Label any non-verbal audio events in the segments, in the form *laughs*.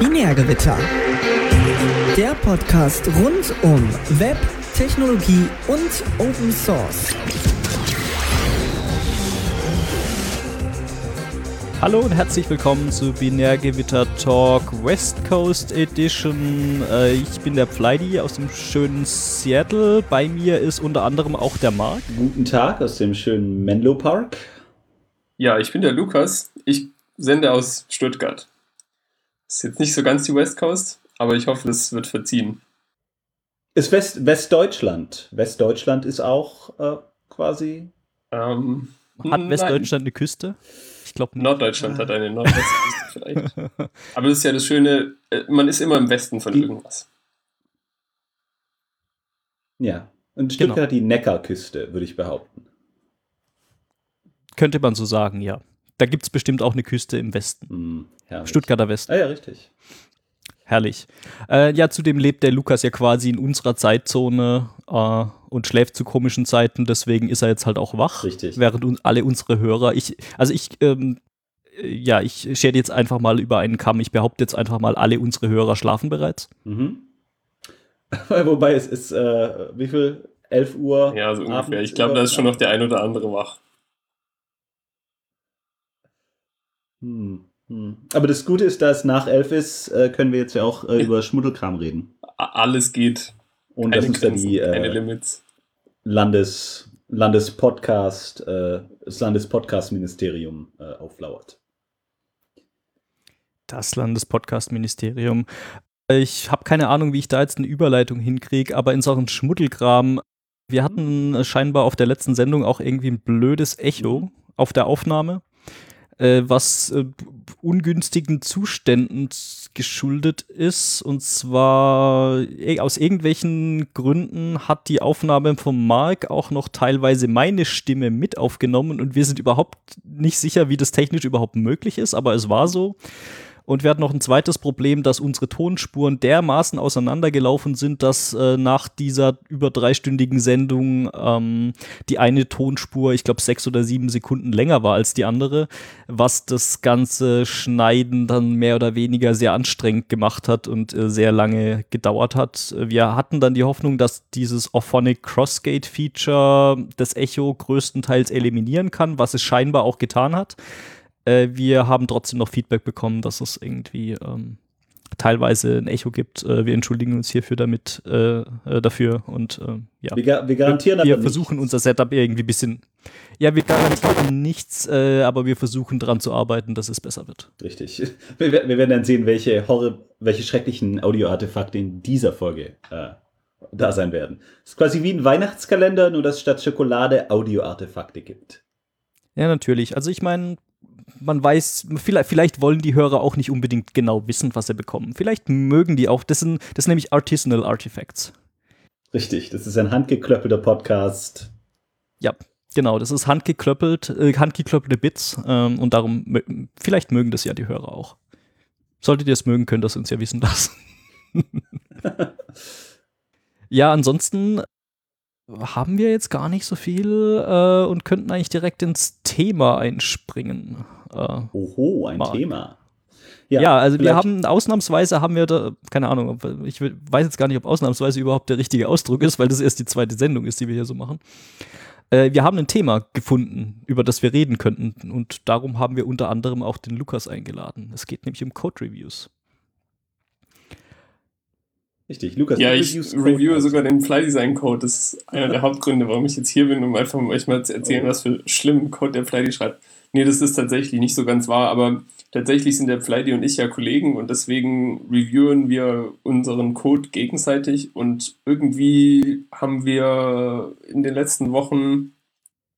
Binärgewitter. Der Podcast rund um Web, Technologie und Open Source. Hallo und herzlich willkommen zu Binärgewitter Talk West Coast Edition. Äh, ich bin der Fleidy aus dem schönen Seattle. Bei mir ist unter anderem auch der Marc. Guten Tag aus dem schönen Menlo Park. Ja, ich bin der Lukas. Ich sende aus Stuttgart. Ist jetzt nicht so ganz die West Coast, aber ich hoffe, das wird verziehen. Ist West Westdeutschland. Westdeutschland ist auch äh, quasi. Ähm, Hat Westdeutschland eine Küste? Ich glaube Norddeutschland hat eine Nordwestküste vielleicht. *laughs* Aber das ist ja das Schöne, äh, man ist immer im Westen von irgendwas. Ja. Und Stuttgart genau. die Neckarküste, würde ich behaupten. Könnte man so sagen, ja. Da gibt es bestimmt auch eine Küste im Westen. Mm, Stuttgarter Westen. Ah ja, richtig. Herrlich. Äh, ja, zudem lebt der Lukas ja quasi in unserer Zeitzone äh, und schläft zu komischen Zeiten, deswegen ist er jetzt halt auch wach. Richtig. Während un alle unsere Hörer, ich, also ich, ähm, ja, ich schere jetzt einfach mal über einen Kamm. Ich behaupte jetzt einfach mal, alle unsere Hörer schlafen bereits. Mhm. *laughs* Wobei es ist, äh, wie viel? 11 Uhr? Ja, so ungefähr. Ich glaube, da ist schon noch der ein oder andere wach. Hm. Hm. Aber das Gute ist, dass nach 11 ist, äh, können wir jetzt ja auch äh, über Schmuddelkram reden. Alles geht. Und das ist dann die äh, Landes, Landespodcast, äh, das Landespodcast-Ministerium äh, auflauert. Das Landespodcast-Ministerium. Ich habe keine Ahnung, wie ich da jetzt eine Überleitung hinkriege, aber in Sachen Schmuddelkram, wir hatten scheinbar auf der letzten Sendung auch irgendwie ein blödes Echo auf der Aufnahme äh, was äh, ungünstigen Zuständen geschuldet ist. Und zwar äh, aus irgendwelchen Gründen hat die Aufnahme vom Mark auch noch teilweise meine Stimme mit aufgenommen und wir sind überhaupt nicht sicher, wie das technisch überhaupt möglich ist, aber es war so. Und wir hatten noch ein zweites Problem, dass unsere Tonspuren dermaßen auseinandergelaufen sind, dass äh, nach dieser über dreistündigen Sendung ähm, die eine Tonspur, ich glaube, sechs oder sieben Sekunden länger war als die andere, was das ganze Schneiden dann mehr oder weniger sehr anstrengend gemacht hat und äh, sehr lange gedauert hat. Wir hatten dann die Hoffnung, dass dieses Orphonic Crossgate Feature das Echo größtenteils eliminieren kann, was es scheinbar auch getan hat. Äh, wir haben trotzdem noch Feedback bekommen, dass es irgendwie ähm, teilweise ein Echo gibt. Äh, wir entschuldigen uns hierfür damit äh, äh dafür und äh, ja. Wir, wir garantieren wir, wir versuchen nichts. unser Setup irgendwie ein bisschen. Ja, wir garantieren nichts, äh, aber wir versuchen daran zu arbeiten, dass es besser wird. Richtig. *laughs* Wir, wir werden dann sehen, welche Horror, welche schrecklichen Audioartefakte in dieser Folge da sein werden. Es ist quasi wie ein Weihnachtskalender, nur dass statt Schokolade Audioartefakte gibt. Ja, natürlich. Also ich meine, man weiß, vielleicht, vielleicht, wollen die Hörer auch nicht unbedingt genau wissen, was sie bekommen. Vielleicht mögen die auch, das sind, das sind nämlich Artisanal Artifacts. Richtig, das ist ein handgeklöppelter Podcast. Ja, genau, das ist handgeklöppelt, äh, handgeklöppelte Bits ähm, und darum, vielleicht mögen das ja die Hörer auch. Solltet ihr es mögen, könnt ihr es uns ja wissen lassen. *laughs* ja, ansonsten haben wir jetzt gar nicht so viel äh, und könnten eigentlich direkt ins Thema einspringen. Äh, Oho, ein Marc. Thema. Ja, ja also wir haben ausnahmsweise haben wir da, keine Ahnung, ich weiß jetzt gar nicht, ob ausnahmsweise überhaupt der richtige Ausdruck ist, weil das erst die zweite Sendung ist, die wir hier so machen. Äh, wir haben ein Thema gefunden, über das wir reden könnten und darum haben wir unter anderem auch den Lukas eingeladen. Es geht nämlich um Code Reviews. Richtig, Lukas. Ja, ich reviewe sogar den Fly Design Code. Das ist einer der Hauptgründe, warum ich jetzt hier bin, um einfach euch mal zu erzählen, oh. was für schlimmen Code der Fly schreibt. Nee, das ist tatsächlich nicht so ganz wahr, aber tatsächlich sind der Flydy und ich ja Kollegen und deswegen reviewen wir unseren Code gegenseitig und irgendwie haben wir in den letzten Wochen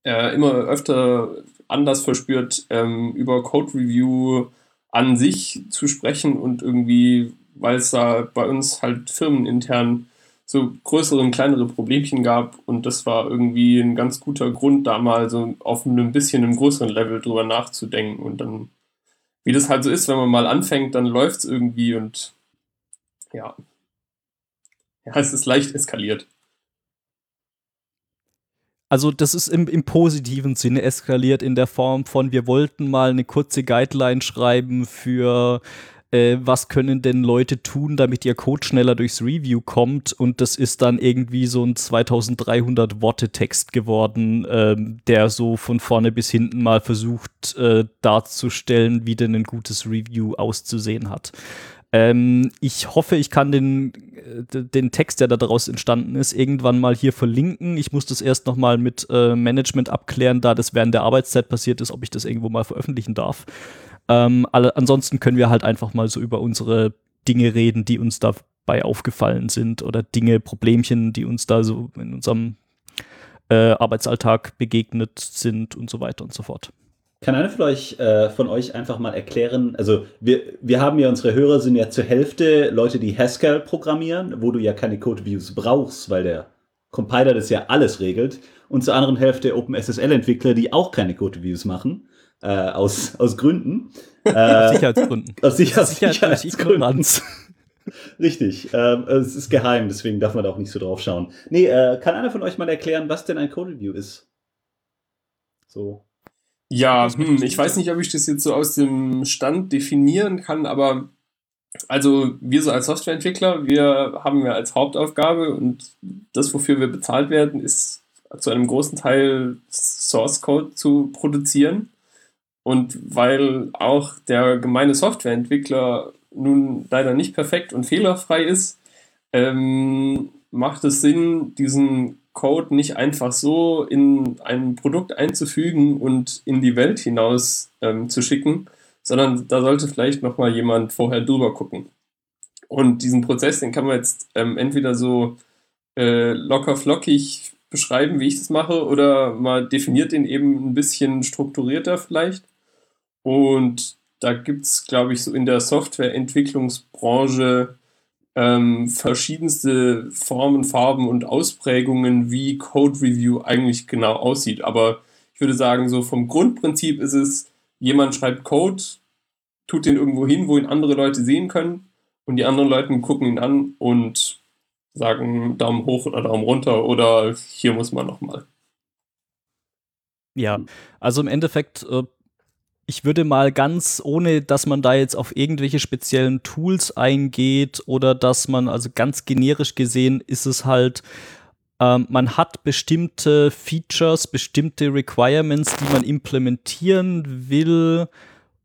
äh, immer öfter anders verspürt, ähm, über Code Review an sich zu sprechen und irgendwie weil es da bei uns halt firmenintern so größere und kleinere Problemchen gab und das war irgendwie ein ganz guter Grund, da mal so auf einem bisschen einem größeren Level drüber nachzudenken und dann, wie das halt so ist, wenn man mal anfängt, dann läuft es irgendwie und ja. Ja, es ist leicht eskaliert. Also das ist im, im, positiven Sinne eskaliert in der Form von, wir wollten mal eine kurze Guideline schreiben für äh, was können denn Leute tun, damit ihr Code schneller durchs Review kommt und das ist dann irgendwie so ein 2300 Worte Text geworden, äh, der so von vorne bis hinten mal versucht äh, darzustellen, wie denn ein gutes Review auszusehen hat. Ähm, ich hoffe, ich kann den, äh, den Text, der da daraus entstanden ist, irgendwann mal hier verlinken. Ich muss das erst noch mal mit äh, Management abklären, da das während der Arbeitszeit passiert ist, ob ich das irgendwo mal veröffentlichen darf. Ähm, alle, ansonsten können wir halt einfach mal so über unsere Dinge reden, die uns dabei aufgefallen sind oder Dinge, Problemchen, die uns da so in unserem äh, Arbeitsalltag begegnet sind und so weiter und so fort. Kann einer von euch, äh, von euch einfach mal erklären, also wir, wir haben ja, unsere Hörer sind ja zur Hälfte Leute, die Haskell programmieren, wo du ja keine Code-Views brauchst, weil der Compiler das ja alles regelt. Und zur anderen Hälfte OpenSSL-Entwickler, die auch keine Code-Views machen, äh, aus, aus Gründen. *laughs* Äh, Sicherheitsgründen. Aus Sicher Sicherheit Sicherheitsgründen. *laughs* Richtig, ähm, es ist geheim, deswegen darf man da auch nicht so drauf schauen. Nee, äh, kann einer von euch mal erklären, was denn ein Code-Review ist? So. Ja, hm, ich weiß nicht, ob ich das jetzt so aus dem Stand definieren kann, aber also wir so als Softwareentwickler, wir haben ja als Hauptaufgabe und das, wofür wir bezahlt werden, ist zu einem großen Teil Source Code zu produzieren. Und weil auch der gemeine Softwareentwickler nun leider nicht perfekt und fehlerfrei ist, ähm, macht es Sinn, diesen Code nicht einfach so in ein Produkt einzufügen und in die Welt hinaus ähm, zu schicken, sondern da sollte vielleicht nochmal jemand vorher drüber gucken. Und diesen Prozess, den kann man jetzt ähm, entweder so äh, locker flockig beschreiben, wie ich das mache, oder man definiert den eben ein bisschen strukturierter vielleicht. Und da gibt es, glaube ich, so in der Softwareentwicklungsbranche ähm, verschiedenste Formen, Farben und Ausprägungen, wie Code Review eigentlich genau aussieht. Aber ich würde sagen, so vom Grundprinzip ist es, jemand schreibt Code, tut den irgendwo hin, wo ihn andere Leute sehen können und die anderen Leute gucken ihn an und sagen Daumen hoch oder Daumen runter oder hier muss man nochmal. Ja, also im Endeffekt äh, ich würde mal ganz, ohne dass man da jetzt auf irgendwelche speziellen Tools eingeht oder dass man, also ganz generisch gesehen, ist es halt, ähm, man hat bestimmte Features, bestimmte Requirements, die man implementieren will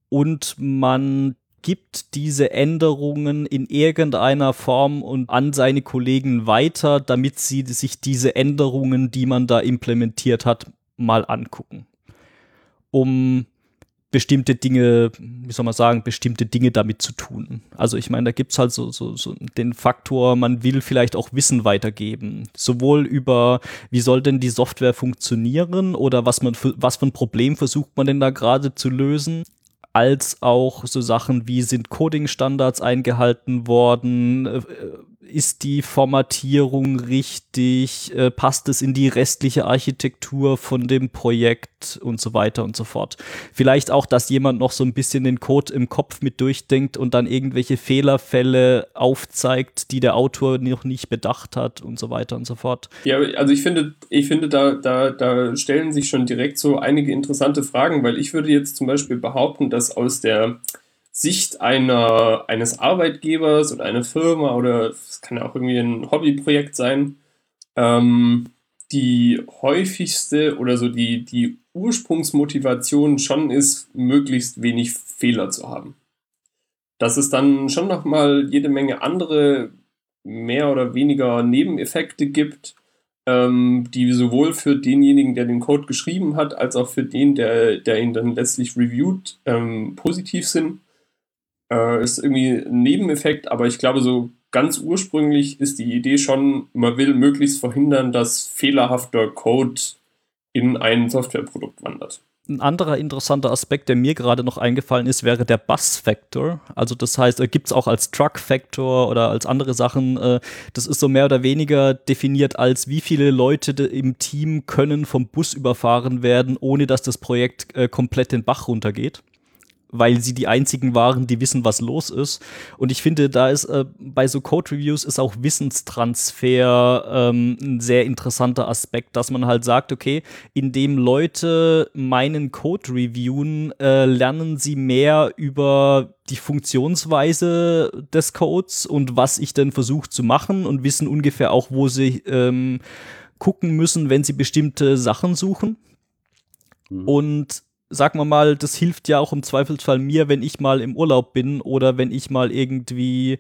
und man gibt diese Änderungen in irgendeiner Form und an seine Kollegen weiter, damit sie sich diese Änderungen, die man da implementiert hat, mal angucken. Um bestimmte Dinge, wie soll man sagen, bestimmte Dinge damit zu tun. Also ich meine, da gibt's halt so, so, so den Faktor, man will vielleicht auch Wissen weitergeben. Sowohl über, wie soll denn die Software funktionieren oder was man was für ein Problem versucht man denn da gerade zu lösen, als auch so Sachen wie sind Coding-Standards eingehalten worden, äh, ist die Formatierung richtig, äh, passt es in die restliche Architektur von dem Projekt und so weiter und so fort. Vielleicht auch, dass jemand noch so ein bisschen den Code im Kopf mit durchdenkt und dann irgendwelche Fehlerfälle aufzeigt, die der Autor noch nicht bedacht hat und so weiter und so fort. Ja, also ich finde, ich finde, da, da, da stellen sich schon direkt so einige interessante Fragen, weil ich würde jetzt zum Beispiel behaupten, dass aus der Sicht einer, eines Arbeitgebers oder einer Firma oder es kann ja auch irgendwie ein Hobbyprojekt sein, ähm, die häufigste oder so die, die Ursprungsmotivation schon ist, möglichst wenig Fehler zu haben. Dass es dann schon nochmal jede Menge andere mehr oder weniger Nebeneffekte gibt, ähm, die sowohl für denjenigen, der den Code geschrieben hat, als auch für den, der, der ihn dann letztlich reviewt, ähm, positiv sind. Äh, ist irgendwie ein Nebeneffekt, aber ich glaube, so ganz ursprünglich ist die Idee schon, man will möglichst verhindern, dass fehlerhafter Code in ein Softwareprodukt wandert. Ein anderer interessanter Aspekt, der mir gerade noch eingefallen ist, wäre der Bus-Factor. Also das heißt, äh, gibt es auch als Truck-Factor oder als andere Sachen. Äh, das ist so mehr oder weniger definiert als, wie viele Leute im Team können vom Bus überfahren werden, ohne dass das Projekt äh, komplett den Bach runtergeht. Weil sie die einzigen waren, die wissen, was los ist. Und ich finde, da ist äh, bei so Code-Reviews ist auch Wissenstransfer ähm, ein sehr interessanter Aspekt, dass man halt sagt, okay, indem Leute meinen Code reviewen, äh, lernen sie mehr über die Funktionsweise des Codes und was ich denn versuche zu machen und wissen ungefähr auch, wo sie ähm, gucken müssen, wenn sie bestimmte Sachen suchen. Mhm. Und sagen wir mal, das hilft ja auch im Zweifelsfall mir, wenn ich mal im Urlaub bin oder wenn ich mal irgendwie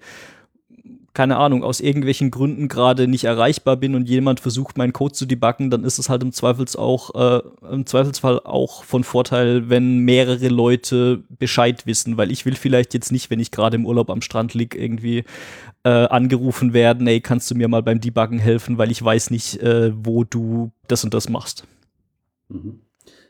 keine Ahnung, aus irgendwelchen Gründen gerade nicht erreichbar bin und jemand versucht, meinen Code zu debuggen, dann ist es halt im, Zweifels auch, äh, im Zweifelsfall auch von Vorteil, wenn mehrere Leute Bescheid wissen, weil ich will vielleicht jetzt nicht, wenn ich gerade im Urlaub am Strand liege, irgendwie äh, angerufen werden, ey, kannst du mir mal beim Debuggen helfen, weil ich weiß nicht, äh, wo du das und das machst. Mhm.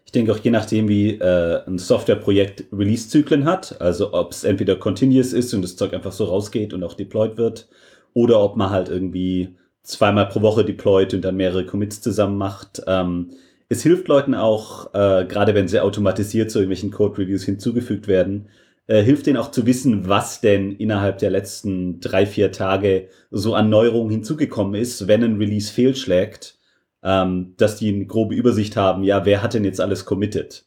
Ich denke auch je nachdem, wie äh, ein Softwareprojekt Release-Zyklen hat, also ob es entweder continuous ist und das Zeug einfach so rausgeht und auch deployed wird, oder ob man halt irgendwie zweimal pro Woche deployt und dann mehrere Commits zusammen macht. Ähm, es hilft Leuten auch, äh, gerade wenn sie automatisiert zu irgendwelchen Code-Reviews hinzugefügt werden, äh, hilft denen auch zu wissen, was denn innerhalb der letzten drei, vier Tage so an Neuerungen hinzugekommen ist, wenn ein Release fehlschlägt ähm, dass die eine grobe Übersicht haben, ja, wer hat denn jetzt alles committed?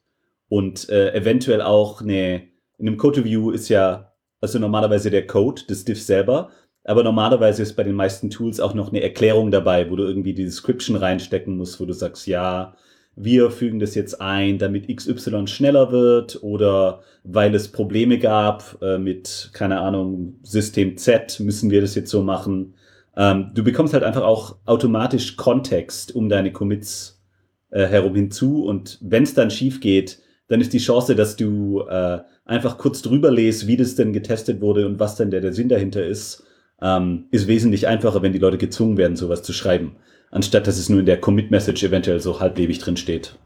Und äh, eventuell auch eine, in einem Code Review ist ja, also normalerweise der Code des Diff selber, aber normalerweise ist bei den meisten Tools auch noch eine Erklärung dabei, wo du irgendwie die Description reinstecken musst, wo du sagst, ja, wir fügen das jetzt ein, damit XY schneller wird oder weil es Probleme gab äh, mit, keine Ahnung, System Z, müssen wir das jetzt so machen. Ähm, du bekommst halt einfach auch automatisch Kontext um deine Commits äh, herum hinzu und wenn es dann schief geht, dann ist die Chance, dass du äh, einfach kurz drüber lest, wie das denn getestet wurde und was denn der, der Sinn dahinter ist, ähm, ist wesentlich einfacher, wenn die Leute gezwungen werden, sowas zu schreiben, anstatt dass es nur in der Commit-Message eventuell so halblebig drin steht.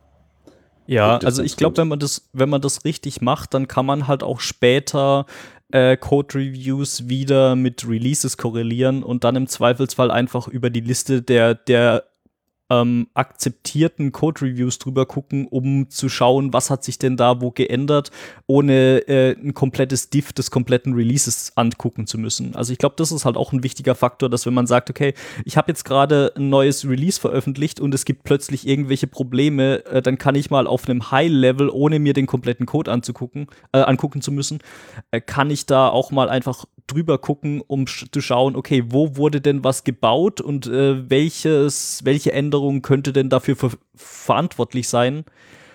Ja, also ich glaube, wenn man das, wenn man das richtig macht, dann kann man halt auch später äh, Code-Reviews wieder mit Releases korrelieren und dann im Zweifelsfall einfach über die Liste der, der ähm, akzeptierten Code-Reviews drüber gucken, um zu schauen, was hat sich denn da wo geändert, ohne äh, ein komplettes Diff des kompletten Releases angucken zu müssen. Also ich glaube, das ist halt auch ein wichtiger Faktor, dass wenn man sagt, okay, ich habe jetzt gerade ein neues Release veröffentlicht und es gibt plötzlich irgendwelche Probleme, äh, dann kann ich mal auf einem High-Level, ohne mir den kompletten Code anzugucken, äh, angucken zu müssen, äh, kann ich da auch mal einfach drüber gucken, um zu schauen, okay, wo wurde denn was gebaut und äh, welches, welche Änderung könnte denn dafür ver verantwortlich sein?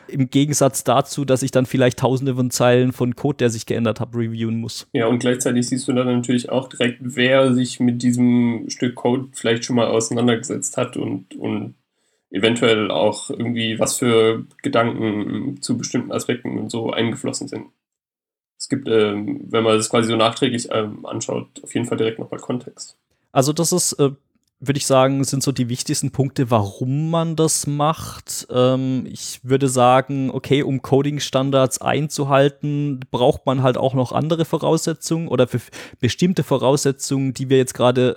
Im Gegensatz dazu, dass ich dann vielleicht tausende von Zeilen von Code, der sich geändert hat, reviewen muss. Ja, und gleichzeitig siehst du dann natürlich auch direkt, wer sich mit diesem Stück Code vielleicht schon mal auseinandergesetzt hat und, und eventuell auch irgendwie was für Gedanken zu bestimmten Aspekten und so eingeflossen sind es gibt, ähm, wenn man es quasi so nachträglich ähm, anschaut, auf jeden Fall direkt nochmal Kontext. Also das ist, äh, würde ich sagen, sind so die wichtigsten Punkte, warum man das macht. Ähm, ich würde sagen, okay, um Coding-Standards einzuhalten, braucht man halt auch noch andere Voraussetzungen oder für bestimmte Voraussetzungen, die wir jetzt gerade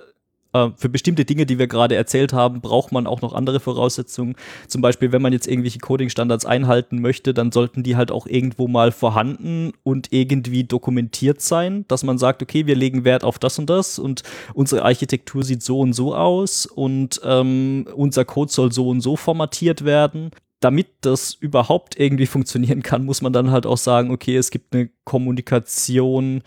äh, für bestimmte Dinge, die wir gerade erzählt haben, braucht man auch noch andere Voraussetzungen. Zum Beispiel, wenn man jetzt irgendwelche Coding-Standards einhalten möchte, dann sollten die halt auch irgendwo mal vorhanden und irgendwie dokumentiert sein, dass man sagt, okay, wir legen Wert auf das und das und unsere Architektur sieht so und so aus und ähm, unser Code soll so und so formatiert werden damit das überhaupt irgendwie *laughs* funktionieren kann, muss man dann halt auch sagen, okay, es gibt eine Kommunikation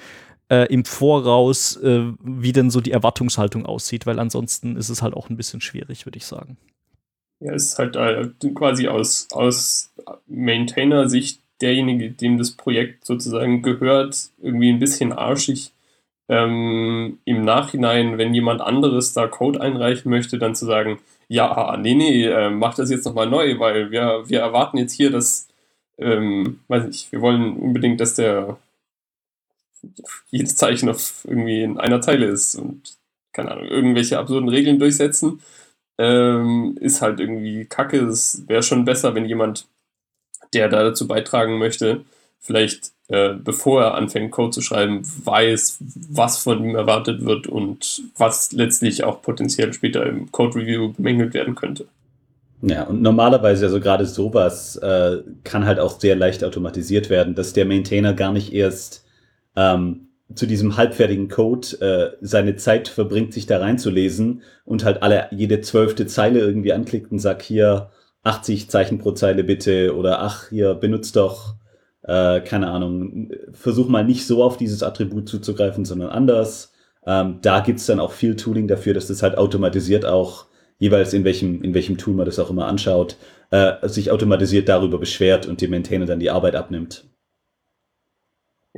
äh, im Voraus, äh, wie denn so die Erwartungshaltung aussieht, weil ansonsten ist es halt auch ein bisschen schwierig, würde ich sagen. Ja, es ist halt äh, quasi aus, aus Maintainer-Sicht derjenige, dem das Projekt sozusagen gehört, irgendwie ein bisschen arschig. Ähm, Im Nachhinein, wenn jemand anderes da Code einreichen möchte, dann zu sagen, ja, nee, nee, äh, mach das jetzt nochmal neu, weil wir, wir erwarten jetzt hier, dass, ähm, weiß nicht, wir wollen unbedingt, dass der jedes Zeichen auf irgendwie in einer Zeile ist und keine Ahnung, irgendwelche absurden Regeln durchsetzen, ähm, ist halt irgendwie kacke. Es wäre schon besser, wenn jemand, der da dazu beitragen möchte, vielleicht äh, bevor er anfängt, Code zu schreiben, weiß, was von ihm erwartet wird und was letztlich auch potenziell später im Code-Review bemängelt werden könnte. Ja, und normalerweise, also gerade sowas äh, kann halt auch sehr leicht automatisiert werden, dass der Maintainer gar nicht erst ähm, zu diesem halbfertigen Code äh, seine Zeit verbringt, sich da reinzulesen und halt alle jede zwölfte Zeile irgendwie anklickt und sagt, hier 80 Zeichen pro Zeile bitte oder ach, hier benutzt doch, äh, keine Ahnung, versuch mal nicht so auf dieses Attribut zuzugreifen, sondern anders. Ähm, da gibt's dann auch viel Tooling dafür, dass das halt automatisiert auch jeweils in welchem, in welchem Tool man das auch immer anschaut, äh, sich automatisiert darüber beschwert und dem Maintainer dann die Arbeit abnimmt.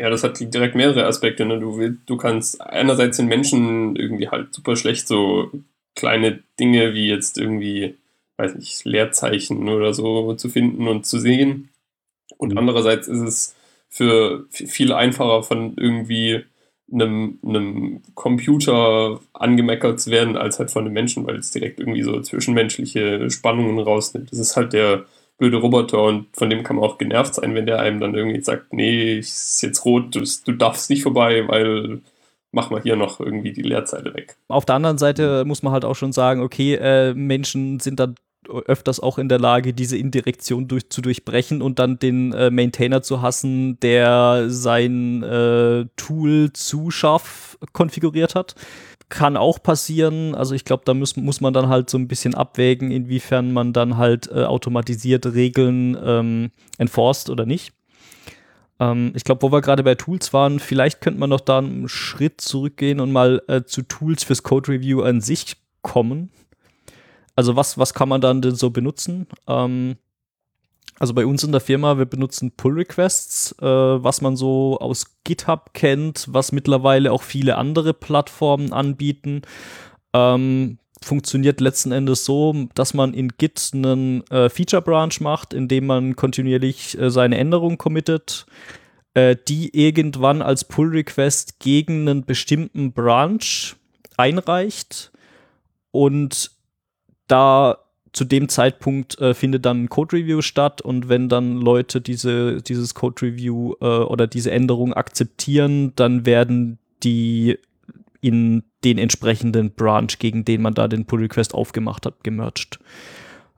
Ja, das hat direkt mehrere Aspekte. Ne? Du, du kannst einerseits den Menschen irgendwie halt super schlecht so kleine Dinge wie jetzt irgendwie, weiß nicht, Leerzeichen oder so zu finden und zu sehen. Und andererseits ist es für viel einfacher von irgendwie einem, einem Computer angemeckert zu werden, als halt von einem Menschen, weil es direkt irgendwie so zwischenmenschliche Spannungen rausnimmt. Das ist halt der blöde Roboter und von dem kann man auch genervt sein, wenn der einem dann irgendwie sagt, nee, ist jetzt rot, du, du darfst nicht vorbei, weil mach mal hier noch irgendwie die Leerzeile weg. Auf der anderen Seite muss man halt auch schon sagen, okay, äh, Menschen sind dann öfters auch in der Lage, diese Indirektion durch, zu durchbrechen und dann den äh, Maintainer zu hassen, der sein äh, Tool zu scharf konfiguriert hat. Kann auch passieren. Also ich glaube, da muss, muss man dann halt so ein bisschen abwägen, inwiefern man dann halt äh, automatisiert Regeln ähm, enforced oder nicht. Ähm, ich glaube, wo wir gerade bei Tools waren, vielleicht könnte man noch da einen Schritt zurückgehen und mal äh, zu Tools fürs Code Review an sich kommen also was, was kann man dann denn so benutzen? Ähm, also bei uns in der Firma, wir benutzen Pull Requests, äh, was man so aus GitHub kennt, was mittlerweile auch viele andere Plattformen anbieten. Ähm, funktioniert letzten Endes so, dass man in Git einen äh, Feature Branch macht, indem man kontinuierlich äh, seine Änderungen committet, äh, die irgendwann als Pull Request gegen einen bestimmten Branch einreicht und da zu dem Zeitpunkt äh, findet dann ein Code Review statt und wenn dann Leute diese, dieses Code Review äh, oder diese Änderung akzeptieren, dann werden die in den entsprechenden Branch, gegen den man da den Pull Request aufgemacht hat, gemerged.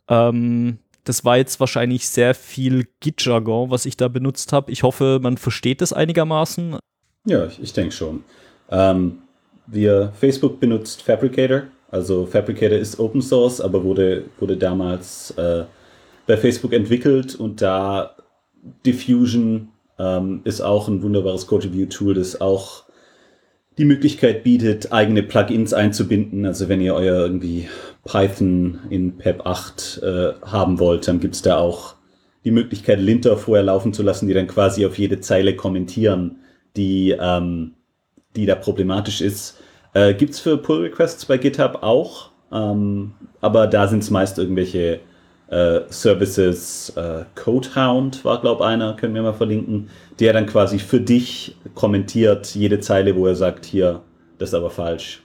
Ähm, das war jetzt wahrscheinlich sehr viel Git-Jargon, was ich da benutzt habe. Ich hoffe, man versteht es einigermaßen. Ja, ich, ich denke schon. Ähm, wir, Facebook benutzt Fabricator also Fabricator ist Open Source, aber wurde, wurde damals äh, bei Facebook entwickelt und da Diffusion ähm, ist auch ein wunderbares Code Review Tool, das auch die Möglichkeit bietet, eigene Plugins einzubinden. Also wenn ihr euer irgendwie Python in PEP 8 äh, haben wollt, dann gibt es da auch die Möglichkeit, Linter vorher laufen zu lassen, die dann quasi auf jede Zeile kommentieren, die, ähm, die da problematisch ist. Äh, Gibt es für Pull Requests bei GitHub auch, ähm, aber da sind es meist irgendwelche äh, Services. Äh, Codehound war, glaube ich, einer, können wir mal verlinken, der dann quasi für dich kommentiert jede Zeile, wo er sagt, hier, das ist aber falsch.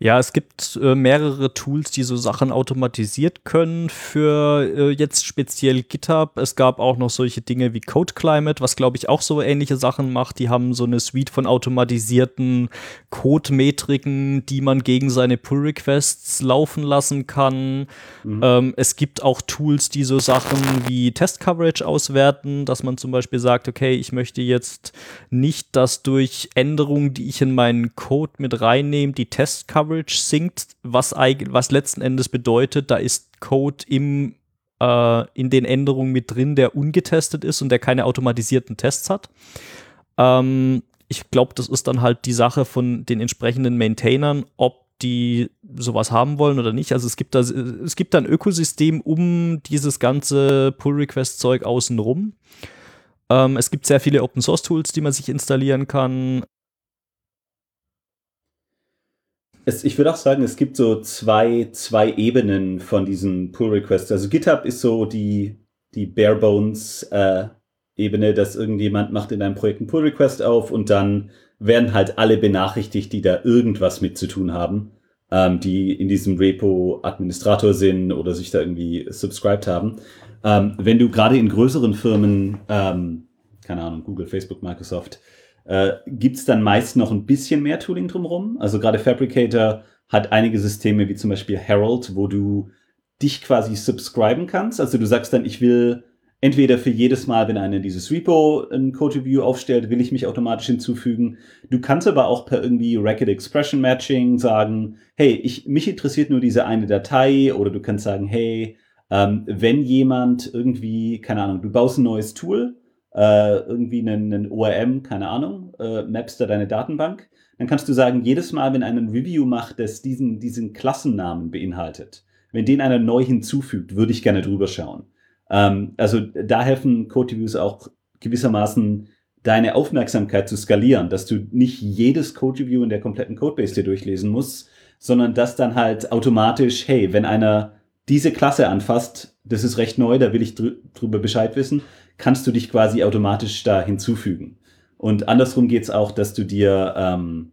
Ja, es gibt äh, mehrere Tools, die so Sachen automatisiert können für äh, jetzt speziell GitHub. Es gab auch noch solche Dinge wie Code Climate, was glaube ich auch so ähnliche Sachen macht. Die haben so eine Suite von automatisierten Code-Metriken, die man gegen seine Pull-Requests laufen lassen kann. Mhm. Ähm, es gibt auch Tools, die so Sachen wie Test-Coverage auswerten, dass man zum Beispiel sagt, okay, ich möchte jetzt nicht, dass durch Änderungen, die ich in meinen Code mit reinnehme, die Test-Coverage Coverage sinkt, was, was letzten Endes bedeutet, da ist Code im, äh, in den Änderungen mit drin, der ungetestet ist und der keine automatisierten Tests hat. Ähm, ich glaube, das ist dann halt die Sache von den entsprechenden Maintainern, ob die sowas haben wollen oder nicht. Also es gibt da, es gibt da ein Ökosystem um dieses ganze Pull-Request-Zeug außenrum. Ähm, es gibt sehr viele Open-Source-Tools, die man sich installieren kann. Es, ich würde auch sagen, es gibt so zwei, zwei Ebenen von diesen Pull Requests. Also GitHub ist so die, die Bare Bones äh, Ebene, dass irgendjemand macht in einem Projekt einen Pull Request auf und dann werden halt alle benachrichtigt, die da irgendwas mit zu tun haben, ähm, die in diesem Repo Administrator sind oder sich da irgendwie subscribed haben. Ähm, wenn du gerade in größeren Firmen, ähm, keine Ahnung, Google, Facebook, Microsoft, äh, gibt es dann meist noch ein bisschen mehr Tooling drumherum. Also gerade Fabricator hat einige Systeme wie zum Beispiel Herald, wo du dich quasi subscriben kannst. Also du sagst dann, ich will entweder für jedes Mal, wenn einer dieses Repo ein Code Review aufstellt, will ich mich automatisch hinzufügen. Du kannst aber auch per irgendwie Racket Expression Matching sagen, hey, ich, mich interessiert nur diese eine Datei oder du kannst sagen, hey, ähm, wenn jemand irgendwie, keine Ahnung, du baust ein neues Tool, äh, irgendwie einen, einen ORM, keine Ahnung, äh, mappst da deine Datenbank, dann kannst du sagen, jedes Mal, wenn einer ein Review macht, das diesen, diesen Klassennamen beinhaltet, wenn den einer neu hinzufügt, würde ich gerne drüber schauen. Ähm, also da helfen Code Reviews auch gewissermaßen deine Aufmerksamkeit zu skalieren, dass du nicht jedes Code Review in der kompletten Codebase dir durchlesen musst, sondern dass dann halt automatisch, hey, wenn einer diese Klasse anfasst, das ist recht neu, da will ich dr drüber Bescheid wissen, kannst du dich quasi automatisch da hinzufügen. Und andersrum geht's auch, dass du dir, ähm,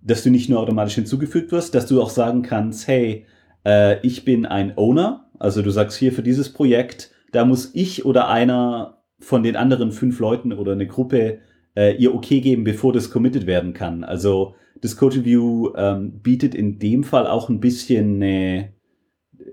dass du nicht nur automatisch hinzugefügt wirst, dass du auch sagen kannst, hey, äh, ich bin ein Owner, also du sagst hier für dieses Projekt, da muss ich oder einer von den anderen fünf Leuten oder eine Gruppe äh, ihr okay geben, bevor das committed werden kann. Also das Code Review ähm, bietet in dem Fall auch ein bisschen eine,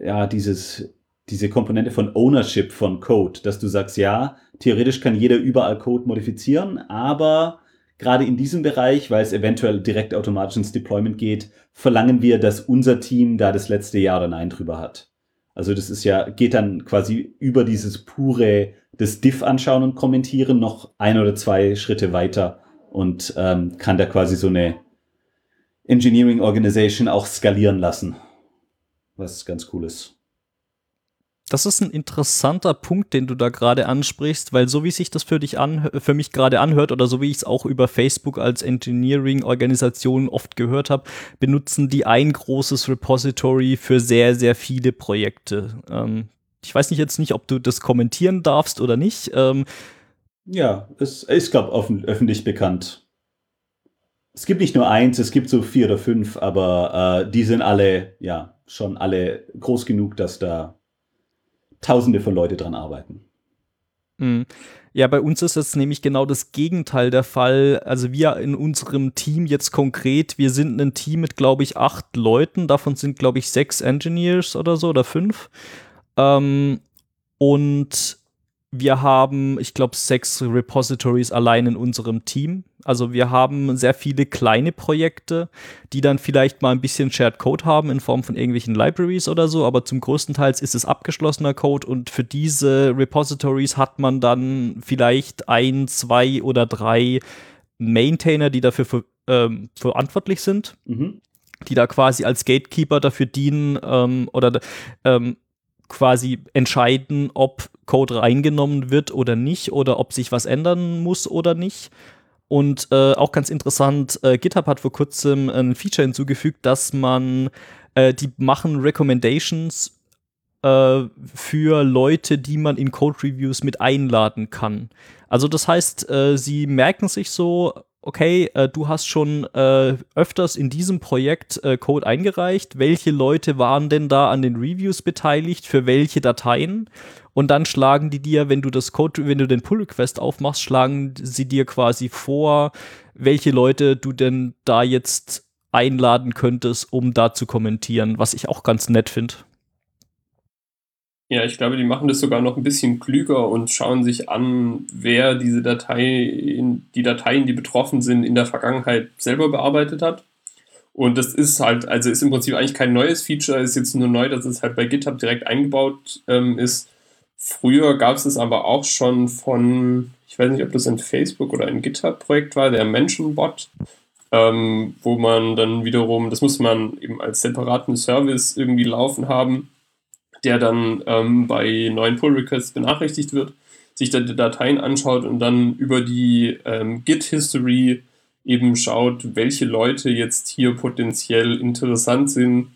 ja, dieses, diese Komponente von Ownership von Code, dass du sagst, ja, theoretisch kann jeder überall Code modifizieren, aber gerade in diesem Bereich, weil es eventuell direkt automatisch ins Deployment geht, verlangen wir, dass unser Team da das letzte Ja oder Nein drüber hat. Also das ist ja, geht dann quasi über dieses pure, das Diff anschauen und kommentieren noch ein oder zwei Schritte weiter und ähm, kann da quasi so eine Engineering Organization auch skalieren lassen. Was ganz cool ist. Das ist ein interessanter Punkt, den du da gerade ansprichst, weil so wie sich das für dich an, für mich gerade anhört oder so wie ich es auch über Facebook als Engineering-Organisation oft gehört habe, benutzen die ein großes Repository für sehr, sehr viele Projekte. Ähm, ich weiß nicht jetzt nicht, ob du das kommentieren darfst oder nicht. Ähm, ja, es ist, glaube ich, öffentlich bekannt. Es gibt nicht nur eins, es gibt so vier oder fünf, aber äh, die sind alle, ja, schon alle groß genug, dass da Tausende von Leute dran arbeiten. Mhm. Ja, bei uns ist jetzt nämlich genau das Gegenteil der Fall. Also wir in unserem Team jetzt konkret, wir sind ein Team mit, glaube ich, acht Leuten. Davon sind, glaube ich, sechs Engineers oder so oder fünf. Ähm, und wir haben, ich glaube, sechs Repositories allein in unserem Team. Also wir haben sehr viele kleine Projekte, die dann vielleicht mal ein bisschen Shared Code haben in Form von irgendwelchen Libraries oder so, aber zum größten Teil ist es abgeschlossener Code und für diese Repositories hat man dann vielleicht ein, zwei oder drei Maintainer, die dafür für, ähm, verantwortlich sind, mhm. die da quasi als Gatekeeper dafür dienen ähm, oder ähm, quasi entscheiden, ob Code reingenommen wird oder nicht oder ob sich was ändern muss oder nicht. Und äh, auch ganz interessant, äh, GitHub hat vor kurzem ein Feature hinzugefügt, dass man, äh, die machen Recommendations äh, für Leute, die man in Code Reviews mit einladen kann. Also das heißt, äh, sie merken sich so, okay, äh, du hast schon äh, öfters in diesem Projekt äh, Code eingereicht. Welche Leute waren denn da an den Reviews beteiligt? Für welche Dateien? Und dann schlagen die dir, wenn du das Code, wenn du den Pull Request aufmachst, schlagen sie dir quasi vor, welche Leute du denn da jetzt einladen könntest, um da zu kommentieren, was ich auch ganz nett finde. Ja, ich glaube, die machen das sogar noch ein bisschen klüger und schauen sich an, wer diese Datei, die Dateien, die betroffen sind, in der Vergangenheit selber bearbeitet hat. Und das ist halt, also ist im Prinzip eigentlich kein neues Feature, ist jetzt nur neu, dass es halt bei GitHub direkt eingebaut ähm, ist. Früher gab es es aber auch schon von, ich weiß nicht, ob das ein Facebook oder ein GitHub-Projekt war, der Mentionbot, ähm, wo man dann wiederum, das muss man eben als separaten Service irgendwie laufen haben der dann ähm, bei neuen Pull-Requests benachrichtigt wird, sich dann die Dateien anschaut und dann über die ähm, Git-History eben schaut, welche Leute jetzt hier potenziell interessant sind,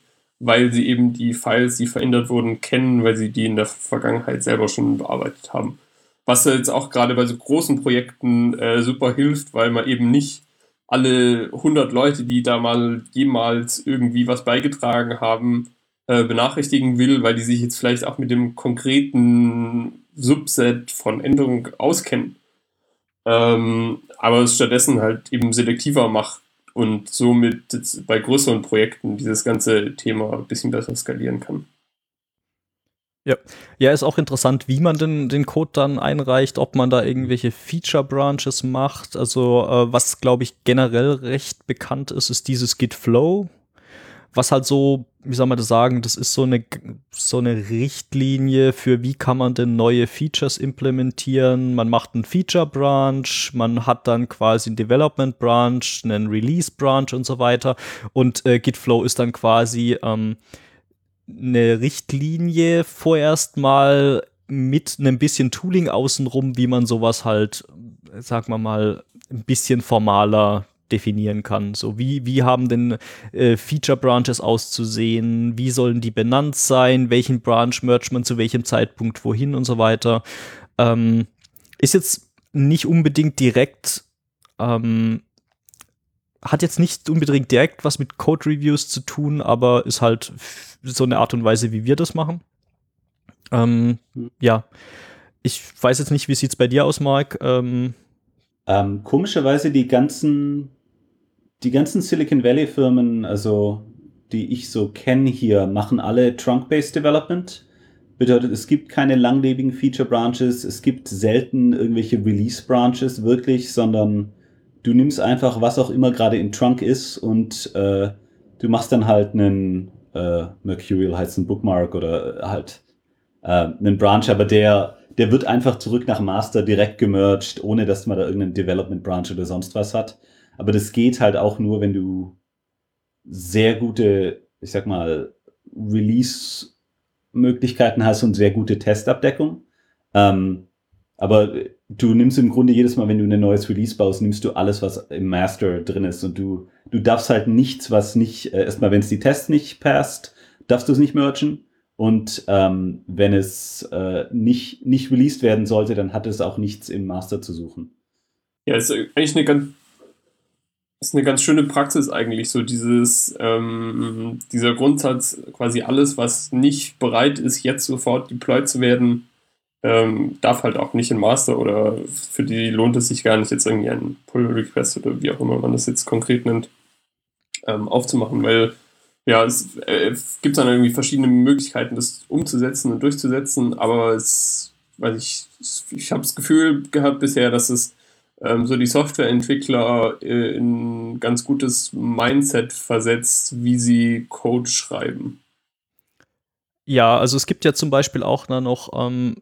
weil sie eben die Files, die verändert wurden, kennen, weil sie die in der Vergangenheit selber schon bearbeitet haben. Was jetzt auch gerade bei so großen Projekten äh, super hilft, weil man eben nicht alle 100 Leute, die da mal jemals irgendwie was beigetragen haben, äh, benachrichtigen will, weil die sich jetzt vielleicht auch mit dem konkreten Subset von Änderungen auskennen. Ähm, aber es stattdessen halt eben selektiver macht und somit bei größeren Projekten dieses ganze Thema ein bisschen besser skalieren kann. Ja. ja, ist auch interessant, wie man den, den Code dann einreicht, ob man da irgendwelche Feature Branches macht. Also äh, was, glaube ich, generell recht bekannt ist, ist dieses Git Flow, was halt so, wie soll man das sagen, das ist so eine, so eine Richtlinie für wie kann man denn neue Features implementieren. Man macht einen Feature Branch, man hat dann quasi einen Development Branch, einen Release Branch und so weiter. Und äh, Git Flow ist dann quasi ähm, eine Richtlinie vorerst mal mit einem bisschen Tooling außenrum, wie man sowas halt, sagen wir mal, ein bisschen formaler definieren kann. So wie, wie haben denn äh, Feature Branches auszusehen, wie sollen die benannt sein, welchen Branch mercht man zu welchem Zeitpunkt wohin und so weiter. Ähm, ist jetzt nicht unbedingt direkt ähm, hat jetzt nicht unbedingt direkt was mit Code Reviews zu tun, aber ist halt so eine Art und Weise, wie wir das machen. Ähm, hm. Ja, ich weiß jetzt nicht, wie sieht es bei dir aus, Mark? Ähm, ähm, komischerweise die ganzen, die ganzen Silicon Valley Firmen, also die ich so kenne hier, machen alle Trunk-Based Development. Bedeutet, es gibt keine langlebigen Feature Branches, es gibt selten irgendwelche Release Branches wirklich, sondern du nimmst einfach, was auch immer gerade im Trunk ist und äh, du machst dann halt einen äh, Mercurial heißt ein Bookmark oder halt äh, einen Branch, aber der, der wird einfach zurück nach Master direkt gemerged, ohne dass man da irgendeinen Development Branch oder sonst was hat. Aber das geht halt auch nur, wenn du sehr gute, ich sag mal, Release-Möglichkeiten hast und sehr gute Testabdeckung. Ähm, aber du nimmst im Grunde jedes Mal, wenn du ein neues Release baust, nimmst du alles, was im Master drin ist. Und du, du darfst halt nichts, was nicht, äh, erstmal, wenn es die Tests nicht passt, darfst du es nicht merchen. Und ähm, wenn es äh, nicht, nicht released werden sollte, dann hat es auch nichts im Master zu suchen. Ja, ist eigentlich eine ganz, ist eine ganz schöne Praxis eigentlich, so dieses, ähm, dieser Grundsatz, quasi alles, was nicht bereit ist, jetzt sofort deployed zu werden, ähm, darf halt auch nicht in Master oder für die lohnt es sich gar nicht, jetzt irgendwie einen Pull-Request oder wie auch immer man das jetzt konkret nennt, ähm, aufzumachen, weil ja, es, äh, gibt dann irgendwie verschiedene Möglichkeiten, das umzusetzen und durchzusetzen, aber es, weiß ich, ich habe das Gefühl gehabt bisher, dass es so die Softwareentwickler äh, in ein ganz gutes Mindset versetzt, wie sie Code schreiben. Ja, also es gibt ja zum Beispiel auch noch ähm,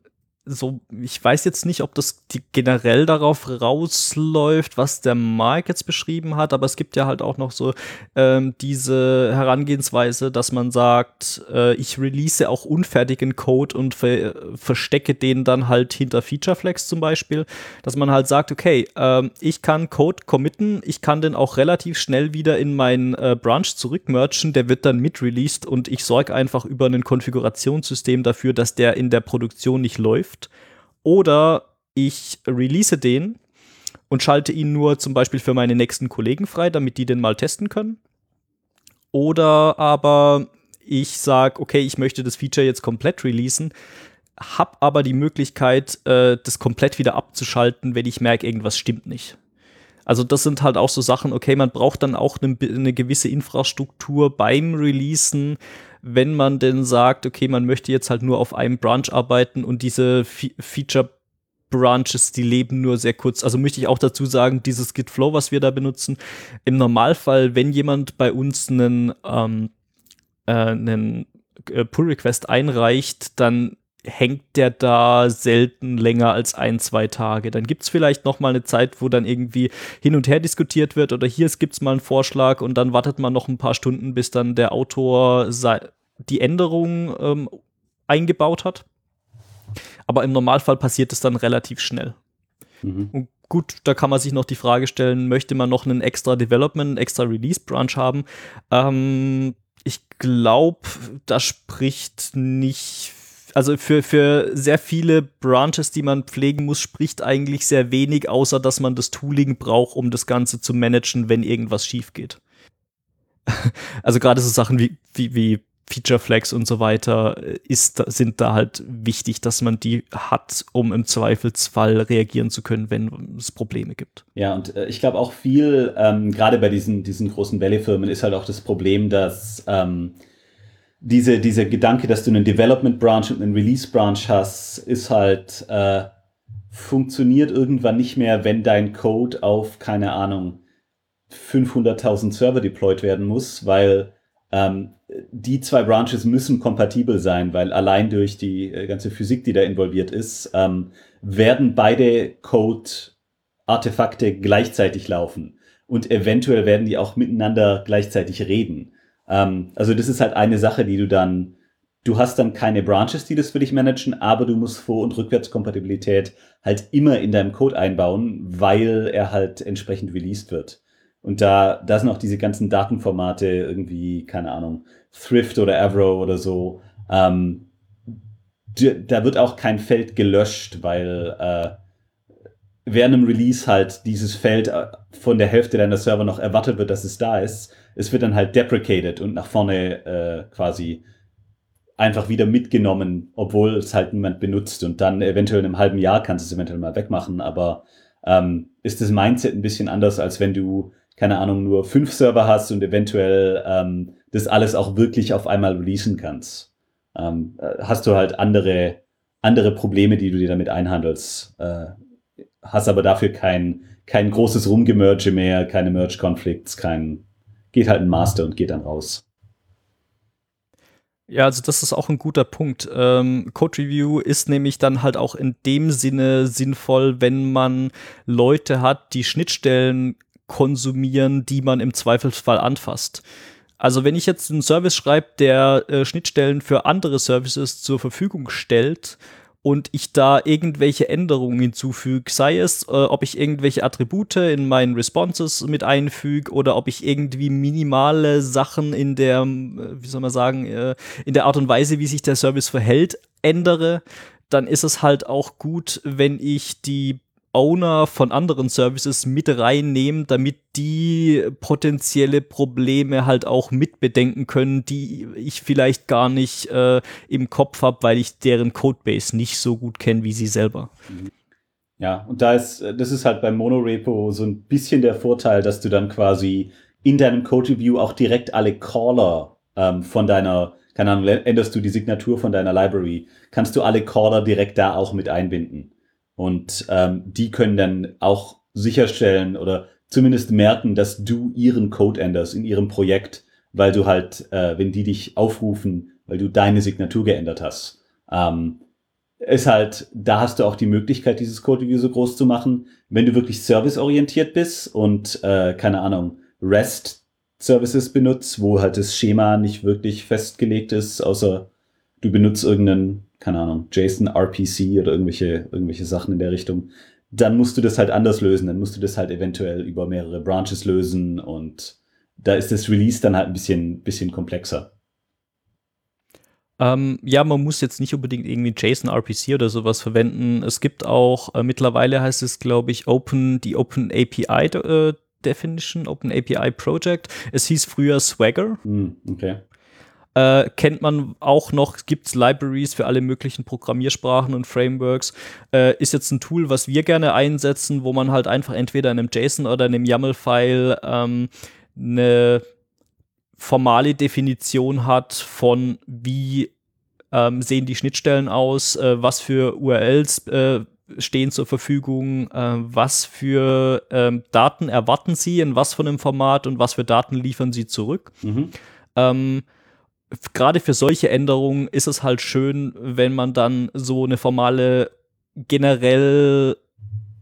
so, ich weiß jetzt nicht, ob das generell darauf rausläuft, was der Mark jetzt beschrieben hat, aber es gibt ja halt auch noch so ähm, diese Herangehensweise, dass man sagt, äh, ich release auch unfertigen Code und ver verstecke den dann halt hinter Featureflex zum Beispiel, dass man halt sagt, okay, äh, ich kann Code committen, ich kann den auch relativ schnell wieder in meinen äh, Branch zurückmerchen, der wird dann mit-released und ich sorge einfach über ein Konfigurationssystem dafür, dass der in der Produktion nicht läuft läuft. Oder ich release den und schalte ihn nur zum Beispiel für meine nächsten Kollegen frei, damit die den mal testen können. Oder aber ich sage, okay, ich möchte das Feature jetzt komplett releasen, habe aber die Möglichkeit, äh, das komplett wieder abzuschalten, wenn ich merke, irgendwas stimmt nicht. Also das sind halt auch so Sachen, okay, man braucht dann auch eine, eine gewisse Infrastruktur beim Releasen, wenn man denn sagt, okay, man möchte jetzt halt nur auf einem Branch arbeiten und diese Fe Feature Branches, die leben nur sehr kurz. Also möchte ich auch dazu sagen, dieses Git Flow, was wir da benutzen, im Normalfall, wenn jemand bei uns einen, ähm, äh, einen äh, Pull Request einreicht, dann hängt der da selten länger als ein, zwei Tage. Dann gibt es vielleicht noch mal eine Zeit, wo dann irgendwie hin und her diskutiert wird oder hier gibt es mal einen Vorschlag und dann wartet man noch ein paar Stunden, bis dann der Autor die Änderung ähm, eingebaut hat. Aber im Normalfall passiert es dann relativ schnell. Mhm. Und gut, da kann man sich noch die Frage stellen, möchte man noch einen extra Development, einen extra Release Branch haben? Ähm, ich glaube, das spricht nicht also für, für sehr viele Branches, die man pflegen muss, spricht eigentlich sehr wenig, außer dass man das Tooling braucht, um das Ganze zu managen, wenn irgendwas schief geht. *laughs* also gerade so Sachen wie, wie, wie Feature Flags und so weiter äh, ist, sind da halt wichtig, dass man die hat, um im Zweifelsfall reagieren zu können, wenn es Probleme gibt. Ja, und äh, ich glaube auch viel, ähm, gerade bei diesen, diesen großen Valley-Firmen ist halt auch das Problem, dass ähm, diese, dieser Gedanke, dass du einen Development Branch und einen Release Branch hast, ist halt, äh, funktioniert irgendwann nicht mehr, wenn dein Code auf, keine Ahnung, 500.000 Server deployed werden muss, weil ähm, die zwei Branches müssen kompatibel sein, weil allein durch die äh, ganze Physik, die da involviert ist, ähm, werden beide Code-Artefakte gleichzeitig laufen. Und eventuell werden die auch miteinander gleichzeitig reden. Ähm, also das ist halt eine Sache, die du dann, du hast dann keine Branches, die das für dich managen, aber du musst Vor- und Rückwärtskompatibilität halt immer in deinem Code einbauen, weil er halt entsprechend released wird. Und da, da sind auch diese ganzen Datenformate irgendwie, keine Ahnung, Thrift oder Avro oder so. Ähm, da wird auch kein Feld gelöscht, weil äh, während einem Release halt dieses Feld äh, von der Hälfte deiner Server noch erwartet wird, dass es da ist. Es wird dann halt deprecated und nach vorne äh, quasi einfach wieder mitgenommen, obwohl es halt niemand benutzt. Und dann eventuell in einem halben Jahr kannst du es eventuell mal wegmachen. Aber ähm, ist das Mindset ein bisschen anders, als wenn du keine Ahnung, nur fünf Server hast und eventuell ähm, das alles auch wirklich auf einmal releasen kannst. Ähm, äh, hast du halt andere, andere Probleme, die du dir damit einhandelst. Äh, hast aber dafür kein, kein großes Rumgemerge mehr, keine Merge-Conflicts, kein, geht halt ein Master und geht dann raus. Ja, also das ist auch ein guter Punkt. Ähm, Code Review ist nämlich dann halt auch in dem Sinne sinnvoll, wenn man Leute hat, die Schnittstellen konsumieren, die man im Zweifelsfall anfasst. Also wenn ich jetzt einen Service schreibe, der äh, Schnittstellen für andere Services zur Verfügung stellt und ich da irgendwelche Änderungen hinzufüge, sei es, äh, ob ich irgendwelche Attribute in meinen Responses mit einfüge oder ob ich irgendwie minimale Sachen in der, äh, wie soll man sagen, äh, in der Art und Weise, wie sich der Service verhält, ändere, dann ist es halt auch gut, wenn ich die Owner von anderen Services mit reinnehmen, damit die potenzielle Probleme halt auch mitbedenken können, die ich vielleicht gar nicht äh, im Kopf habe, weil ich deren Codebase nicht so gut kenne wie sie selber. Ja, und da ist, das ist halt beim Monorepo so ein bisschen der Vorteil, dass du dann quasi in deinem Code Review auch direkt alle Caller ähm, von deiner, keine Ahnung, änderst du die Signatur von deiner Library, kannst du alle Caller direkt da auch mit einbinden. Und ähm, die können dann auch sicherstellen oder zumindest merken, dass du ihren Code änderst in ihrem Projekt, weil du halt, äh, wenn die dich aufrufen, weil du deine Signatur geändert hast. Ähm, ist halt, da hast du auch die Möglichkeit, dieses Code Review so groß zu machen. Wenn du wirklich serviceorientiert bist und, äh, keine Ahnung, REST Services benutzt, wo halt das Schema nicht wirklich festgelegt ist, außer du benutzt irgendeinen keine Ahnung, JSON RPC oder irgendwelche, irgendwelche Sachen in der Richtung, dann musst du das halt anders lösen. Dann musst du das halt eventuell über mehrere Branches lösen und da ist das Release dann halt ein bisschen, bisschen komplexer. Ähm, ja, man muss jetzt nicht unbedingt irgendwie JSON RPC oder sowas verwenden. Es gibt auch, äh, mittlerweile heißt es, glaube ich, Open, die Open API äh, Definition, Open API Project. Es hieß früher Swagger. Mm, okay. Äh, kennt man auch noch, gibt es Libraries für alle möglichen Programmiersprachen und Frameworks. Äh, ist jetzt ein Tool, was wir gerne einsetzen, wo man halt einfach entweder in einem JSON oder in einem YAML-File ähm, eine formale Definition hat von wie ähm, sehen die Schnittstellen aus, äh, was für URLs äh, stehen zur Verfügung, äh, was für ähm, Daten erwarten Sie, in was von einem Format und was für Daten liefern Sie zurück. Mhm. Ähm, gerade für solche Änderungen ist es halt schön, wenn man dann so eine formale, generell,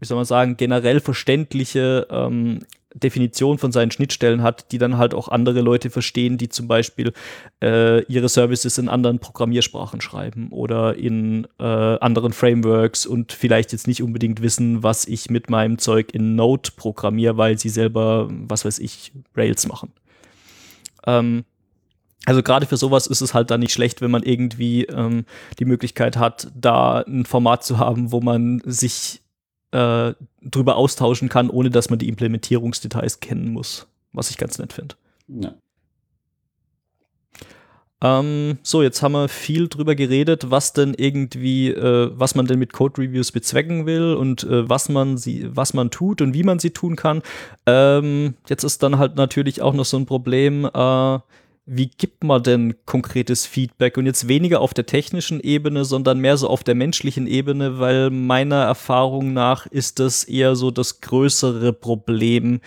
wie soll man sagen, generell verständliche ähm, Definition von seinen Schnittstellen hat, die dann halt auch andere Leute verstehen, die zum Beispiel äh, ihre Services in anderen Programmiersprachen schreiben oder in äh, anderen Frameworks und vielleicht jetzt nicht unbedingt wissen, was ich mit meinem Zeug in Node programmiere, weil sie selber, was weiß ich, Rails machen. Ähm, also gerade für sowas ist es halt dann nicht schlecht, wenn man irgendwie ähm, die Möglichkeit hat, da ein Format zu haben, wo man sich äh, drüber austauschen kann, ohne dass man die Implementierungsdetails kennen muss, was ich ganz nett finde. Ja. Ähm, so, jetzt haben wir viel drüber geredet, was denn irgendwie, äh, was man denn mit Code Reviews bezwecken will und äh, was man sie, was man tut und wie man sie tun kann. Ähm, jetzt ist dann halt natürlich auch noch so ein Problem, äh, wie gibt man denn konkretes Feedback? Und jetzt weniger auf der technischen Ebene, sondern mehr so auf der menschlichen Ebene, weil meiner Erfahrung nach ist das eher so das größere Problem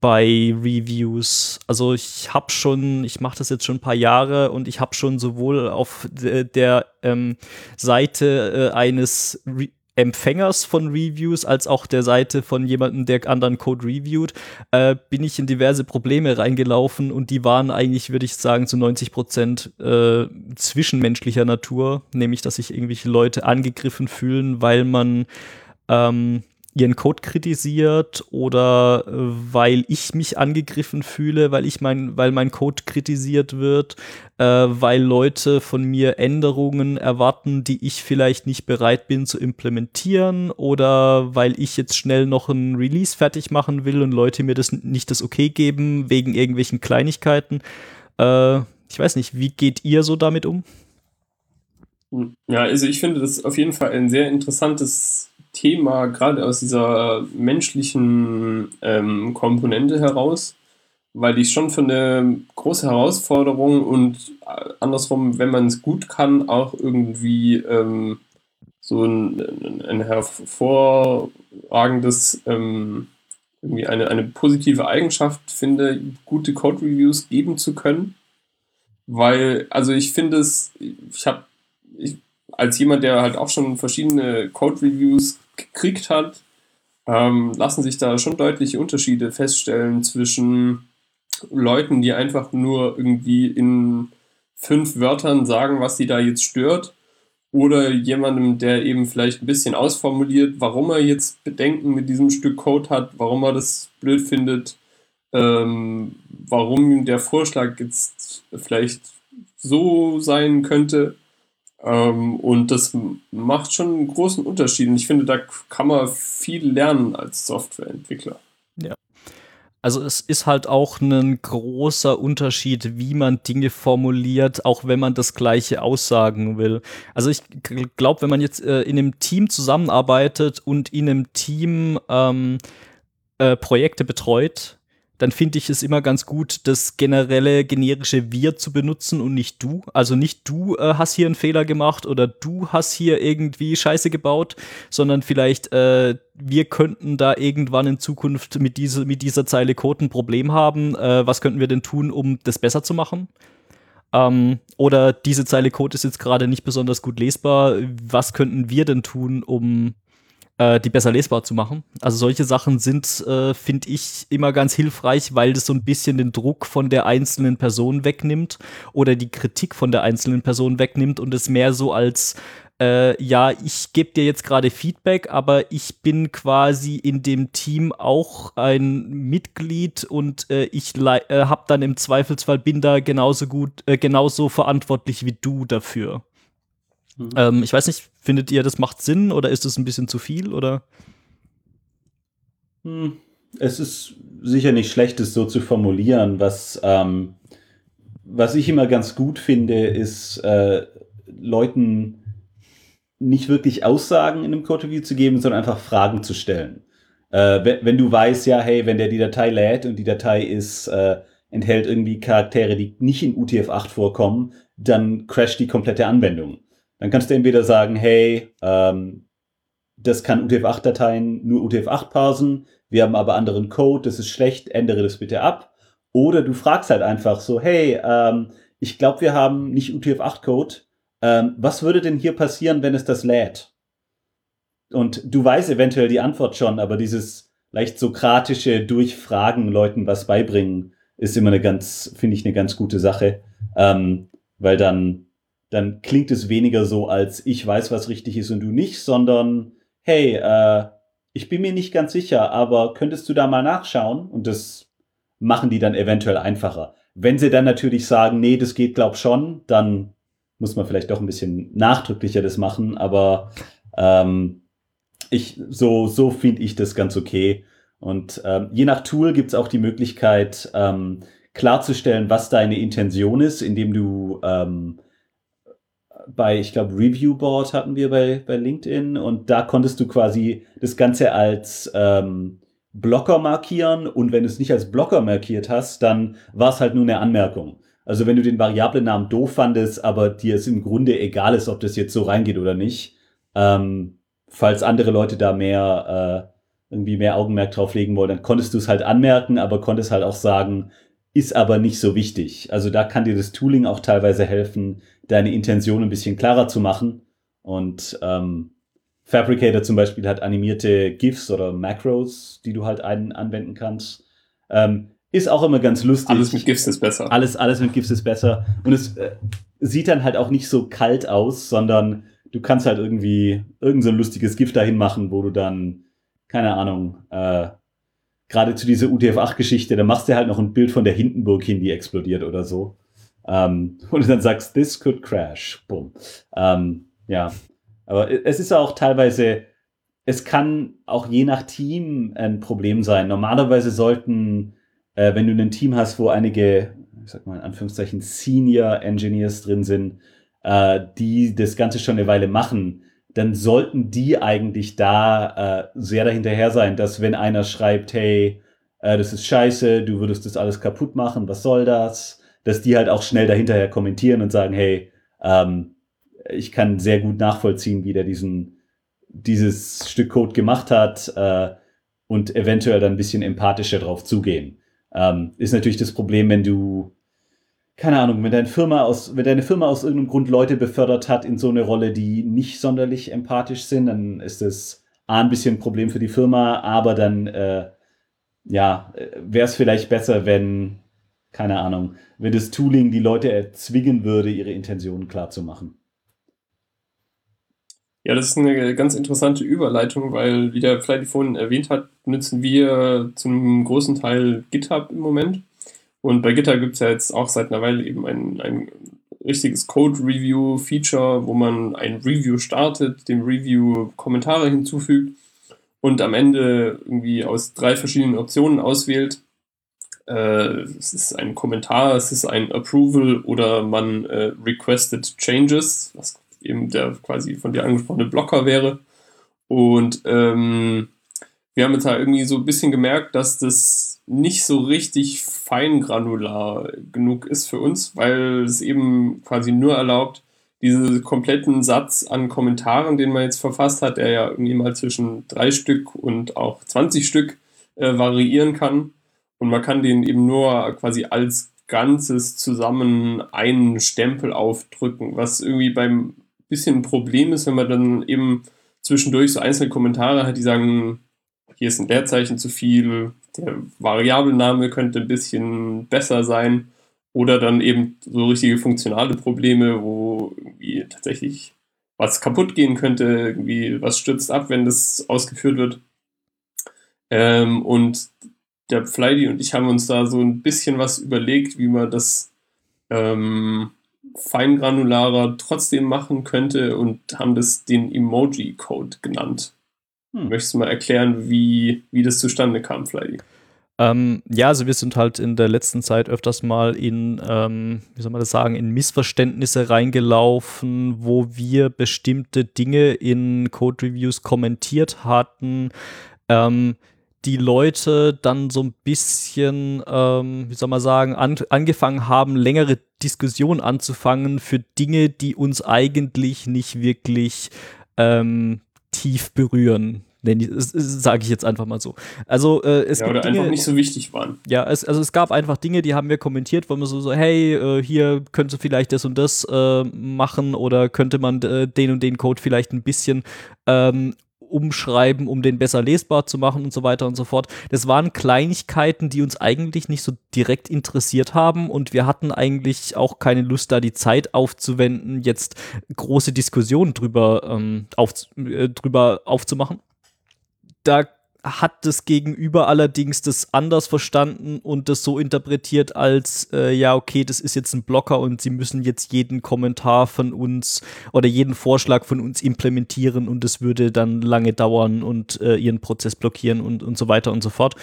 bei Reviews. Also ich habe schon, ich mache das jetzt schon ein paar Jahre und ich habe schon sowohl auf der ähm, Seite äh, eines Re Empfängers von Reviews als auch der Seite von jemandem, der anderen Code reviewt, äh, bin ich in diverse Probleme reingelaufen und die waren eigentlich, würde ich sagen, zu 90 Prozent äh, zwischenmenschlicher Natur, nämlich dass sich irgendwelche Leute angegriffen fühlen, weil man ähm, ihren Code kritisiert oder äh, weil ich mich angegriffen fühle, weil ich mein, weil mein Code kritisiert wird, äh, weil Leute von mir Änderungen erwarten, die ich vielleicht nicht bereit bin zu implementieren oder weil ich jetzt schnell noch ein Release fertig machen will und Leute mir das nicht das Okay geben wegen irgendwelchen Kleinigkeiten. Äh, ich weiß nicht, wie geht ihr so damit um? Ja, also ich finde das auf jeden Fall ein sehr interessantes Thema, gerade aus dieser menschlichen ähm, Komponente heraus, weil ich schon für eine große Herausforderung und äh, andersrum, wenn man es gut kann, auch irgendwie ähm, so ein, ein hervorragendes, ähm, irgendwie eine, eine positive Eigenschaft finde, gute Code-Reviews geben zu können. Weil, also ich finde es, ich habe, als jemand, der halt auch schon verschiedene Code-Reviews gekriegt hat, ähm, lassen sich da schon deutliche Unterschiede feststellen zwischen Leuten, die einfach nur irgendwie in fünf Wörtern sagen, was sie da jetzt stört, oder jemandem, der eben vielleicht ein bisschen ausformuliert, warum er jetzt Bedenken mit diesem Stück Code hat, warum er das blöd findet, ähm, warum der Vorschlag jetzt vielleicht so sein könnte. Ähm, und das macht schon einen großen Unterschied. Und ich finde, da kann man viel lernen als Softwareentwickler. Ja. Also es ist halt auch ein großer Unterschied, wie man Dinge formuliert, auch wenn man das gleiche aussagen will. Also ich glaube, wenn man jetzt äh, in einem Team zusammenarbeitet und in einem Team ähm, äh, Projekte betreut, dann finde ich es immer ganz gut, das generelle generische Wir zu benutzen und nicht du. Also nicht du äh, hast hier einen Fehler gemacht oder du hast hier irgendwie Scheiße gebaut, sondern vielleicht äh, wir könnten da irgendwann in Zukunft mit, diese, mit dieser Zeile Code ein Problem haben. Äh, was könnten wir denn tun, um das besser zu machen? Ähm, oder diese Zeile Code ist jetzt gerade nicht besonders gut lesbar. Was könnten wir denn tun, um äh, die besser lesbar zu machen. Also solche Sachen sind, äh, finde ich, immer ganz hilfreich, weil das so ein bisschen den Druck von der einzelnen Person wegnimmt oder die Kritik von der einzelnen Person wegnimmt und es mehr so als äh, ja, ich gebe dir jetzt gerade Feedback, aber ich bin quasi in dem Team auch ein Mitglied und äh, ich äh, habe dann im Zweifelsfall bin da genauso gut, äh, genauso verantwortlich wie du dafür. Mhm. Ähm, ich weiß nicht, findet ihr, das macht Sinn oder ist es ein bisschen zu viel oder? Hm. Es ist sicher nicht schlecht, es so zu formulieren. Was, ähm, was ich immer ganz gut finde, ist äh, Leuten nicht wirklich Aussagen in einem Code Review zu geben, sondern einfach Fragen zu stellen. Äh, wenn, wenn, du weißt, ja, hey, wenn der die Datei lädt und die Datei ist, äh, enthält irgendwie Charaktere, die nicht in UTF-8 vorkommen, dann crasht die komplette Anwendung. Dann kannst du entweder sagen, hey, ähm, das kann UTF-8-Dateien nur UTF-8 parsen, wir haben aber anderen Code, das ist schlecht, ändere das bitte ab. Oder du fragst halt einfach so, hey, ähm, ich glaube, wir haben nicht UTF-8-Code. Ähm, was würde denn hier passieren, wenn es das lädt? Und du weißt eventuell die Antwort schon, aber dieses leicht sokratische Durchfragen Leuten was beibringen, ist immer eine ganz, finde ich, eine ganz gute Sache. Ähm, weil dann dann klingt es weniger so, als ich weiß, was richtig ist und du nicht, sondern hey, äh, ich bin mir nicht ganz sicher, aber könntest du da mal nachschauen? Und das machen die dann eventuell einfacher. Wenn sie dann natürlich sagen, nee, das geht glaub schon, dann muss man vielleicht doch ein bisschen nachdrücklicher das machen, aber ähm, ich, so, so finde ich das ganz okay. Und ähm, je nach Tool gibt es auch die Möglichkeit, ähm, klarzustellen, was deine Intention ist, indem du ähm, bei, ich glaube, Review Board hatten wir bei, bei LinkedIn und da konntest du quasi das Ganze als ähm, Blocker markieren und wenn du es nicht als Blocker markiert hast, dann war es halt nur eine Anmerkung. Also wenn du den Variablennamen doof fandest, aber dir es im Grunde egal ist, ob das jetzt so reingeht oder nicht, ähm, falls andere Leute da mehr äh, irgendwie mehr Augenmerk drauf legen wollen, dann konntest du es halt anmerken, aber konntest halt auch sagen, ist aber nicht so wichtig. Also da kann dir das Tooling auch teilweise helfen, deine Intention ein bisschen klarer zu machen. Und ähm, Fabricator zum Beispiel hat animierte GIFs oder Macros, die du halt ein anwenden kannst. Ähm, ist auch immer ganz lustig. Alles mit GIFs ist besser. Alles, alles mit GIFs ist besser. Und es äh, sieht dann halt auch nicht so kalt aus, sondern du kannst halt irgendwie irgend so ein lustiges GIF dahin machen, wo du dann, keine Ahnung, äh, gerade zu dieser UTF-8-Geschichte, da machst du halt noch ein Bild von der Hindenburg hin, die explodiert oder so. Ähm, *laughs* und dann sagst, this could crash. Boom. Ähm, ja. Aber es ist auch teilweise, es kann auch je nach Team ein Problem sein. Normalerweise sollten, äh, wenn du ein Team hast, wo einige, ich sag mal in Anführungszeichen, Senior Engineers drin sind, äh, die das Ganze schon eine Weile machen, dann sollten die eigentlich da äh, sehr dahinterher sein, dass wenn einer schreibt, hey, äh, das ist scheiße, du würdest das alles kaputt machen, was soll das? Dass die halt auch schnell dahinterher kommentieren und sagen, hey, ähm, ich kann sehr gut nachvollziehen, wie der diesen, dieses Stück Code gemacht hat äh, und eventuell dann ein bisschen empathischer drauf zugehen. Ähm, ist natürlich das Problem, wenn du, keine Ahnung, wenn deine Firma aus, wenn deine Firma aus irgendeinem Grund Leute befördert hat in so eine Rolle, die nicht sonderlich empathisch sind, dann ist das A, ein bisschen ein Problem für die Firma, aber dann, äh, ja, wäre es vielleicht besser, wenn, keine Ahnung, wenn das Tooling die Leute erzwingen würde, ihre Intentionen klar zu machen. Ja, das ist eine ganz interessante Überleitung, weil, wie der Flighty vorhin erwähnt hat, nutzen wir zum großen Teil GitHub im Moment. Und bei GitHub gibt es ja jetzt auch seit einer Weile eben ein, ein richtiges Code-Review-Feature, wo man ein Review startet, dem Review Kommentare hinzufügt und am Ende irgendwie aus drei verschiedenen Optionen auswählt. Äh, es ist ein Kommentar, es ist ein Approval oder man äh, requested changes, was eben der quasi von dir angesprochene Blocker wäre. Und ähm, wir haben jetzt halt irgendwie so ein bisschen gemerkt, dass das nicht so richtig feingranular genug ist für uns, weil es eben quasi nur erlaubt, diesen kompletten Satz an Kommentaren, den man jetzt verfasst hat, der ja irgendwie mal zwischen drei Stück und auch 20 Stück äh, variieren kann. Und man kann den eben nur quasi als Ganzes zusammen einen Stempel aufdrücken, was irgendwie beim bisschen ein Problem ist, wenn man dann eben zwischendurch so einzelne Kommentare hat, die sagen, hier ist ein Leerzeichen zu viel, der Variablename könnte ein bisschen besser sein oder dann eben so richtige funktionale Probleme, wo irgendwie tatsächlich was kaputt gehen könnte, irgendwie was stürzt ab, wenn das ausgeführt wird. Ähm, und der Flydy und ich haben uns da so ein bisschen was überlegt, wie man das ähm, feingranularer trotzdem machen könnte und haben das den Emoji-Code genannt. Hm. Möchtest du mal erklären, wie, wie das zustande kam, Flydy? Ähm, ja, also wir sind halt in der letzten Zeit öfters mal in, ähm, wie soll man das sagen, in Missverständnisse reingelaufen, wo wir bestimmte Dinge in Code-Reviews kommentiert hatten, ähm, die Leute dann so ein bisschen, ähm, wie soll man sagen, an, angefangen haben, längere Diskussionen anzufangen für Dinge, die uns eigentlich nicht wirklich ähm, tief berühren. Sage ich jetzt einfach mal so. Also äh, es ja, gibt oder Dinge, einfach nicht so wichtig waren. Ja, es, also es gab einfach Dinge, die haben wir kommentiert, wo man so, so hey, äh, hier könnte vielleicht das und das äh, machen oder könnte man äh, den und den Code vielleicht ein bisschen ähm, umschreiben, um den besser lesbar zu machen und so weiter und so fort. Das waren Kleinigkeiten, die uns eigentlich nicht so direkt interessiert haben und wir hatten eigentlich auch keine Lust, da die Zeit aufzuwenden, jetzt große Diskussionen drüber, ähm, auf, äh, drüber aufzumachen. Da hat das Gegenüber allerdings das anders verstanden und das so interpretiert als, äh, ja, okay, das ist jetzt ein Blocker und sie müssen jetzt jeden Kommentar von uns oder jeden Vorschlag von uns implementieren und es würde dann lange dauern und äh, ihren Prozess blockieren und, und so weiter und so fort.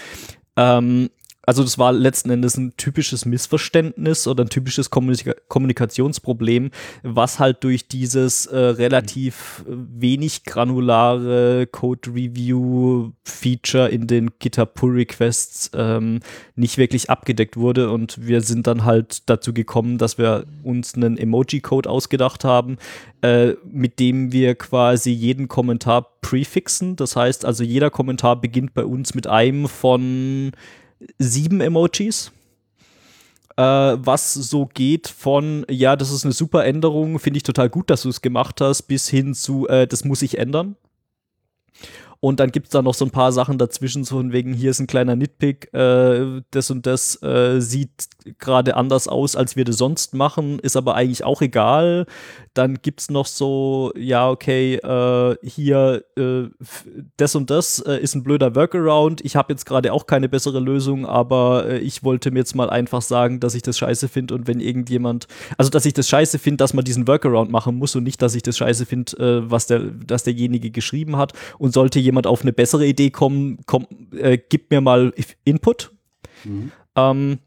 Ähm, also das war letzten Endes ein typisches Missverständnis oder ein typisches Kommunika Kommunikationsproblem, was halt durch dieses äh, relativ wenig granulare Code Review Feature in den GitHub Pull Requests ähm, nicht wirklich abgedeckt wurde und wir sind dann halt dazu gekommen, dass wir uns einen Emoji Code ausgedacht haben, äh, mit dem wir quasi jeden Kommentar prefixen. Das heißt also jeder Kommentar beginnt bei uns mit einem von sieben Emojis. Äh, was so geht von, ja, das ist eine super Änderung, finde ich total gut, dass du es gemacht hast, bis hin zu, äh, das muss ich ändern. Und dann gibt es da noch so ein paar Sachen dazwischen, so von wegen, hier ist ein kleiner Nitpick, äh, das und das äh, sieht gerade anders aus, als wir das sonst machen, ist aber eigentlich auch egal. Dann gibt es noch so, ja, okay, äh, hier, äh, das und das äh, ist ein blöder Workaround. Ich habe jetzt gerade auch keine bessere Lösung, aber äh, ich wollte mir jetzt mal einfach sagen, dass ich das scheiße finde und wenn irgendjemand, also dass ich das scheiße finde, dass man diesen Workaround machen muss und nicht, dass ich das scheiße finde, was der, dass derjenige geschrieben hat und sollte jemand auf eine bessere Idee kommen, komm, äh, gib mir mal Input. Mhm. Ähm,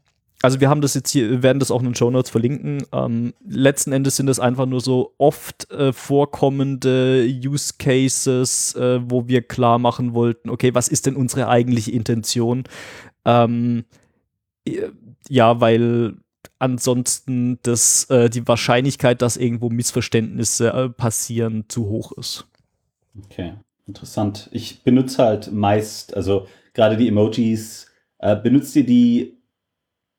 also wir haben das jetzt hier, werden das auch in den Show Notes verlinken. Ähm, letzten Endes sind es einfach nur so oft äh, vorkommende Use Cases, äh, wo wir klar machen wollten, okay, was ist denn unsere eigentliche Intention? Ähm, ja, weil ansonsten das, äh, die Wahrscheinlichkeit, dass irgendwo Missverständnisse äh, passieren, zu hoch ist. Okay. Interessant. Ich benutze halt meist, also gerade die Emojis, äh, benutzt ihr die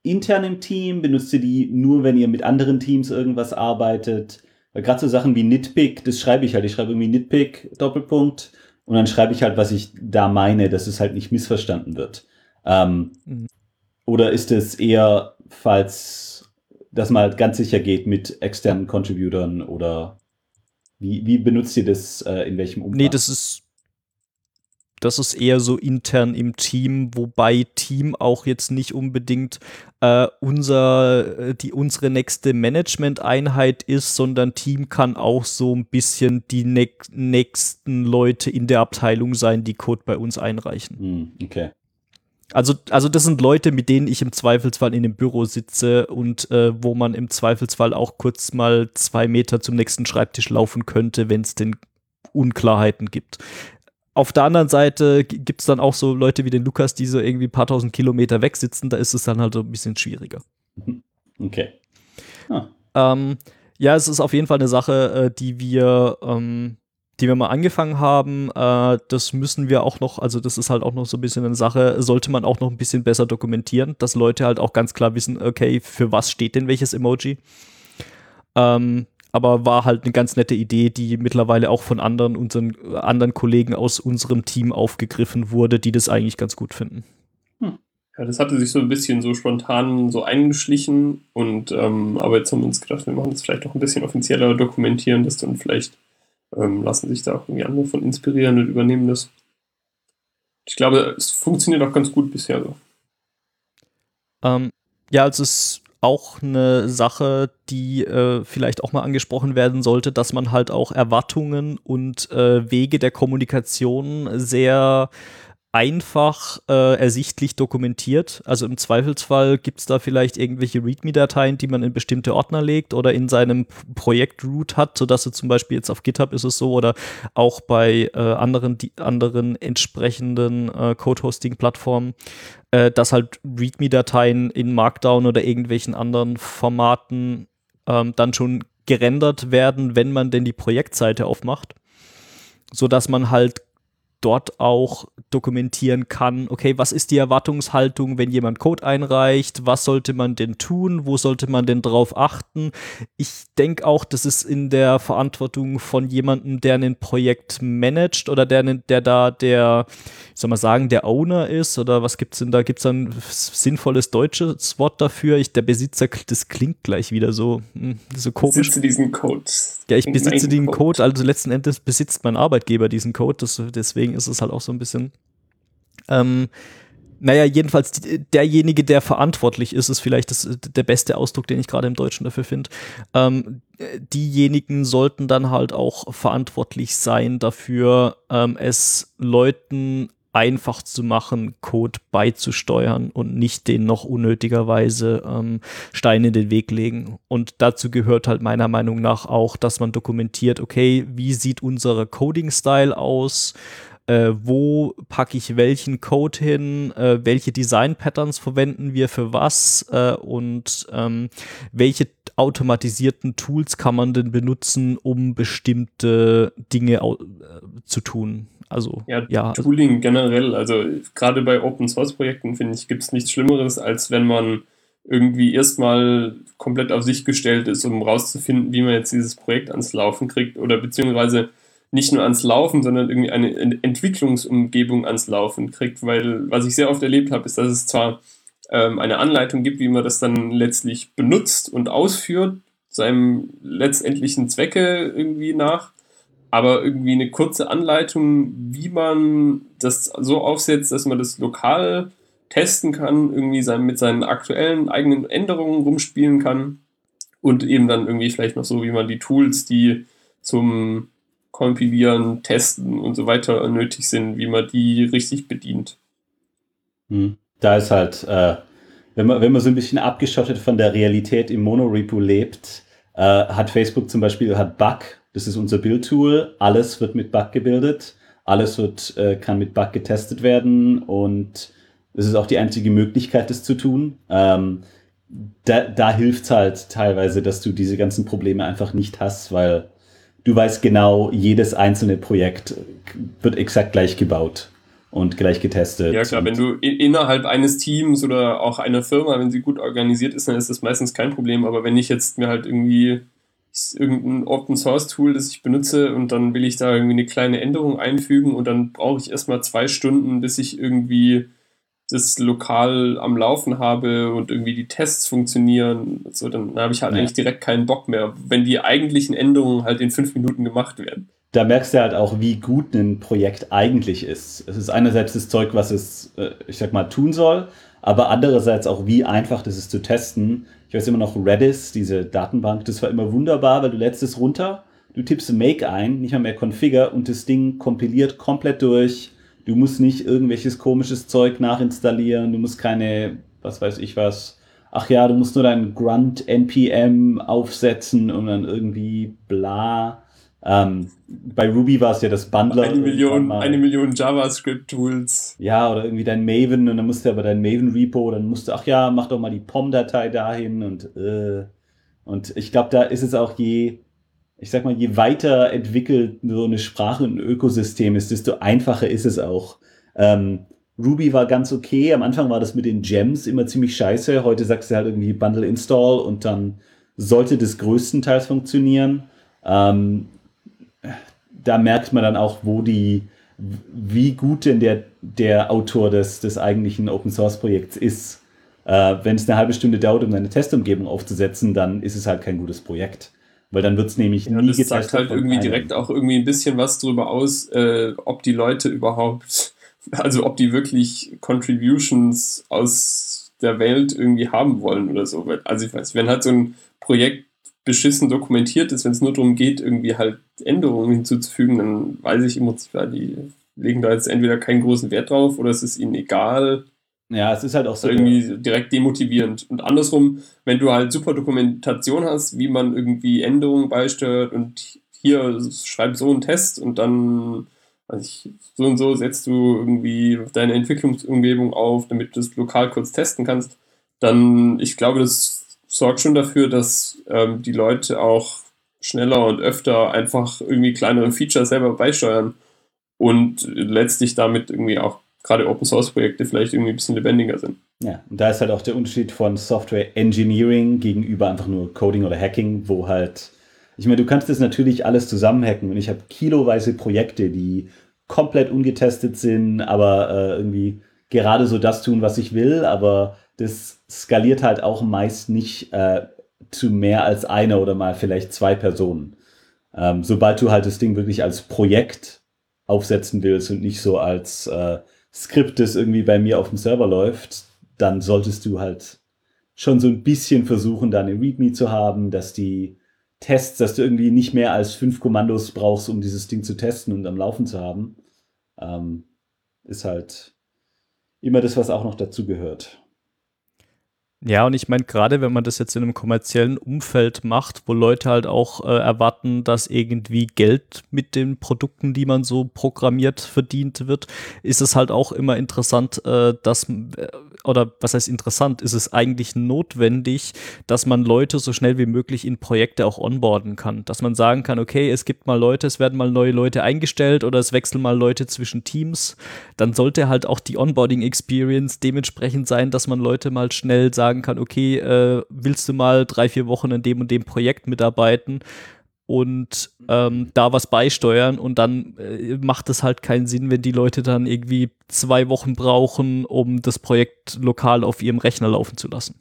intern im Team? Benutzt ihr die nur, wenn ihr mit anderen Teams irgendwas arbeitet? Weil gerade so Sachen wie Nitpick, das schreibe ich halt. Ich schreibe irgendwie Nitpick, Doppelpunkt, und dann schreibe ich halt, was ich da meine, dass es halt nicht missverstanden wird. Ähm, mhm. Oder ist es eher, falls das mal ganz sicher geht mit externen Contributern oder wie, wie benutzt ihr das äh, in welchem Umfang? Nee, das ist das ist eher so intern im Team, wobei Team auch jetzt nicht unbedingt äh, unser, äh, die, unsere nächste Management-Einheit ist, sondern Team kann auch so ein bisschen die ne nächsten Leute in der Abteilung sein, die Code bei uns einreichen. Hm, okay. Also, also das sind Leute, mit denen ich im Zweifelsfall in dem Büro sitze und äh, wo man im Zweifelsfall auch kurz mal zwei Meter zum nächsten Schreibtisch laufen könnte, wenn es denn Unklarheiten gibt. Auf der anderen Seite gibt es dann auch so Leute wie den Lukas, die so irgendwie ein paar tausend Kilometer weg sitzen, da ist es dann halt so ein bisschen schwieriger. *laughs* Okay. Ah. Ähm, ja, es ist auf jeden Fall eine Sache, äh, die wir ähm, die wir mal angefangen haben, äh, das müssen wir auch noch, also das ist halt auch noch so ein bisschen eine Sache, sollte man auch noch ein bisschen besser dokumentieren, dass Leute halt auch ganz klar wissen, okay, für was steht denn welches Emoji. Ähm, aber war halt eine ganz nette Idee, die mittlerweile auch von anderen, unseren anderen Kollegen aus unserem Team aufgegriffen wurde, die das eigentlich ganz gut finden. Hm. Ja, das hatte sich so ein bisschen so spontan so eingeschlichen und ähm, aber jetzt haben wir uns gedacht, wir machen das vielleicht auch ein bisschen offizieller, dokumentieren das dann vielleicht ähm, lassen sich da auch irgendwie andere von inspirieren und übernehmen das. Ich glaube, es funktioniert auch ganz gut bisher so. Ähm, ja, also es ist auch eine Sache, die äh, vielleicht auch mal angesprochen werden sollte, dass man halt auch Erwartungen und äh, Wege der Kommunikation sehr einfach äh, ersichtlich dokumentiert. Also im Zweifelsfall gibt es da vielleicht irgendwelche README-Dateien, die man in bestimmte Ordner legt oder in seinem Projekt Root hat, sodass du zum Beispiel jetzt auf GitHub ist es so oder auch bei äh, anderen, die, anderen entsprechenden äh, Code-Hosting-Plattformen, äh, dass halt README-Dateien in Markdown oder irgendwelchen anderen Formaten ähm, dann schon gerendert werden, wenn man denn die Projektseite aufmacht sodass man halt dort auch dokumentieren kann, okay, was ist die Erwartungshaltung, wenn jemand Code einreicht, was sollte man denn tun, wo sollte man denn drauf achten. Ich denke auch, das ist in der Verantwortung von jemandem, der ein Projekt managt oder der, der da der, ich soll mal sagen, der Owner ist oder was gibt's denn da? Gibt's ein sinnvolles deutsches Wort dafür? Ich, der Besitzer, das klingt gleich wieder so, hm, so komisch. Besitze diesen Code. Ja, ich besitze den Code. Code, also letzten Endes besitzt mein Arbeitgeber diesen Code, das, deswegen deswegen ist es halt auch so ein bisschen. Ähm, naja, jedenfalls derjenige, der verantwortlich ist, ist vielleicht das, der beste Ausdruck, den ich gerade im Deutschen dafür finde. Ähm, diejenigen sollten dann halt auch verantwortlich sein dafür, ähm, es Leuten einfach zu machen, Code beizusteuern und nicht den noch unnötigerweise ähm, Steine in den Weg legen. Und dazu gehört halt meiner Meinung nach auch, dass man dokumentiert, okay, wie sieht unser Coding-Style aus? Äh, wo packe ich welchen Code hin, äh, welche Design-Patterns verwenden wir für was äh, und ähm, welche automatisierten Tools kann man denn benutzen, um bestimmte Dinge äh, zu tun. Also, ja, ja Tooling also, generell, also gerade bei Open Source Projekten finde ich, gibt es nichts Schlimmeres, als wenn man irgendwie erstmal komplett auf sich gestellt ist, um rauszufinden, wie man jetzt dieses Projekt ans Laufen kriegt oder beziehungsweise nicht nur ans Laufen, sondern irgendwie eine Entwicklungsumgebung ans Laufen kriegt, weil was ich sehr oft erlebt habe, ist, dass es zwar ähm, eine Anleitung gibt, wie man das dann letztlich benutzt und ausführt, seinem letztendlichen Zwecke irgendwie nach, aber irgendwie eine kurze Anleitung, wie man das so aufsetzt, dass man das lokal testen kann, irgendwie sein, mit seinen aktuellen eigenen Änderungen rumspielen kann und eben dann irgendwie vielleicht noch so, wie man die Tools, die zum Kompilieren, Testen und so weiter nötig sind, wie man die richtig bedient. Hm. Da ist halt, äh, wenn, man, wenn man so ein bisschen abgeschottet von der Realität im Monorepo lebt, äh, hat Facebook zum Beispiel hat Bug das ist unser Build-Tool. Alles wird mit Bug gebildet. Alles wird, äh, kann mit Bug getestet werden und es ist auch die einzige Möglichkeit, das zu tun. Ähm, da da hilft es halt teilweise, dass du diese ganzen Probleme einfach nicht hast, weil du weißt genau, jedes einzelne Projekt wird exakt gleich gebaut und gleich getestet. Ja klar, wenn du innerhalb eines Teams oder auch einer Firma, wenn sie gut organisiert ist, dann ist das meistens kein Problem. Aber wenn ich jetzt mir halt irgendwie irgendein Open Source Tool, das ich benutze und dann will ich da irgendwie eine kleine Änderung einfügen und dann brauche ich erstmal zwei Stunden, bis ich irgendwie das lokal am Laufen habe und irgendwie die Tests funktionieren. So, dann habe ich halt ja. eigentlich direkt keinen Bock mehr, wenn die eigentlichen Änderungen halt in fünf Minuten gemacht werden. Da merkst du halt auch, wie gut ein Projekt eigentlich ist. Es ist einerseits das Zeug, was es, äh, ich sag mal, tun soll, aber andererseits auch, wie einfach das ist zu testen ich weiß immer noch Redis, diese Datenbank, das war immer wunderbar, weil du lädst es runter, du tippst Make ein, nicht mal mehr Configure und das Ding kompiliert komplett durch. Du musst nicht irgendwelches komisches Zeug nachinstallieren, du musst keine, was weiß ich was. Ach ja, du musst nur dein Grunt NPM aufsetzen und dann irgendwie bla. Ähm, bei Ruby war es ja das Bundler. Eine Million, eine Million JavaScript-Tools. Ja, oder irgendwie dein Maven und dann musst du aber dein Maven-Repo, dann musst du, ach ja, mach doch mal die POM-Datei dahin und äh, und ich glaube, da ist es auch je, ich sag mal, je weiter entwickelt so eine Sprache und ein Ökosystem ist, desto einfacher ist es auch. Ähm, Ruby war ganz okay. Am Anfang war das mit den Gems immer ziemlich scheiße. Heute sagst du halt irgendwie Bundle Install und dann sollte das größtenteils funktionieren. Ähm, da merkt man dann auch, wo die, wie gut denn der, der Autor des, des eigentlichen Open Source Projekts ist. Äh, Wenn es eine halbe Stunde dauert, um eine Testumgebung aufzusetzen, dann ist es halt kein gutes Projekt. Weil dann wird es nämlich ja, nie das getestet. Das sagt halt irgendwie einem. direkt auch irgendwie ein bisschen was darüber aus, äh, ob die Leute überhaupt, also ob die wirklich Contributions aus der Welt irgendwie haben wollen oder so. Also ich weiß, wenn halt so ein Projekt beschissen dokumentiert ist, wenn es nur darum geht, irgendwie halt Änderungen hinzuzufügen, dann weiß ich immer, die legen da jetzt entweder keinen großen Wert drauf oder es ist ihnen egal. Ja, es ist halt auch so. Irgendwie direkt demotivierend. Und andersrum, wenn du halt super Dokumentation hast, wie man irgendwie Änderungen beisteuert und hier schreib so einen Test und dann, weiß ich, so und so setzt du irgendwie deine Entwicklungsumgebung auf, damit du es lokal kurz testen kannst, dann, ich glaube, das sorgt schon dafür, dass ähm, die Leute auch schneller und öfter einfach irgendwie kleinere Features selber beisteuern und letztlich damit irgendwie auch gerade Open Source Projekte vielleicht irgendwie ein bisschen lebendiger sind. Ja, und da ist halt auch der Unterschied von Software Engineering gegenüber einfach nur Coding oder Hacking, wo halt, ich meine, du kannst das natürlich alles zusammenhacken und ich habe kiloweise Projekte, die komplett ungetestet sind, aber äh, irgendwie gerade so das tun, was ich will, aber das skaliert halt auch meist nicht äh, zu mehr als einer oder mal vielleicht zwei Personen. Ähm, sobald du halt das Ding wirklich als Projekt aufsetzen willst und nicht so als äh, Skript, das irgendwie bei mir auf dem Server läuft, dann solltest du halt schon so ein bisschen versuchen, da eine README zu haben, dass die Tests, dass du irgendwie nicht mehr als fünf Kommandos brauchst, um dieses Ding zu testen und am Laufen zu haben. Ähm, ist halt immer das, was auch noch dazu gehört. Ja, und ich meine, gerade wenn man das jetzt in einem kommerziellen Umfeld macht, wo Leute halt auch äh, erwarten, dass irgendwie Geld mit den Produkten, die man so programmiert, verdient wird, ist es halt auch immer interessant, äh, dass, äh, oder was heißt interessant, ist es eigentlich notwendig, dass man Leute so schnell wie möglich in Projekte auch onboarden kann. Dass man sagen kann, okay, es gibt mal Leute, es werden mal neue Leute eingestellt oder es wechseln mal Leute zwischen Teams. Dann sollte halt auch die Onboarding-Experience dementsprechend sein, dass man Leute mal schnell sagen kann, okay, äh, willst du mal drei, vier Wochen in dem und dem Projekt mitarbeiten und ähm, da was beisteuern und dann äh, macht es halt keinen Sinn, wenn die Leute dann irgendwie zwei Wochen brauchen, um das Projekt lokal auf ihrem Rechner laufen zu lassen.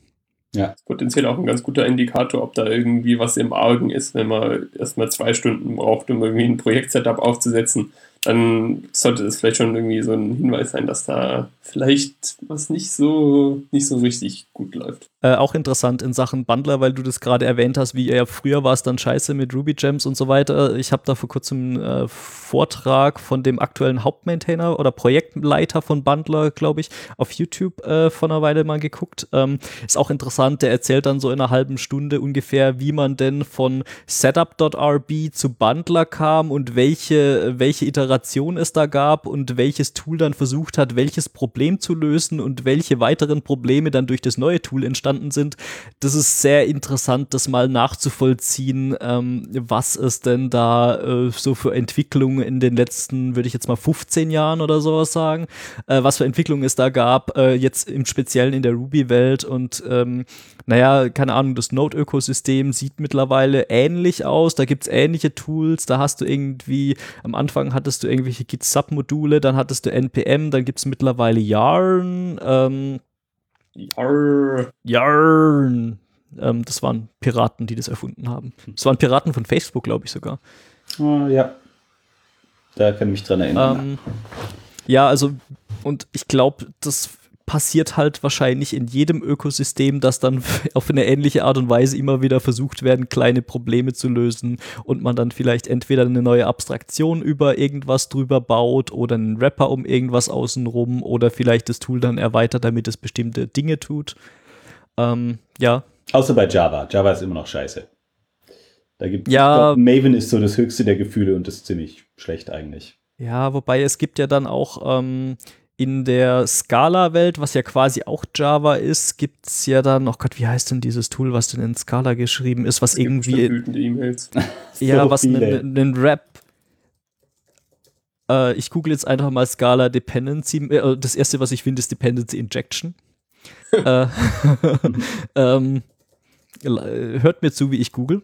Ja. Potenziell auch ein ganz guter Indikator, ob da irgendwie was im Argen ist, wenn man erstmal zwei Stunden braucht, um irgendwie ein Projektsetup aufzusetzen dann sollte es vielleicht schon irgendwie so ein Hinweis sein, dass da vielleicht was nicht so, nicht so richtig gut läuft. Äh, auch interessant in Sachen Bundler, weil du das gerade erwähnt hast, wie ja früher war es dann scheiße mit Ruby Gems und so weiter. Ich habe da vor kurzem einen äh, Vortrag von dem aktuellen Hauptmaintainer oder Projektleiter von Bundler, glaube ich, auf YouTube äh, vor einer Weile mal geguckt. Ähm, ist auch interessant, der erzählt dann so in einer halben Stunde ungefähr, wie man denn von Setup.rb zu Bundler kam und welche, welche Iteration es da gab und welches Tool dann versucht hat, welches Problem zu lösen und welche weiteren Probleme dann durch das neue Tool entstanden entstanden sind. Das ist sehr interessant, das mal nachzuvollziehen, ähm, was es denn da äh, so für Entwicklungen in den letzten, würde ich jetzt mal 15 Jahren oder sowas sagen, äh, was für Entwicklungen es da gab, äh, jetzt im Speziellen in der Ruby-Welt und ähm, naja, keine Ahnung, das Node-Ökosystem sieht mittlerweile ähnlich aus, da gibt es ähnliche Tools, da hast du irgendwie, am Anfang hattest du irgendwelche Git-Sub-Module, dann hattest du NPM, dann gibt es mittlerweile Yarn, ähm, Jarr. Jarn. Ähm, das waren Piraten, die das erfunden haben. Das waren Piraten von Facebook, glaube ich sogar. Oh, ja. Da kann ich mich dran erinnern. Ähm, ja, also, und ich glaube, das passiert halt wahrscheinlich in jedem Ökosystem, dass dann *laughs* auf eine ähnliche Art und Weise immer wieder versucht werden, kleine Probleme zu lösen und man dann vielleicht entweder eine neue Abstraktion über irgendwas drüber baut oder einen Wrapper um irgendwas außenrum oder vielleicht das Tool dann erweitert, damit es bestimmte Dinge tut. Ähm, ja. Außer bei Java. Java ist immer noch scheiße. Da gibt ja, glaub, Maven ist so das höchste der Gefühle und das ist ziemlich schlecht eigentlich. Ja, wobei es gibt ja dann auch ähm, in der Scala-Welt, was ja quasi auch Java ist, gibt es ja dann, oh Gott, wie heißt denn dieses Tool, was denn in Scala geschrieben ist, was irgendwie. E-Mails. *laughs* ja, so was einen Rap. Äh, ich google jetzt einfach mal Scala Dependency. Äh, das erste, was ich finde, ist Dependency Injection. *laughs* äh, *laughs* ähm, hört mir zu, wie ich google.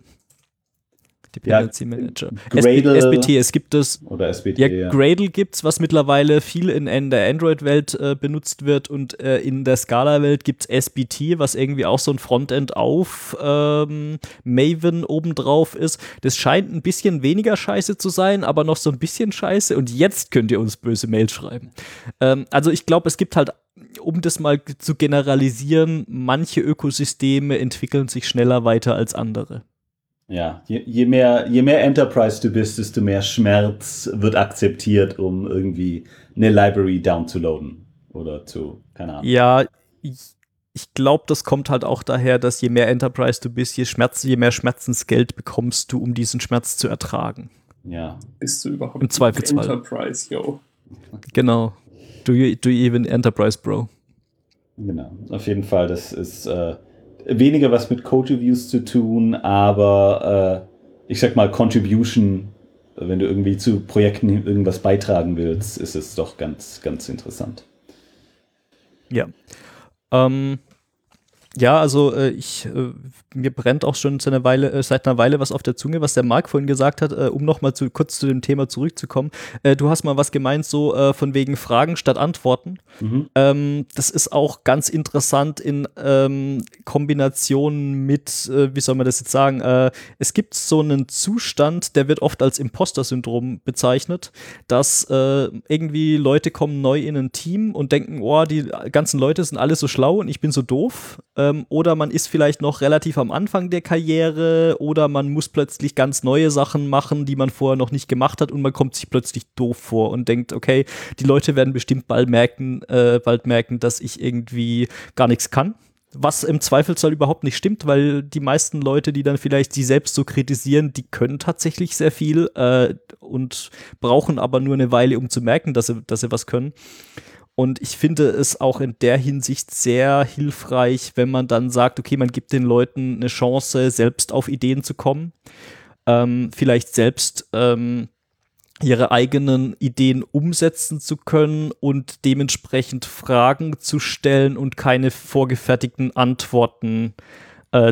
Dependency ja, Manager. Gradle SBT, es gibt es. Oder SBT, ja, ja. Gradle gibt es, was mittlerweile viel in, in der Android-Welt äh, benutzt wird und äh, in der Scala-Welt gibt es SBT, was irgendwie auch so ein Frontend auf ähm, Maven obendrauf ist. Das scheint ein bisschen weniger scheiße zu sein, aber noch so ein bisschen scheiße und jetzt könnt ihr uns böse Mails schreiben. Ähm, also ich glaube, es gibt halt um das mal zu generalisieren, manche Ökosysteme entwickeln sich schneller weiter als andere. Ja, je, je, mehr, je mehr Enterprise du bist, desto mehr Schmerz wird akzeptiert, um irgendwie eine Library downzuladen oder zu, keine Ahnung. Ja, ich, ich glaube, das kommt halt auch daher, dass je mehr Enterprise du bist, je, Schmerz, je mehr Schmerzensgeld bekommst du, um diesen Schmerz zu ertragen. Ja. Bist du überhaupt Im Zweifelsfall. Enterprise, yo. Genau. Do you, do you even Enterprise, Bro? Genau. Auf jeden Fall, das ist. Äh, weniger was mit Code-Reviews zu tun, aber äh, ich sag mal Contribution, wenn du irgendwie zu Projekten irgendwas beitragen willst, ist es doch ganz, ganz interessant. Ja. Ähm, ja, also äh, ich, äh, mir brennt auch schon seit einer, Weile, äh, seit einer Weile was auf der Zunge, was der Marc vorhin gesagt hat, äh, um nochmal zu, kurz zu dem Thema zurückzukommen. Äh, du hast mal was gemeint, so äh, von wegen Fragen statt Antworten. Mhm. Ähm, das ist auch ganz interessant in ähm, Kombination mit, wie soll man das jetzt sagen, es gibt so einen Zustand, der wird oft als Imposter-Syndrom bezeichnet, dass irgendwie Leute kommen neu in ein Team und denken, oh, die ganzen Leute sind alle so schlau und ich bin so doof ähm, oder man ist vielleicht noch relativ am Anfang der Karriere oder man muss plötzlich ganz neue Sachen machen, die man vorher noch nicht gemacht hat und man kommt sich plötzlich doof vor und denkt, okay, die Leute werden bestimmt bald merken, äh, bald merken, dass ich irgendwie gar nichts kann was im Zweifelsfall überhaupt nicht stimmt, weil die meisten Leute, die dann vielleicht sie selbst so kritisieren, die können tatsächlich sehr viel äh, und brauchen aber nur eine Weile, um zu merken, dass sie, dass sie was können. Und ich finde es auch in der Hinsicht sehr hilfreich, wenn man dann sagt, okay, man gibt den Leuten eine Chance, selbst auf Ideen zu kommen, ähm, vielleicht selbst ähm, ihre eigenen Ideen umsetzen zu können und dementsprechend Fragen zu stellen und keine vorgefertigten Antworten äh,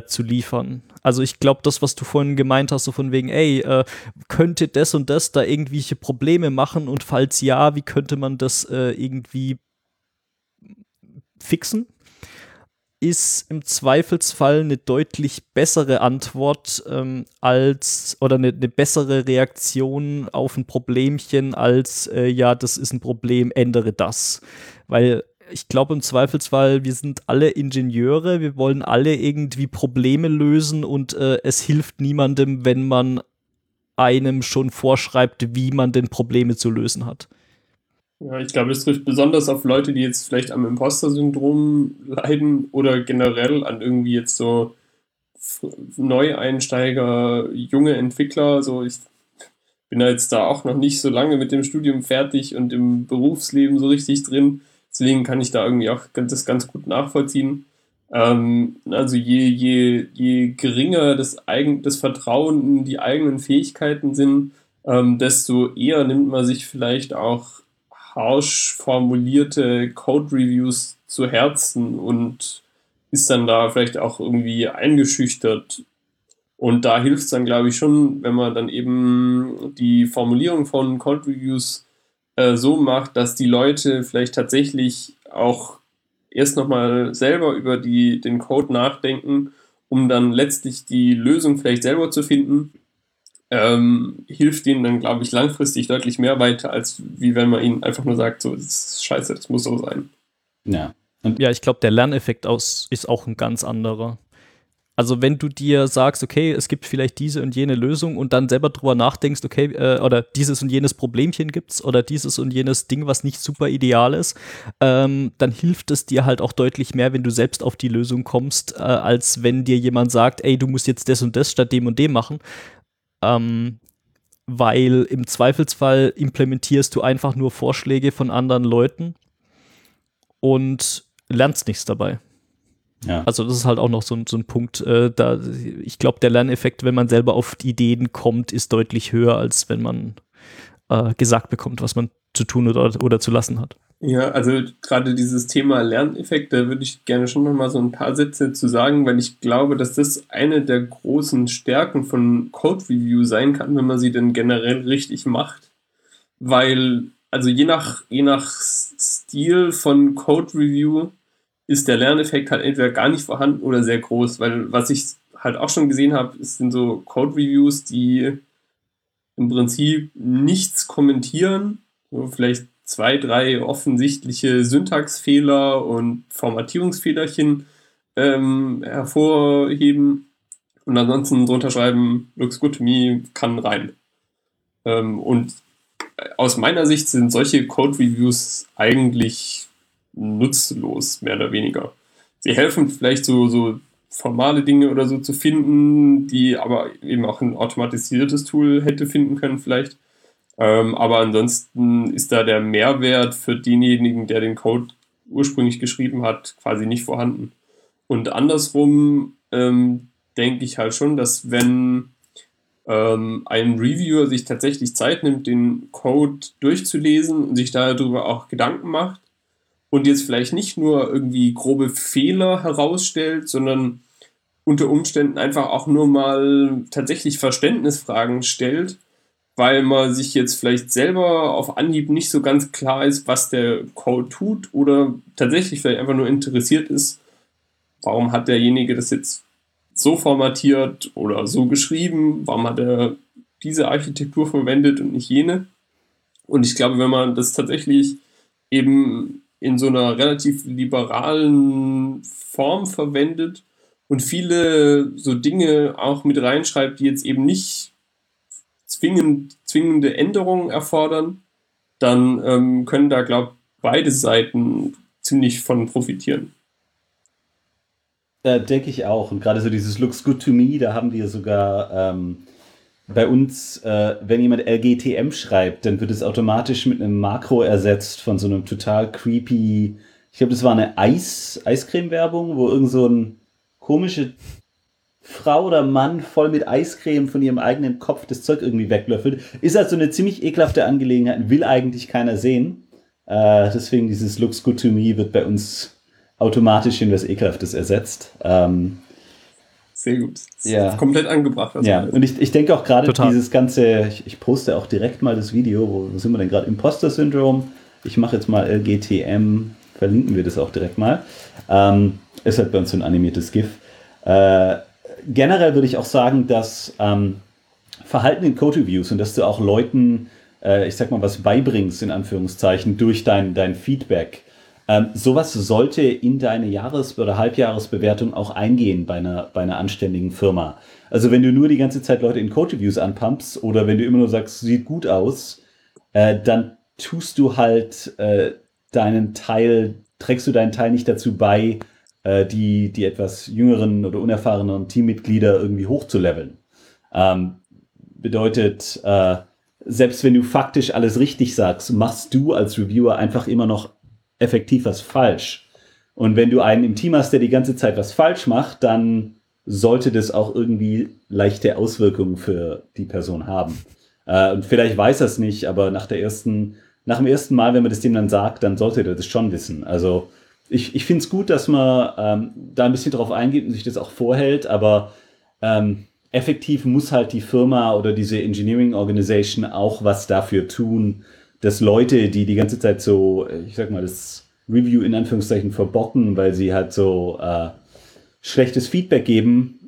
zu liefern. Also ich glaube, das, was du vorhin gemeint hast, so von wegen, ey, äh, könnte das und das da irgendwelche Probleme machen und falls ja, wie könnte man das äh, irgendwie fixen? ist im Zweifelsfall eine deutlich bessere Antwort ähm, als oder eine, eine, bessere Reaktion auf ein Problemchen als äh, ja, das ist ein Problem, ändere das. Weil ich glaube im Zweifelsfall, wir sind alle Ingenieure, wir wollen alle irgendwie Probleme lösen und äh, es hilft niemandem, wenn man einem schon vorschreibt, wie man denn Probleme zu lösen hat. Ja, ich glaube, das trifft besonders auf Leute, die jetzt vielleicht am Imposter-Syndrom leiden oder generell an irgendwie jetzt so Neueinsteiger, junge Entwickler. So, ich bin da jetzt da auch noch nicht so lange mit dem Studium fertig und im Berufsleben so richtig drin. Deswegen kann ich da irgendwie auch das ganz gut nachvollziehen. Ähm, also je, je, je geringer das, eigen, das Vertrauen in die eigenen Fähigkeiten sind, ähm, desto eher nimmt man sich vielleicht auch harsch formulierte Code-Reviews zu Herzen und ist dann da vielleicht auch irgendwie eingeschüchtert. Und da hilft es dann, glaube ich, schon, wenn man dann eben die Formulierung von Code-Reviews äh, so macht, dass die Leute vielleicht tatsächlich auch erst nochmal selber über die, den Code nachdenken, um dann letztlich die Lösung vielleicht selber zu finden ähm, hilft ihnen dann, glaube ich, langfristig deutlich mehr weiter, als wie wenn man ihnen einfach nur sagt, so, das ist scheiße, das muss so sein. Ja. Und ja, ich glaube, der Lerneffekt aus ist auch ein ganz anderer. Also wenn du dir sagst, okay, es gibt vielleicht diese und jene Lösung und dann selber drüber nachdenkst, okay, äh, oder dieses und jenes Problemchen gibt's oder dieses und jenes Ding, was nicht super ideal ist, ähm, dann hilft es dir halt auch deutlich mehr, wenn du selbst auf die Lösung kommst, äh, als wenn dir jemand sagt, ey, du musst jetzt das und das statt dem und dem machen ähm, weil im Zweifelsfall implementierst du einfach nur Vorschläge von anderen Leuten und lernst nichts dabei. Ja. Also das ist halt auch noch so, so ein Punkt, äh, da ich glaube, der Lerneffekt, wenn man selber auf Ideen kommt, ist deutlich höher, als wenn man äh, gesagt bekommt, was man zu tun oder, oder zu lassen hat. Ja, also gerade dieses Thema Lerneffekt, da würde ich gerne schon nochmal so ein paar Sätze zu sagen, weil ich glaube, dass das eine der großen Stärken von Code Review sein kann, wenn man sie denn generell richtig macht. Weil, also je nach, je nach Stil von Code Review ist der Lerneffekt halt entweder gar nicht vorhanden oder sehr groß, weil was ich halt auch schon gesehen habe, sind so Code Reviews, die im Prinzip nichts kommentieren, so vielleicht zwei, drei offensichtliche Syntaxfehler und Formatierungsfehlerchen ähm, hervorheben und ansonsten drunter schreiben, looks good to me, kann rein. Ähm, und aus meiner Sicht sind solche Code-Reviews eigentlich nutzlos, mehr oder weniger. Sie helfen vielleicht so, so formale Dinge oder so zu finden, die aber eben auch ein automatisiertes Tool hätte finden können vielleicht. Ähm, aber ansonsten ist da der Mehrwert für denjenigen, der den Code ursprünglich geschrieben hat, quasi nicht vorhanden. Und andersrum ähm, denke ich halt schon, dass wenn ähm, ein Reviewer sich tatsächlich Zeit nimmt, den Code durchzulesen und sich darüber auch Gedanken macht und jetzt vielleicht nicht nur irgendwie grobe Fehler herausstellt, sondern unter Umständen einfach auch nur mal tatsächlich Verständnisfragen stellt, weil man sich jetzt vielleicht selber auf Anhieb nicht so ganz klar ist, was der Code tut oder tatsächlich vielleicht einfach nur interessiert ist, warum hat derjenige das jetzt so formatiert oder so geschrieben, warum hat er diese Architektur verwendet und nicht jene. Und ich glaube, wenn man das tatsächlich eben in so einer relativ liberalen Form verwendet und viele so Dinge auch mit reinschreibt, die jetzt eben nicht zwingend, zwingende Änderungen erfordern, dann ähm, können da, glaube ich, beide Seiten ziemlich von profitieren. Da denke ich auch. Und gerade so dieses Looks Good to Me, da haben wir sogar ähm, bei uns, äh, wenn jemand LGTM schreibt, dann wird es automatisch mit einem Makro ersetzt von so einem total creepy, ich glaube, das war eine Eis, Eiscreme-Werbung, wo irgend so ein komische Frau oder Mann voll mit Eiscreme von ihrem eigenen Kopf das Zeug irgendwie weglöffelt. Ist also eine ziemlich ekelhafte Angelegenheit, will eigentlich keiner sehen. Äh, deswegen dieses Looks Good to Me wird bei uns automatisch in was Ekelhaftes ersetzt. Ähm, Sehr gut. Ja. Komplett angebracht. Ja, und ich, ich denke auch gerade dieses ganze, ich, ich poste auch direkt mal das Video, wo, wo sind wir denn gerade? Imposter-Syndrom. Ich mache jetzt mal LGTM, verlinken wir das auch direkt mal. Ähm, ist halt bei uns so ein animiertes GIF. Äh, generell würde ich auch sagen, dass ähm, Verhalten in Code-Reviews und dass du auch Leuten, äh, ich sag mal, was beibringst, in Anführungszeichen, durch dein, dein Feedback. Ähm, sowas sollte in deine Jahres- oder Halbjahresbewertung auch eingehen bei einer, bei einer anständigen Firma. Also wenn du nur die ganze Zeit Leute in Code-Reviews anpumpst oder wenn du immer nur sagst, sieht gut aus, äh, dann tust du halt äh, deinen Teil, trägst du deinen Teil nicht dazu bei, äh, die, die etwas jüngeren oder unerfahrenen Teammitglieder irgendwie hochzuleveln. Ähm, bedeutet, äh, selbst wenn du faktisch alles richtig sagst, machst du als Reviewer einfach immer noch effektiv was falsch. Und wenn du einen im Team hast, der die ganze Zeit was falsch macht, dann sollte das auch irgendwie leichte Auswirkungen für die Person haben. Äh, und vielleicht weiß er es nicht, aber nach der ersten, nach dem ersten Mal, wenn man das dem dann sagt, dann sollte er das schon wissen. Also ich, ich finde es gut, dass man ähm, da ein bisschen drauf eingeht und sich das auch vorhält, aber ähm, effektiv muss halt die Firma oder diese Engineering Organization auch was dafür tun, dass Leute, die die ganze Zeit so, ich sag mal, das Review in Anführungszeichen verbocken, weil sie halt so äh, schlechtes Feedback geben,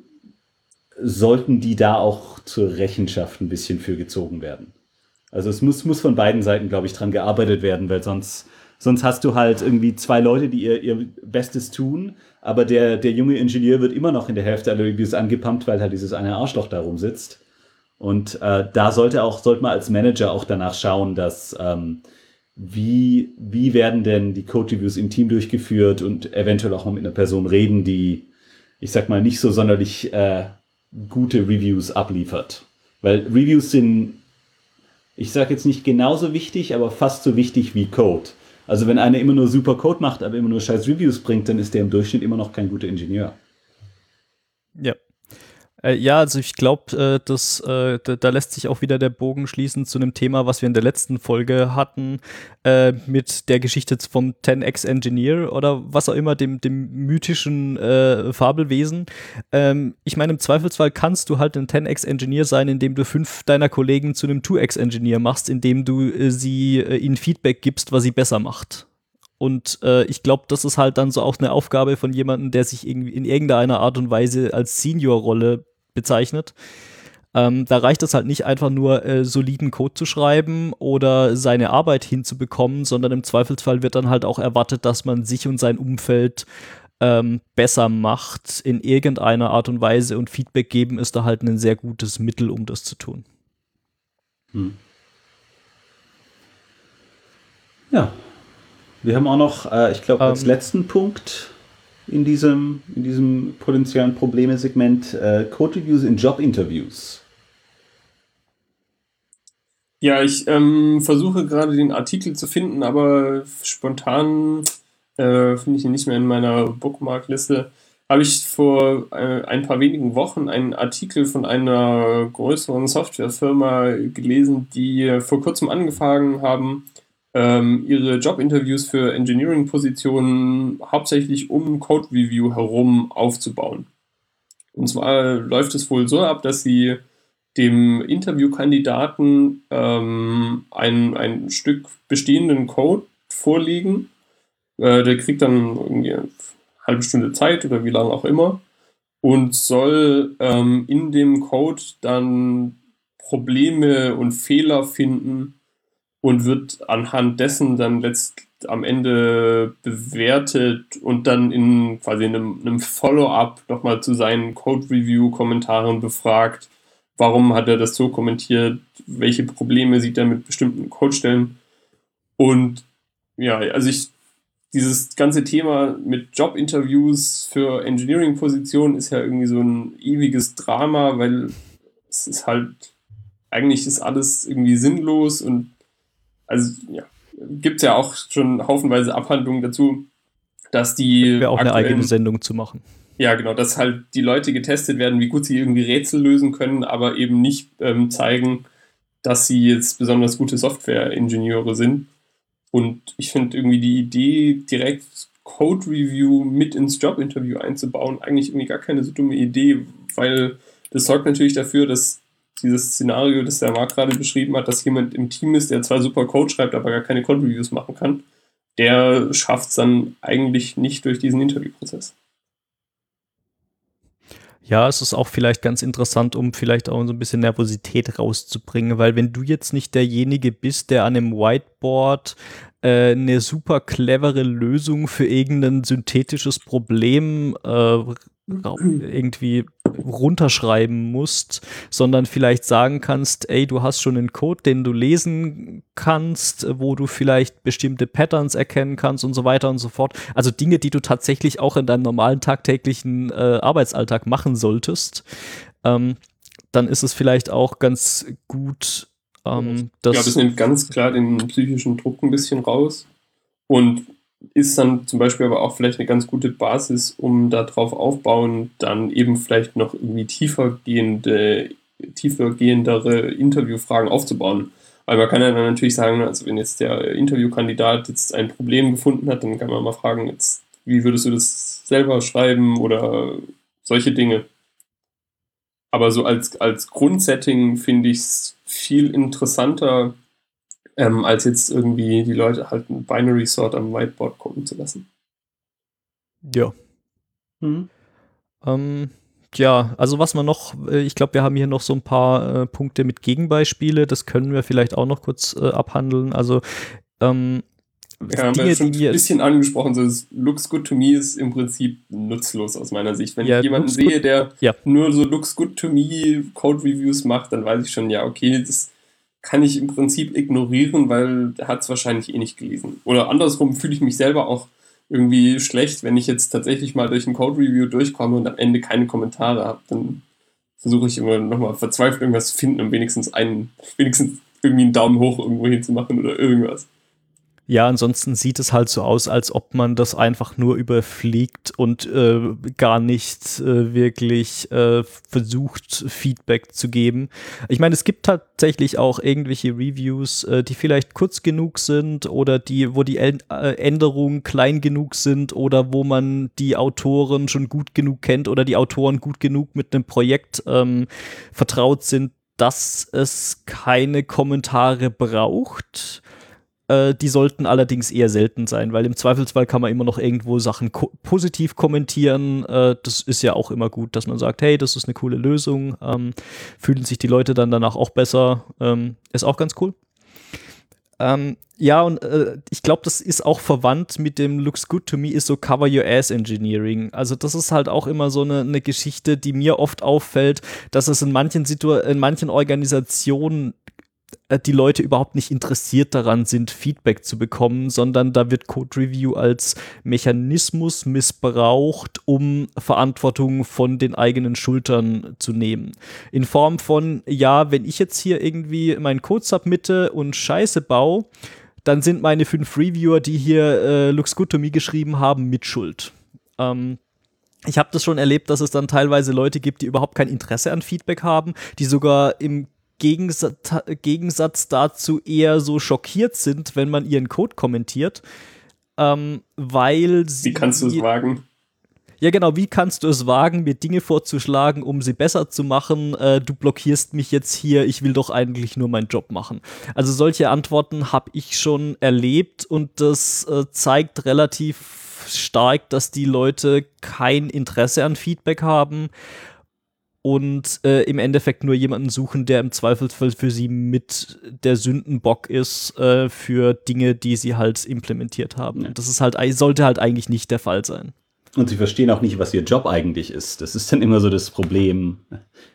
sollten die da auch zur Rechenschaft ein bisschen für gezogen werden. Also es muss, muss von beiden Seiten, glaube ich, dran gearbeitet werden, weil sonst, sonst hast du halt irgendwie zwei Leute, die ihr, ihr Bestes tun, aber der, der junge Ingenieur wird immer noch in der Hälfte aller Reviews angepumpt, weil halt dieses eine Arschloch da rumsitzt. Und äh, da sollte auch, sollte man als Manager auch danach schauen, dass ähm, wie, wie werden denn die Code-Reviews im Team durchgeführt und eventuell auch mal mit einer Person reden, die, ich sag mal, nicht so sonderlich äh, gute Reviews abliefert. Weil Reviews sind, ich sag jetzt nicht genauso wichtig, aber fast so wichtig wie Code. Also wenn einer immer nur super Code macht, aber immer nur scheiß Reviews bringt, dann ist der im Durchschnitt immer noch kein guter Ingenieur. Ja. Äh, ja, also ich glaube, äh, äh, da, da lässt sich auch wieder der Bogen schließen zu einem Thema, was wir in der letzten Folge hatten, äh, mit der Geschichte vom 10x Engineer oder was auch immer, dem, dem mythischen äh, Fabelwesen. Ähm, ich meine, im Zweifelsfall kannst du halt ein 10x Engineer sein, indem du fünf deiner Kollegen zu einem 2x Engineer machst, indem du äh, sie äh, ihnen Feedback gibst, was sie besser macht. Und äh, ich glaube, das ist halt dann so auch eine Aufgabe von jemandem, der sich irgendwie in irgendeiner Art und Weise als Senior-Rolle bezeichnet. Ähm, da reicht es halt nicht einfach nur äh, soliden Code zu schreiben oder seine Arbeit hinzubekommen, sondern im Zweifelsfall wird dann halt auch erwartet, dass man sich und sein Umfeld ähm, besser macht in irgendeiner Art und Weise und Feedback geben ist da halt ein sehr gutes Mittel, um das zu tun. Hm. Ja. Wir haben auch noch, äh, ich glaube, als Ähm. letzten Punkt in diesem, in diesem potenziellen Probleme-Segment äh, Code-Reviews in Job-Interviews. Ja, ich ähm, versuche gerade den Artikel zu finden, aber spontan äh, finde ich ihn nicht mehr in meiner Bookmarkliste. Habe ich vor äh, ein paar wenigen Wochen einen Artikel von einer größeren Softwarefirma gelesen, die vor kurzem angefangen haben, ähm, ihre Jobinterviews für Engineering-Positionen hauptsächlich um Code-Review herum aufzubauen. Und zwar läuft es wohl so ab, dass sie dem Interviewkandidaten ähm, ein, ein Stück bestehenden Code vorlegen. Äh, der kriegt dann irgendwie eine halbe Stunde Zeit oder wie lange auch immer und soll ähm, in dem Code dann Probleme und Fehler finden und wird anhand dessen dann letzt, am Ende bewertet und dann in quasi einem, einem Follow-up nochmal zu seinen Code-Review-Kommentaren befragt, warum hat er das so kommentiert, welche Probleme sieht er mit bestimmten Codestellen. Und ja, also ich, dieses ganze Thema mit Jobinterviews für Engineering-Positionen ist ja irgendwie so ein ewiges Drama, weil es ist halt, eigentlich ist alles irgendwie sinnlos und also ja, gibt es ja auch schon haufenweise Abhandlungen dazu, dass die. Wäre auch eine eigene Sendung zu machen. Ja, genau, dass halt die Leute getestet werden, wie gut sie irgendwie Rätsel lösen können, aber eben nicht ähm, zeigen, dass sie jetzt besonders gute Software-Ingenieure sind. Und ich finde irgendwie die Idee, direkt Code-Review mit ins Job-Interview einzubauen, eigentlich irgendwie gar keine so dumme Idee, weil das sorgt natürlich dafür, dass dieses Szenario, das der Marc gerade beschrieben hat, dass jemand im Team ist, der zwar super Code schreibt, aber gar keine Code-Reviews machen kann, der schafft es dann eigentlich nicht durch diesen Interviewprozess. Ja, es ist auch vielleicht ganz interessant, um vielleicht auch so ein bisschen Nervosität rauszubringen, weil wenn du jetzt nicht derjenige bist, der an einem Whiteboard äh, eine super clevere Lösung für irgendein synthetisches Problem äh, *clears throat* irgendwie runterschreiben musst, sondern vielleicht sagen kannst, ey, du hast schon einen Code, den du lesen kannst, wo du vielleicht bestimmte Patterns erkennen kannst und so weiter und so fort. Also Dinge, die du tatsächlich auch in deinem normalen tagtäglichen äh, Arbeitsalltag machen solltest. Ähm, dann ist es vielleicht auch ganz gut, ähm, dass. Ja, das nimmt ganz klar den psychischen Druck ein bisschen raus. Und ist dann zum Beispiel aber auch vielleicht eine ganz gute Basis, um darauf aufbauen, dann eben vielleicht noch irgendwie tiefer gehende, Interviewfragen aufzubauen. Weil man kann ja dann natürlich sagen, also wenn jetzt der Interviewkandidat jetzt ein Problem gefunden hat, dann kann man mal fragen, jetzt, wie würdest du das selber schreiben oder solche Dinge. Aber so als, als Grundsetting finde ich es viel interessanter, ähm, als jetzt irgendwie die Leute halt ein Binary Sort am Whiteboard gucken zu lassen. Ja. Mhm. Ähm, ja, also was man noch, äh, ich glaube, wir haben hier noch so ein paar äh, Punkte mit Gegenbeispiele, das können wir vielleicht auch noch kurz äh, abhandeln. Also ähm, ja, haben Dinge, wir schon ein bisschen angesprochen, so das Looks Good to Me ist im Prinzip nutzlos aus meiner Sicht. Wenn ja, ich jemanden sehe, der ja. nur so Looks Good to Me Code Reviews macht, dann weiß ich schon, ja, okay, das kann ich im Prinzip ignorieren, weil er hat es wahrscheinlich eh nicht gelesen. Oder andersrum fühle ich mich selber auch irgendwie schlecht, wenn ich jetzt tatsächlich mal durch ein Code-Review durchkomme und am Ende keine Kommentare habe. Dann versuche ich immer nochmal verzweifelt irgendwas zu finden, um wenigstens einen, wenigstens irgendwie einen Daumen hoch irgendwo hinzumachen oder irgendwas. Ja, ansonsten sieht es halt so aus, als ob man das einfach nur überfliegt und äh, gar nicht äh, wirklich äh, versucht, Feedback zu geben. Ich meine, es gibt tatsächlich auch irgendwelche Reviews, äh, die vielleicht kurz genug sind oder die, wo die äh, Änderungen klein genug sind oder wo man die Autoren schon gut genug kennt oder die Autoren gut genug mit einem Projekt ähm, vertraut sind, dass es keine Kommentare braucht äh, die sollten allerdings eher selten sein, weil im Zweifelsfall kann man immer noch irgendwo Sachen ko positiv kommentieren. Äh, das ist ja auch immer gut, dass man sagt, hey, das ist eine coole Lösung. Ähm, fühlen sich die Leute dann danach auch besser. Ähm, ist auch ganz cool. Ähm, ja, und äh, ich glaube, das ist auch verwandt mit dem Looks Good to Me ist so Cover Your Ass Engineering. Also das ist halt auch immer so eine, eine Geschichte, die mir oft auffällt, dass es in manchen Situ in manchen Organisationen die Leute überhaupt nicht interessiert daran sind, Feedback zu bekommen, sondern da wird Code Review als Mechanismus missbraucht, um Verantwortung von den eigenen Schultern zu nehmen. In Form von, ja, wenn ich jetzt hier irgendwie meinen Code submitte und Scheiße baue, dann sind meine fünf Reviewer, die hier äh, Looks Good to Me geschrieben haben, mit Schuld. Ähm, ich habe das schon erlebt, dass es dann teilweise Leute gibt, die überhaupt kein Interesse an Feedback haben, die sogar im Gegensatz, Gegensatz dazu eher so schockiert sind, wenn man ihren Code kommentiert, ähm, weil sie. Wie kannst du es wagen? Ja, genau. Wie kannst du es wagen, mir Dinge vorzuschlagen, um sie besser zu machen? Äh, du blockierst mich jetzt hier. Ich will doch eigentlich nur meinen Job machen. Also solche Antworten habe ich schon erlebt und das äh, zeigt relativ stark, dass die Leute kein Interesse an Feedback haben und äh, im Endeffekt nur jemanden suchen, der im Zweifelsfall für sie mit der Sündenbock ist äh, für Dinge, die sie halt implementiert haben. Ja. Das ist halt, sollte halt eigentlich nicht der Fall sein. Und sie verstehen auch nicht, was ihr Job eigentlich ist. Das ist dann immer so das Problem.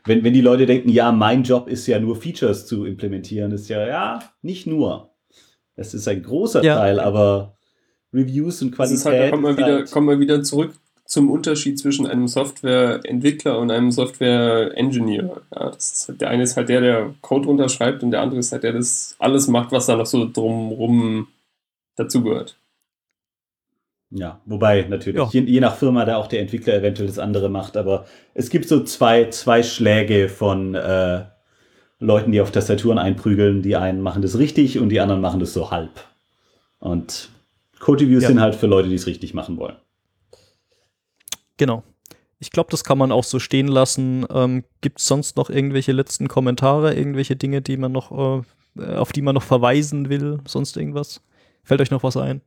Wenn, wenn die Leute denken, ja, mein Job ist ja nur Features zu implementieren, ist ja, ja, nicht nur. Es ist ein großer Ja. Teil, aber Reviews und Das Qualität. ist halt, da kommt man, wieder, halt- kommt man wieder zurück zum Unterschied zwischen einem Softwareentwickler und einem Software-Engineer. Ja, das ist halt, der eine ist halt der, der Code runterschreibt und der andere ist halt der, der das alles macht, was da noch so drumrum dazugehört. Ja, wobei natürlich, Ja. je, je nach Firma da auch der Entwickler eventuell das andere macht, aber es gibt so zwei, zwei Schläge von äh, Leuten, die auf Tastaturen einprügeln. Die einen machen das richtig und die anderen machen das so halb. Und Code-Reviews Ja. sind halt für Leute, die es richtig machen wollen. Genau. Ich glaube, das kann man auch so stehen lassen. Ähm, Gibt es sonst noch irgendwelche letzten Kommentare, irgendwelche Dinge, die man noch, äh, auf die man noch verweisen will, sonst irgendwas? Fällt euch noch was ein?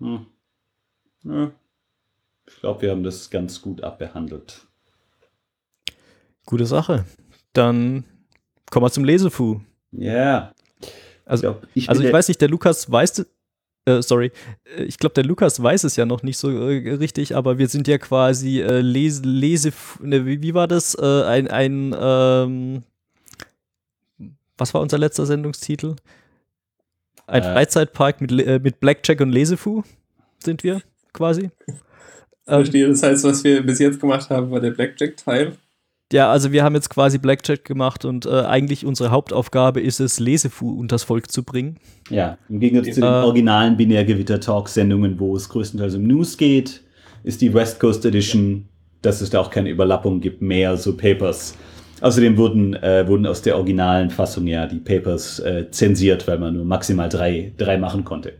Hm. Ja. Ich glaube, wir haben das ganz gut abbehandelt. Gute Sache. Dann kommen wir zum Lesefu. Ja. Also, glaub, ich also ich weiß nicht, der Lukas weiß, äh, sorry, Äh, ich glaube, der Lukas weiß es ja noch nicht so äh, richtig, aber wir sind ja quasi äh, Lese, Lese, ne, wie, wie war das? Äh, ein, ein, ähm, was war unser letzter Sendungstitel? Ein Äh. Freizeitpark mit, äh, mit Blackjack und Lesefu sind wir quasi. Ich Ähm, verstehe, das heißt, was wir bis jetzt gemacht haben, war der Blackjack-Teil. Ja, also wir haben jetzt quasi Blackjack gemacht und äh, eigentlich unsere Hauptaufgabe ist es, Lesefu unters Volk zu bringen. Ja, im Gegensatz zu den Äh. originalen Binärgewitter-Talk-Sendungen, wo es größtenteils um News geht, ist die West Coast Edition, dass es da auch keine Überlappung gibt, mehr so Papers. Außerdem wurden, äh, wurden aus der originalen Fassung ja die Papers äh, zensiert, weil man nur maximal drei, drei machen konnte.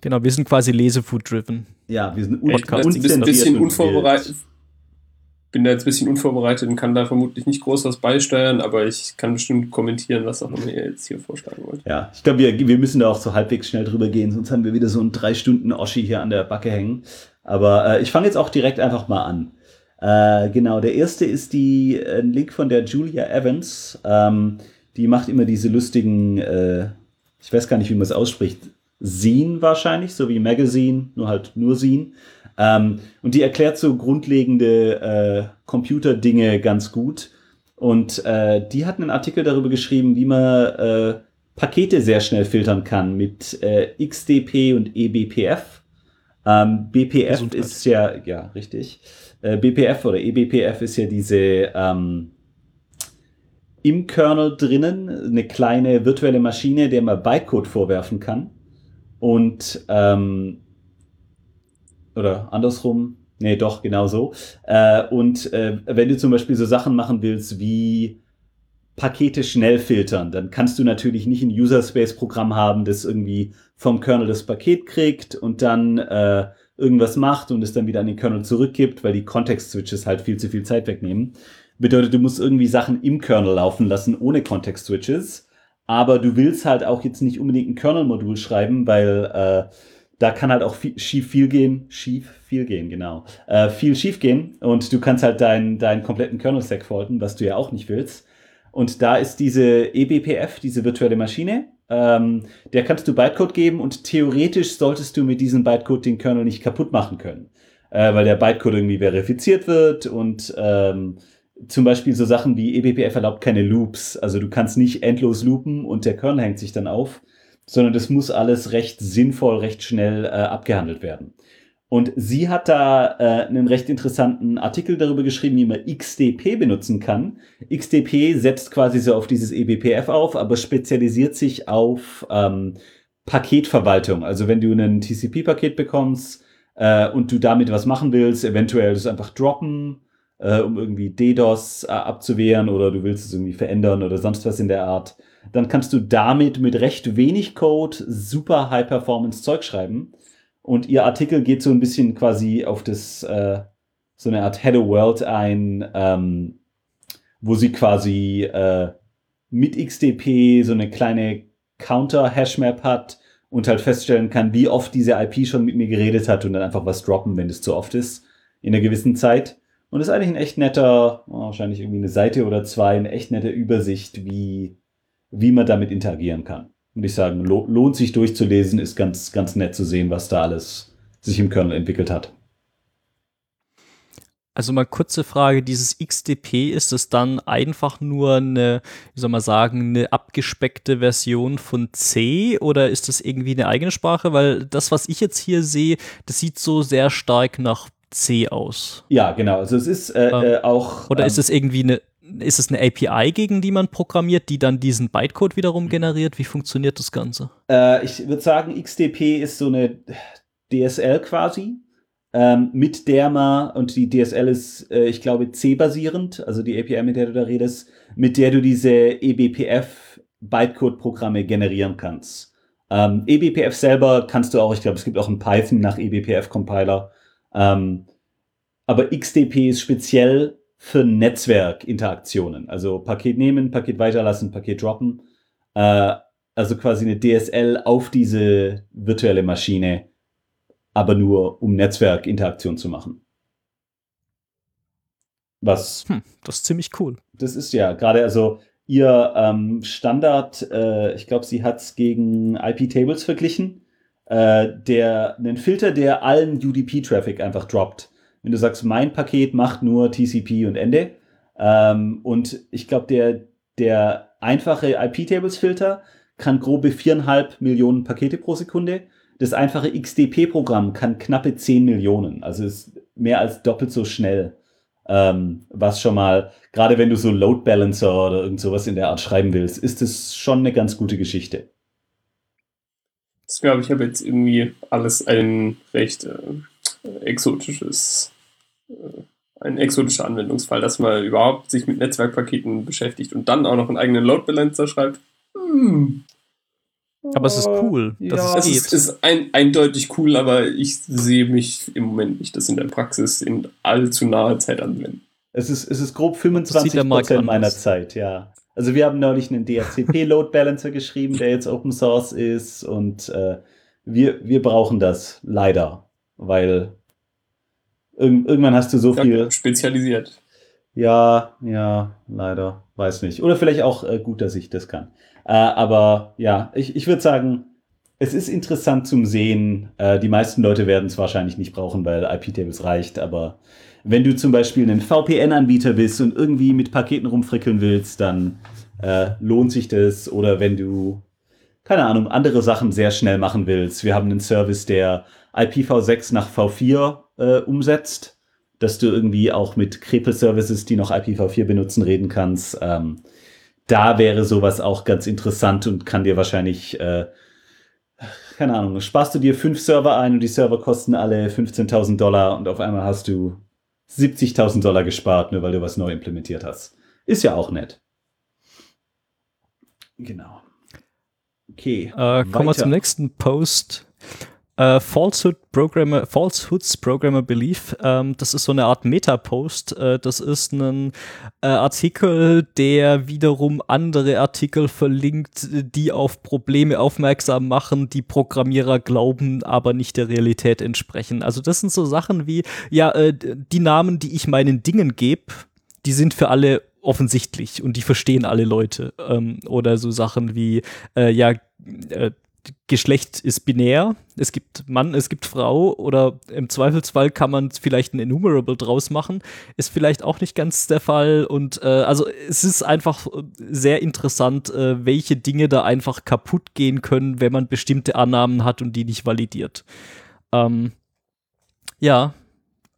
Genau, wir sind quasi Lesefu-driven. Ja, wir sind bin Podcast. ein bisschen, unvorbereitet. Bin da jetzt ein bisschen unvorbereitet und kann da vermutlich nicht groß was beisteuern, aber ich kann bestimmt kommentieren, was auch immer ihr jetzt hier vorschlagen wollt. Ja, ich glaube, wir, wir müssen da auch so halbwegs schnell drüber gehen, sonst haben wir wieder so einen drei Stunden Oschi hier an der Backe hängen. Aber äh, ich fange jetzt auch direkt einfach mal an. Äh, genau, der erste ist die äh, ein Link von der Julia Evans. Ähm, die macht immer diese lustigen, äh, ich weiß gar nicht, wie man es ausspricht, Zine wahrscheinlich, so wie Magazine, nur halt nur Zine. Ähm, und die erklärt so grundlegende äh, Computerdinge ganz gut. Und äh, die hat einen Artikel darüber geschrieben, wie man äh, Pakete sehr schnell filtern kann mit äh, XDP und eBPF. Ähm, BPF Gesundheit. ist ja, ja, richtig. Äh, BPF oder eBPF ist ja diese ähm, im Kernel drinnen eine kleine virtuelle Maschine, der man Bytecode vorwerfen kann. Und ähm, oder andersrum, nee, doch, genau so. Äh, und äh, wenn du zum Beispiel so Sachen machen willst wie Pakete schnell filtern, dann kannst du natürlich nicht ein User-Space-Programm haben, das irgendwie vom Kernel das Paket kriegt und dann äh, irgendwas macht und es dann wieder an den Kernel zurückgibt, weil die Context-Switches halt viel zu viel Zeit wegnehmen. Bedeutet, du musst irgendwie Sachen im Kernel laufen lassen, ohne Context-Switches. Aber du willst halt auch jetzt nicht unbedingt ein Kernel-Modul schreiben, weil äh, da kann halt auch viel, schief viel gehen, schief viel gehen, genau. Äh, viel schief gehen und du kannst halt deinen deinen kompletten Kernel-Stack faulten, was du ja auch nicht willst. Und da ist diese eBPF, diese virtuelle Maschine, ähm, der kannst du Bytecode geben und theoretisch solltest du mit diesem Bytecode den Kernel nicht kaputt machen können, äh, weil der Bytecode irgendwie verifiziert wird und ähm, zum Beispiel so Sachen wie eBPF erlaubt keine Loops, also du kannst nicht endlos loopen und der Kernel hängt sich dann auf, sondern das muss alles recht sinnvoll, recht schnell äh, abgehandelt werden. Und sie hat da äh, einen recht interessanten Artikel darüber geschrieben, wie man XDP benutzen kann. XDP setzt quasi so auf dieses eBPF auf, aber spezialisiert sich auf ähm, Paketverwaltung. Also wenn du ein TCP-Paket bekommst äh, und du damit was machen willst, eventuell das einfach droppen, äh, um irgendwie DDoS äh, abzuwehren oder du willst es irgendwie verändern oder sonst was in der Art, dann kannst du damit mit recht wenig Code super High-Performance-Zeug schreiben. Und ihr Artikel geht so ein bisschen quasi auf das, äh, so eine Art Hello World ein, ähm, wo sie quasi äh, mit XDP so eine kleine Counter-Hashmap hat und halt feststellen kann, wie oft diese IP schon mit mir geredet hat und dann einfach was droppen, wenn es zu oft ist, in einer gewissen Zeit. Und ist eigentlich ein echt netter, oh, wahrscheinlich irgendwie eine Seite oder zwei, eine echt nette Übersicht, wie, wie man damit interagieren kann. Und ich sagen, lo lohnt sich durchzulesen, ist ganz, ganz nett zu sehen, was da alles sich im Kernel entwickelt hat. Also mal kurze Frage, dieses XDP, ist es dann einfach nur eine, wie soll man sagen, eine abgespeckte Version von C oder ist das irgendwie eine eigene Sprache? Weil das, was ich jetzt hier sehe, das sieht so sehr stark nach C aus. Ja, genau. Also es ist äh, ähm, äh, auch. Oder ähm, ist es irgendwie eine, ist es eine API, gegen die man programmiert, die dann diesen Bytecode wiederum generiert? Wie funktioniert das Ganze? Äh, ich würde sagen, XDP ist so eine DSL quasi ähm, mit der man, und die DSL ist, äh, ich glaube, C-basierend, also die API, mit der du da redest, mit der du diese eBPF-Bytecode-Programme generieren kannst. Ähm, eBPF selber kannst du auch, ich glaube, es gibt auch einen Python nach eBPF-Compiler. Ähm, aber XDP ist speziell für Netzwerkinteraktionen. Also Paket nehmen, Paket weiterlassen, Paket droppen. Äh, also quasi eine DSL auf diese virtuelle Maschine aber nur um Netzwerkinteraktion zu machen. Was? Hm, das ist ziemlich cool. Das ist ja gerade, also ihr ähm, Standard, äh, ich glaube, sie hat es gegen IP-Tables verglichen, äh, der einen Filter, der allen UDP-Traffic einfach droppt. Wenn du sagst, mein Paket macht nur TCP und Ende, ähm, und ich glaube, der, der einfache IP-Tables-Filter kann grobe viereinhalb Millionen Pakete pro Sekunde das einfache XDP-Programm kann knappe 10 Millionen, also ist mehr als doppelt so schnell. Ähm, was schon mal, gerade wenn du so Load Balancer oder irgend sowas in der Art schreiben willst, ist das schon eine ganz gute Geschichte. Ich glaube, ich habe jetzt irgendwie alles ein recht äh, exotisches, ein exotischer Anwendungsfall, dass man überhaupt sich mit Netzwerkpaketen beschäftigt und dann auch noch einen eigenen Load Balancer schreibt. Hm, aber es ist cool. ja. es ist, ist ein, eindeutig cool, aber ich sehe mich im Moment nicht das in der Praxis in allzu naher Zeit anwenden. Es ist, es ist grob 25 Prozent meiner Zeit, ja. Also wir haben neulich einen DHCP Load Balancer geschrieben, der jetzt Open Source ist und äh, wir, wir brauchen das leider, weil irg irgendwann hast du so ja, viel spezialisiert. Ja, ja, leider, weiß nicht. Oder vielleicht auch äh, gut, dass ich das kann. Äh, aber ja, ich, ich würde sagen, es ist interessant zum Sehen. Äh, die meisten Leute werden es wahrscheinlich nicht brauchen, weil IP-Tables reicht. Aber wenn du zum Beispiel ein VPN-Anbieter bist und irgendwie mit Paketen rumfrickeln willst, dann äh, lohnt sich das. Oder wenn du, keine Ahnung, andere Sachen sehr schnell machen willst. Wir haben einen Service, der IPv6 nach V4 äh, umsetzt, dass du irgendwie auch mit Krepel-Services, die noch IPv4 benutzen, reden kannst. Ähm, da wäre sowas auch ganz interessant und kann dir wahrscheinlich, äh, keine Ahnung, sparst du dir fünf Server ein und die Server kosten alle 15.000 Dollar und auf einmal hast du 70.000 Dollar gespart, nur weil du was neu implementiert hast. Ist ja auch nett. Genau. Okay. Äh, kommen wir zum nächsten Post. Uh, Falsehood Programmer, Falsehoods Programmer Belief, ähm, das ist so eine Art Meta-Post. Äh, das ist ein äh, Artikel, der wiederum andere Artikel verlinkt, die auf Probleme aufmerksam machen, die Programmierer glauben, aber nicht der Realität entsprechen. Also das sind so Sachen wie, ja, äh, die Namen, die ich meinen Dingen gebe, die sind für alle offensichtlich und die verstehen alle Leute. Ähm, oder so Sachen wie, äh, ja, äh, Geschlecht ist binär. Es gibt Mann, es gibt Frau oder im Zweifelsfall kann man vielleicht ein Enumerable draus machen. Ist vielleicht auch nicht ganz der Fall. Und äh, also es ist einfach sehr interessant, äh, welche Dinge da einfach kaputt gehen können, wenn man bestimmte Annahmen hat und die nicht validiert. Ähm, ja,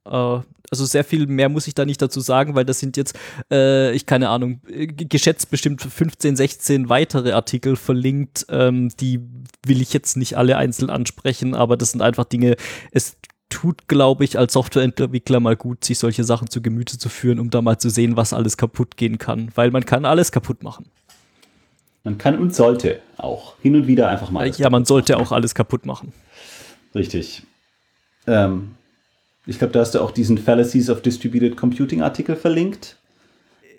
äh, also sehr viel mehr muss ich da nicht dazu sagen, weil das sind jetzt, äh, ich keine Ahnung, geschätzt bestimmt 15, 16 weitere Artikel verlinkt. Ähm, die will ich jetzt nicht alle einzeln ansprechen, aber das sind einfach Dinge, es tut, glaube ich, als Softwareentwickler mal gut, sich solche Sachen zu Gemüte zu führen, um da mal zu sehen, was alles kaputt gehen kann. Weil man kann alles kaputt machen. Man kann und sollte auch hin und wieder einfach mal. Ja, man sollte machen. auch alles kaputt machen. Richtig. Ähm, ich glaube, da hast du auch diesen Fallacies of Distributed Computing Artikel verlinkt.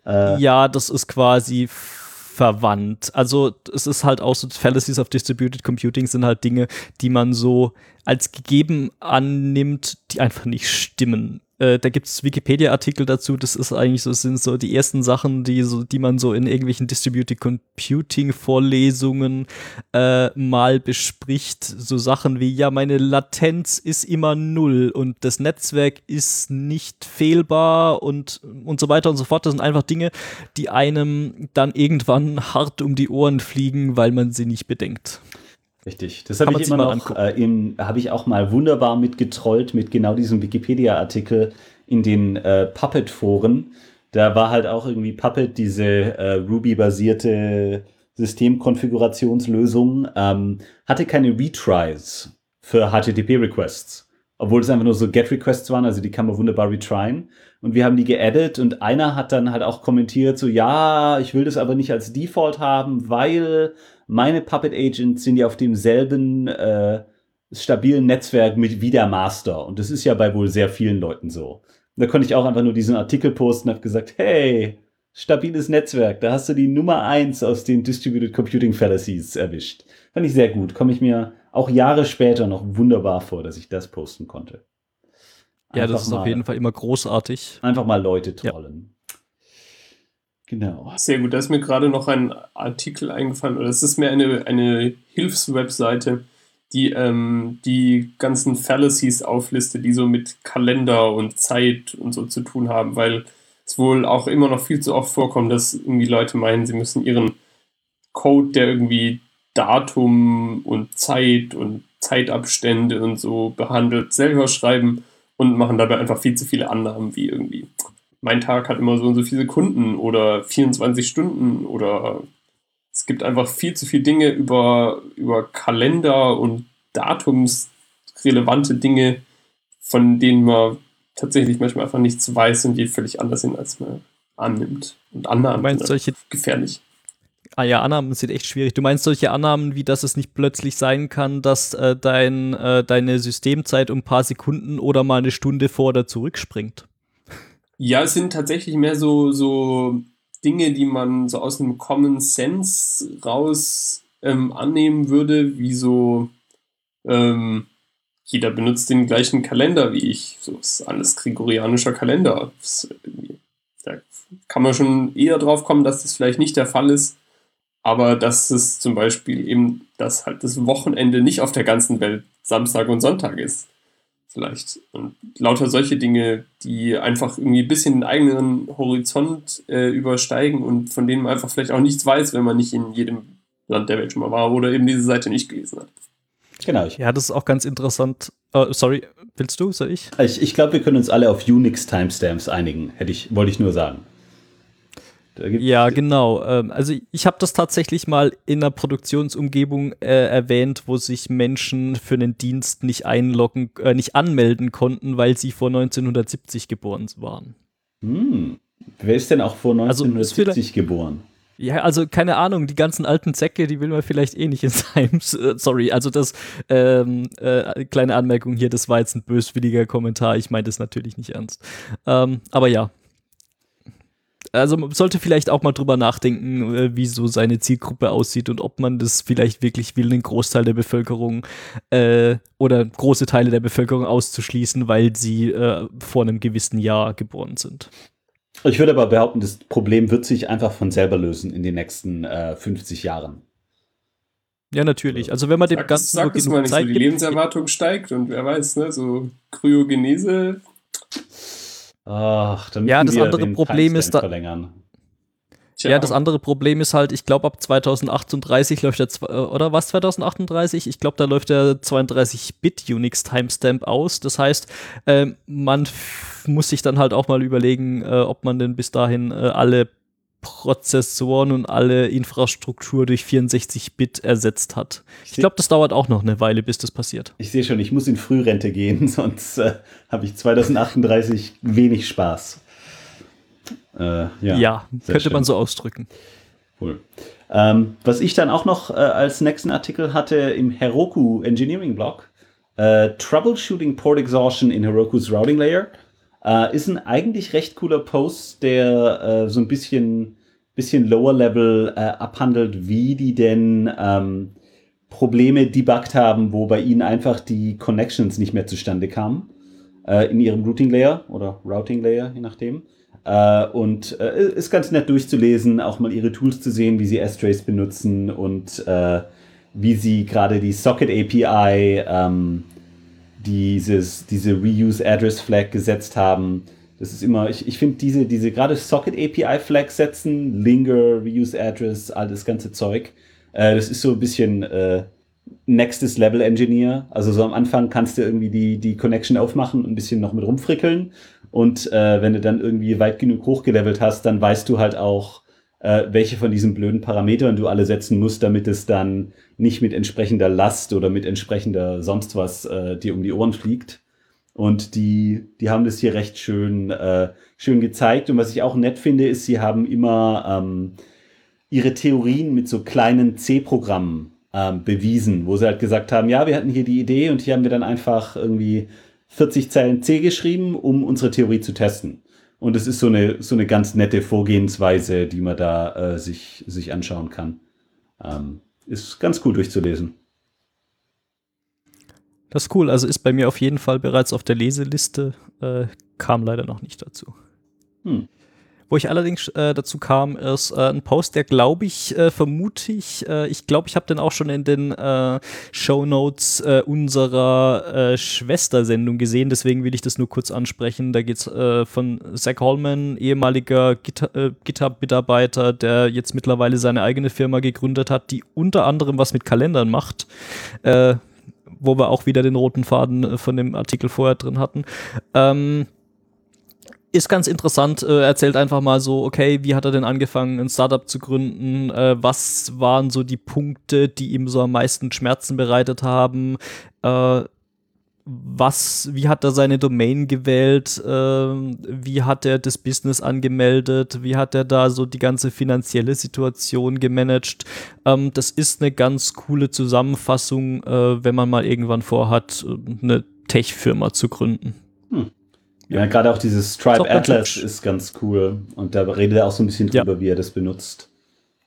Äh, ja, das ist quasi verwandt. Also es ist halt auch so, Fallacies of Distributed Computing sind halt Dinge, die man so als gegeben annimmt, die einfach nicht stimmen. Äh, da gibt es Wikipedia-Artikel dazu, das ist eigentlich so, sind so die ersten Sachen, die so, die man so in irgendwelchen Distributed Computing-Vorlesungen äh, mal bespricht. So Sachen wie, ja, meine Latenz ist immer null und das Netzwerk ist nicht fehlbar und, und so weiter und so fort. Das sind einfach Dinge, die einem dann irgendwann hart um die Ohren fliegen, weil man sie nicht bedenkt. Richtig, das habe ich immer noch, äh, habe ich auch mal wunderbar mitgetrollt mit genau diesem Wikipedia-Artikel in den äh, Puppet-Foren. Da war halt auch irgendwie Puppet, diese äh, Ruby-basierte Systemkonfigurationslösung, ähm, hatte keine Retries für HTTP-Requests. Obwohl es einfach nur so Get-Requests waren, also die kann man wunderbar retryen. Und wir haben die geaddet und einer hat dann halt auch kommentiert, so ja, ich will das aber nicht als Default haben, weil meine Puppet Agents sind ja auf demselben äh, stabilen Netzwerk mit wie der Master. Und das ist ja bei wohl sehr vielen Leuten so. Und da konnte ich auch einfach nur diesen Artikel posten und habe gesagt, hey, stabiles Netzwerk, da hast du die Nummer eins aus den Distributed Computing Fallacies erwischt. Fand ich sehr gut. Komme ich mir auch Jahre später noch wunderbar vor, dass ich das posten konnte. Einfach ja, das ist mal, auf jeden Fall immer großartig. Einfach mal Leute trollen. Ja. Genau. Sehr gut. Da ist mir gerade noch ein Artikel eingefallen, oder es ist mir eine, eine Hilfswebseite, die ähm, die ganzen Fallacies auflistet, die so mit Kalender und Zeit und so zu tun haben, weil es wohl auch immer noch viel zu oft vorkommt, dass irgendwie Leute meinen, sie müssen ihren Code, der irgendwie Datum und Zeit und Zeitabstände und so behandelt, selber schreiben und machen dabei einfach viel zu viele Annahmen, wie irgendwie mein Tag hat immer so und so viele Sekunden oder 24 Stunden oder es gibt einfach viel zu viele Dinge über, über Kalender und datumsrelevante Dinge, von denen man tatsächlich manchmal einfach nichts weiß und die völlig anders sind, als man annimmt. Und Annahmen meinst sind solche gefährlich. Ah ja, Annahmen sind echt schwierig. Du meinst solche Annahmen, wie dass es nicht plötzlich sein kann, dass äh, dein, äh, deine Systemzeit um ein paar Sekunden oder mal eine Stunde vor oder zurückspringt? Ja, es sind tatsächlich mehr so, so Dinge, die man so aus einem Common Sense raus ähm, annehmen würde, wie so, ähm, jeder benutzt den gleichen Kalender wie ich. So ist alles gregorianischer Kalender. Da kann man schon eher drauf kommen, dass das vielleicht nicht der Fall ist. Aber dass es zum Beispiel eben, dass halt das Wochenende nicht auf der ganzen Welt Samstag und Sonntag ist vielleicht. Und lauter solche Dinge, die einfach irgendwie ein bisschen den eigenen Horizont äh, übersteigen und von denen man einfach vielleicht auch nichts weiß, wenn man nicht in jedem Land der Welt schon mal war oder eben diese Seite nicht gelesen hat. Genau. Ja, das ist auch ganz interessant. Uh, sorry, willst du, soll ich? Ich, ich glaube, wir können uns alle auf Unix-Timestamps einigen, hätte ich, wollte ich nur sagen. Ja, genau. Ähm, also ich habe das tatsächlich mal in einer Produktionsumgebung äh, erwähnt, wo sich Menschen für einen Dienst nicht einloggen, äh, nicht anmelden konnten, weil sie vor 1970 geboren waren. Hm. Wer ist denn auch vor 1970 also, geboren? Ja, also keine Ahnung, die ganzen alten Zecke, die will man vielleicht eh nicht in seinem. *laughs* Äh, sorry, also das, ähm, äh, kleine Anmerkung hier, das war jetzt ein böswilliger Kommentar, ich meine das natürlich nicht ernst. Ähm, aber ja, also man sollte vielleicht auch mal drüber nachdenken, äh, wie so seine Zielgruppe aussieht und ob man das vielleicht wirklich will, einen Großteil der Bevölkerung äh, oder große Teile der Bevölkerung auszuschließen, weil sie äh, vor einem gewissen Jahr geboren sind. Ich würde aber behaupten, das Problem wird sich einfach von selber lösen in den nächsten äh, 50 Jahren. Ja, natürlich. Also wenn man dem sag, Ganzen sag nur genug Zeit so, die Lebenserwartung steigt und wer weiß, ne, so Kryogenese Ach, dann ja, das andere Problem ist da. Verlängern. Ja, das andere Problem ist halt, ich glaube ab 2038 läuft der, äh, oder was 2038? Ich glaube, da läuft der 32-Bit Unix Timestamp aus. Das heißt, äh, man muss sich dann halt auch mal überlegen, äh, ob man denn bis dahin äh, alle Prozessoren und alle Infrastruktur durch 64-Bit ersetzt hat. Ich, ich glaube, das dauert auch noch eine Weile, bis das passiert. Ich sehe schon, ich muss in Frührente gehen, *laughs* sonst äh, habe ich 2038 wenig Spaß. Äh, ja, ja könnte schön. man so ausdrücken. Cool. Ähm, was ich dann auch noch äh, als nächsten Artikel hatte im Heroku Engineering Blog, äh, Troubleshooting Port Exhaustion in Heroku's Routing Layer. Äh, ist ein eigentlich recht cooler Post, der äh, so ein bisschen, bisschen lower level äh, abhandelt, wie die denn ähm, Probleme debuggt haben, wo bei ihnen einfach die Connections nicht mehr zustande kamen. äh, in ihrem Routing Layer oder Routing Layer, je nachdem. Äh, und äh, ist ganz nett durchzulesen, auch mal ihre Tools zu sehen, wie sie S-Trace benutzen und wie sie gerade die Socket API, ähm, dieses, diese Reuse Address Flag gesetzt haben. Das ist immer, ich, ich finde diese, diese gerade Socket API Flag setzen, Linger, Reuse Address, all das ganze Zeug, äh, das ist so ein bisschen äh, Nextes Level Engineer. Also so am Anfang kannst du irgendwie die, die Connection aufmachen und ein bisschen noch mit rumfrickeln. Und äh, wenn du dann irgendwie weit genug hochgelevelt hast, dann weißt du halt auch, äh, welche von diesen blöden Parametern du alle setzen musst, damit es dann nicht mit entsprechender Last oder mit entsprechender sonst was äh, dir um die Ohren fliegt. Und die, die haben das hier recht schön, äh, schön gezeigt. Und was ich auch nett finde, ist, sie haben immer ähm, ihre Theorien mit so kleinen C-Programmen ähm, bewiesen, wo sie halt gesagt haben, ja, wir hatten hier die Idee und hier haben wir dann einfach irgendwie 40 Zeilen C geschrieben, um unsere Theorie zu testen. Und es ist so eine, so eine ganz nette Vorgehensweise, die man da äh, sich, sich anschauen kann. Ähm, ist ganz cool durchzulesen. Das ist cool. Also ist bei mir auf jeden Fall bereits auf der Leseliste, äh, kam leider noch nicht dazu. Hm. Wo ich allerdings äh, dazu kam, ist äh, ein Post, der glaube ich, äh, vermute ich, äh, ich glaube, ich habe den auch schon in den äh, Show Notes äh, unserer äh, Schwestersendung gesehen, deswegen will ich das nur kurz ansprechen. Da geht's äh, von Zach Holman, ehemaliger äh, GitHub-Mitarbeiter, der jetzt mittlerweile seine eigene Firma gegründet hat, die unter anderem was mit Kalendern macht. Äh, wo wir auch wieder den roten Faden äh, von dem Artikel vorher drin hatten. Ähm, ist ganz interessant, äh, erzählt einfach mal so, okay, wie hat er denn angefangen, ein Startup zu gründen? Äh, was waren so die Punkte, die ihm so am meisten Schmerzen bereitet haben? Äh, was, wie hat er seine Domain gewählt? Äh, wie hat er das Business angemeldet? Wie hat er da so die ganze finanzielle Situation gemanagt? Ähm, das ist eine ganz coole Zusammenfassung, äh, wenn man mal irgendwann vorhat, eine Tech-Firma zu gründen. Hm. Ja, gerade auch dieses Stripe Atlas ist ganz cool. Und da redet er auch so ein bisschen drüber, ja. wie er das benutzt.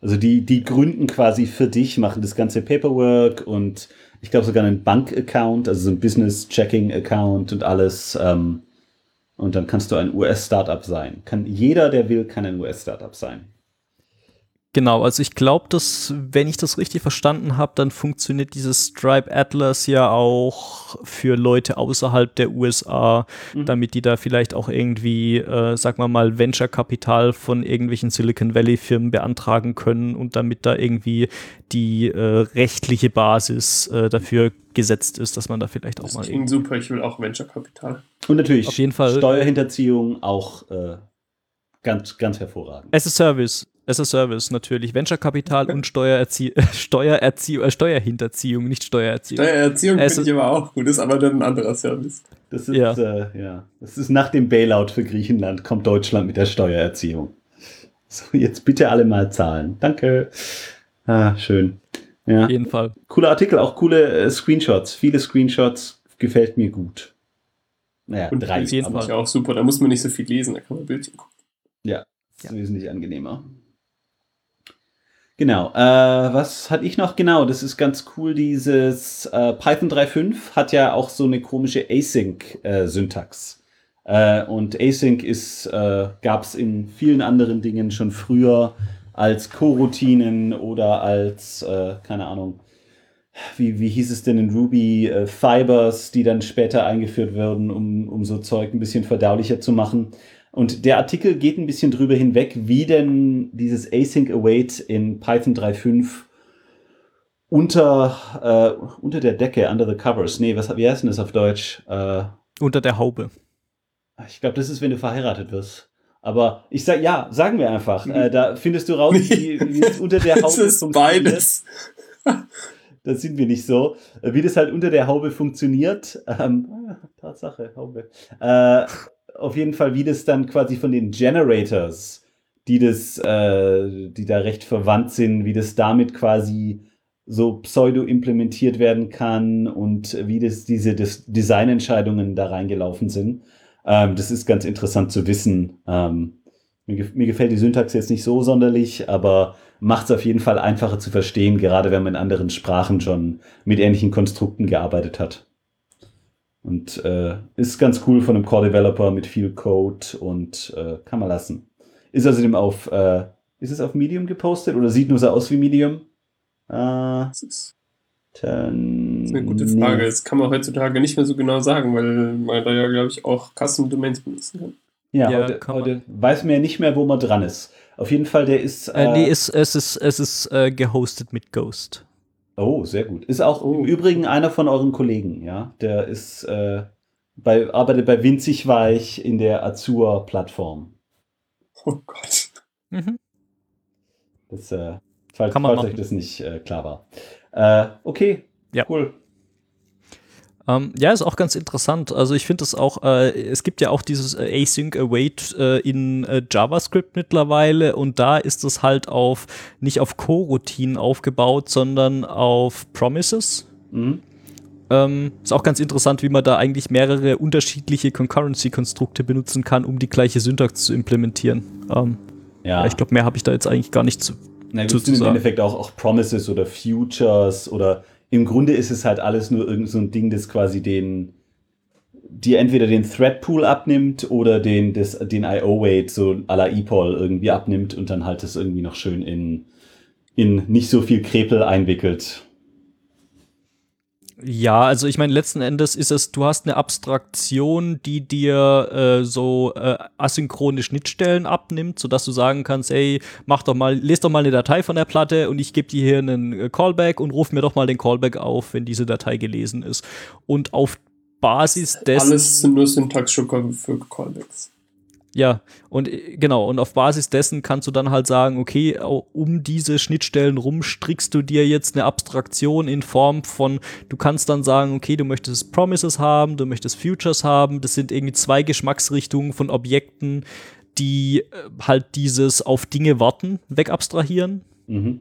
Also die, die gründen quasi für dich, machen das ganze Paperwork und ich glaube sogar einen Bank-Account, also so ein Business-Checking-Account und alles. Ähm, und dann kannst du ein US-Startup sein. Kann, jeder, der will, kann ein US-Startup sein. Genau, also ich glaube, dass, wenn ich das richtig verstanden habe, dann funktioniert dieses Stripe Atlas ja auch für Leute außerhalb der USA, mhm. damit die da vielleicht auch irgendwie, äh, sagen wir mal, Venture-Kapital von irgendwelchen Silicon Valley-Firmen beantragen können und damit da irgendwie die äh, rechtliche Basis äh, dafür gesetzt ist, dass man da vielleicht auch das mal. Das klingt super, ich will auch Venture-Kapital. Und natürlich auf jeden Fall Steuerhinterziehung auch äh, ganz, ganz hervorragend. As a Service. As a Service natürlich. Venture-Kapital und Steuererzie Steuererzie äh, Steuerhinterziehung, nicht Steuererziehung. Steuererziehung finde ich aber auch gut, ist aber dann ein anderer Service. Das ist, ja. Äh, ja. Das ist nach dem Bailout für Griechenland, kommt Deutschland mit der Steuererziehung. So, jetzt bitte alle mal zahlen. Danke. Ah, schön. Ja. Auf jeden Fall. Cooler Artikel, auch coole äh, Screenshots. Viele Screenshots, gefällt mir gut. Naja, und drei. Auf jeden Fall. auch super, da muss man nicht so viel lesen, da kann man Bildchen gucken. Ja, ja. wesentlich angenehmer. Genau. Äh, was hatte ich noch? Genau, das ist ganz cool. Dieses äh, Python 3.5 hat ja auch so eine komische Async-Syntax. Äh, und Async ist, äh, gab es in vielen anderen Dingen schon früher als Coroutinen oder als, äh, keine Ahnung, wie, wie hieß es denn in Ruby, äh, Fibers, die dann später eingeführt werden, um, um so Zeug ein bisschen verdaulicher zu machen. Und der Artikel geht ein bisschen drüber hinweg, wie denn dieses Async Await in Python 3.5 unter, äh, unter der Decke, under the covers, nee, was, wie heißt denn das auf Deutsch? Äh, unter der Haube. Ich glaube, das ist, wenn du verheiratet wirst. Aber ich sag, ja, sagen wir einfach, äh, da findest du raus, wie, *laughs* wie es unter der Haube *laughs* das ist beides. da sind wir nicht so. Äh, wie das halt unter der Haube funktioniert. Ähm, Tatsache, Haube. Äh, auf jeden Fall, wie das dann quasi von den Generators, die das, äh, die da recht verwandt sind, wie das damit quasi so pseudo implementiert werden kann und wie das diese das Designentscheidungen da reingelaufen sind. Ähm, das ist ganz interessant zu wissen. Ähm, mir, mir, gefällt die Syntax jetzt nicht so sonderlich, aber macht es auf jeden Fall einfacher zu verstehen, gerade wenn man in anderen Sprachen schon mit ähnlichen Konstrukten gearbeitet hat. Und äh, ist ganz cool von einem Core-Developer mit viel Code und äh, kann man lassen. Ist außerdem auf, äh, ist es auf Medium gepostet oder sieht nur so aus wie Medium? Äh, Das ist, ist eine gute Frage. Das kann man heutzutage nicht mehr so genau sagen, weil man da ja, glaube ich, auch Custom Domains benutzen kann. Ja, Ja, heute, heute weiß man ja nicht mehr, wo man dran ist. Auf jeden Fall, der ist. Äh, nee, es, es ist, es ist äh, gehostet mit Ghost. Oh, sehr gut. Ist auch Oh. im Übrigen einer von euren Kollegen, ja. Der ist äh, bei, arbeitet bei Winzig Weich in der Azure-Plattform. Oh Gott. Mhm. Das, äh, falls, Kann man falls euch das nicht äh, klar war. Äh, okay, Ja. cool. Ähm, ja, ist auch ganz interessant. Also ich finde es auch, äh, es gibt ja auch dieses äh, Async Await äh, in äh, JavaScript mittlerweile und da ist es halt auf nicht auf Coroutinen aufgebaut, sondern auf Promises. Mhm. Ähm, ist auch ganz interessant, wie man da eigentlich mehrere unterschiedliche Concurrency-Konstrukte benutzen kann, um die gleiche Syntax zu implementieren. Ähm, Ja. Ich glaube, mehr habe ich da jetzt eigentlich gar nicht zu. Na, zu- zu im. Endeffekt auch, auch Promises oder Futures oder im Grunde ist es halt alles nur irgend so ein Ding, das quasi den, die entweder den Thread Pool abnimmt oder den, das, den IO-Weight so à la EPOL irgendwie abnimmt und dann halt das irgendwie noch schön in, in nicht so viel Krepel einwickelt. Ja, also ich meine, letzten Endes ist es, du hast eine Abstraktion, die dir äh, so äh, asynchrone Schnittstellen abnimmt, sodass du sagen kannst, ey, mach doch mal, lest doch mal eine Datei von der Platte und ich gebe dir hier einen äh, Callback und ruf mir doch mal den Callback auf, wenn diese Datei gelesen ist. Und auf Basis dessen. Alles sind nur Syntax-Schucker für Callbacks. Ja, und äh, genau, und auf Basis dessen kannst du dann halt sagen, okay, um diese Schnittstellen rum strickst du dir jetzt eine Abstraktion in Form von, du kannst dann sagen, okay, du möchtest Promises haben, du möchtest Futures haben, das sind irgendwie zwei Geschmacksrichtungen von Objekten, die äh, halt dieses auf Dinge warten wegabstrahieren. Mhm.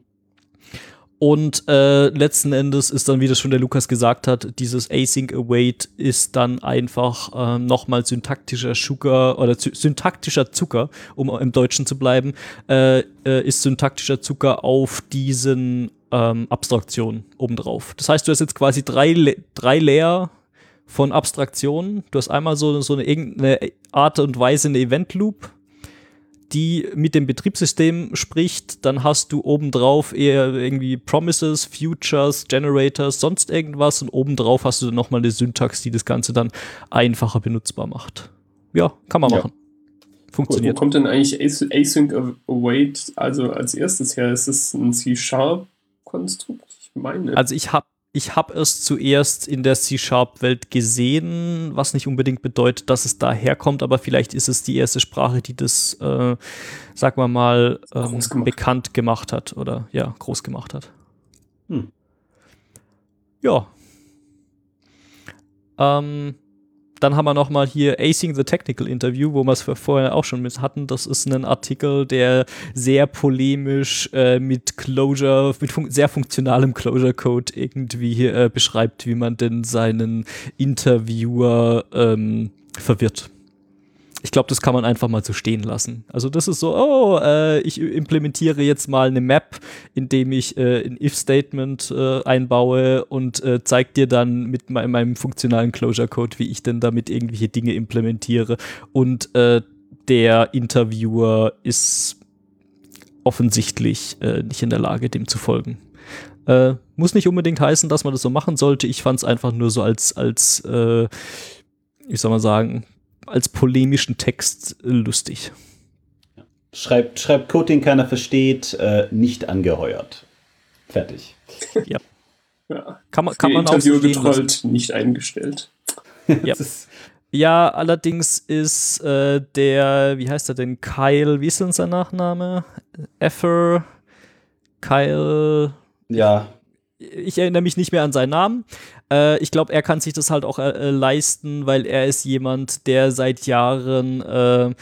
Und äh, letzten Endes ist dann, wie das schon der Lukas gesagt hat, dieses Async Await ist dann einfach ähm, nochmal syntaktischer Sugar oder sy- syntaktischer Zucker, um im Deutschen zu bleiben, äh, äh, ist syntaktischer Zucker auf diesen ähm, Abstraktionen obendrauf. Das heißt, du hast jetzt quasi drei, drei Layer von Abstraktionen. Du hast einmal so, so eine irgendeine Art und Weise eine Event Loop, die mit dem Betriebssystem spricht, dann hast du obendrauf eher irgendwie Promises, Futures, Generators, sonst irgendwas und obendrauf hast du dann nochmal eine Syntax, die das Ganze dann einfacher benutzbar macht. Ja, kann man Ja. machen. Wo Funktioniert. kommt denn eigentlich As- Async Await also als erstes her? Ist es ein C-Sharp-Konstrukt? Ich meine. Also ich habe ich hab es zuerst in der C-Sharp-Welt gesehen, was nicht unbedingt bedeutet, dass es daherkommt, aber vielleicht ist es die erste Sprache, die das, äh, sagen wir mal, ähm, gemacht. bekannt gemacht hat oder ja, groß gemacht hat. Hm. Ja. Ähm, dann haben wir noch mal hier Acing the Technical Interview, wo wir es vorher auch schon mit hatten. Das ist ein Artikel, der sehr polemisch äh, mit Closure, mit fun sehr funktionalem Closure-Code irgendwie äh, beschreibt, wie man denn seinen Interviewer ähm, verwirrt. Ich glaube, das kann man einfach mal so stehen lassen. Also das ist so, oh, äh, ich implementiere jetzt mal eine Map, indem ich äh, ein If-Statement äh, einbaue und äh, zeige dir dann mit me meinem funktionalen Closure-Code, wie ich denn damit irgendwelche Dinge implementiere. Und äh, der Interviewer ist offensichtlich äh, nicht in der Lage, dem zu folgen. Äh, muss nicht unbedingt heißen, dass man das so machen sollte. Ich fand es einfach nur so als, als wie soll man sagen, als polemischen Text äh, lustig. Schreibt, schreibt Code, den keiner versteht, äh, nicht angeheuert. Fertig. ja. Kann man, kann man auch so Interview stehen lassen. getrollt, nicht eingestellt. Ja. *laughs* Ja, allerdings ist äh, der, wie heißt er denn, Kyle, wie ist denn sein Nachname? Effer, Kyle, ja, ich erinnere mich nicht mehr an seinen Namen. Äh, ich glaube, er kann sich das halt auch äh, äh, leisten, weil er ist jemand, der seit Jahren äh,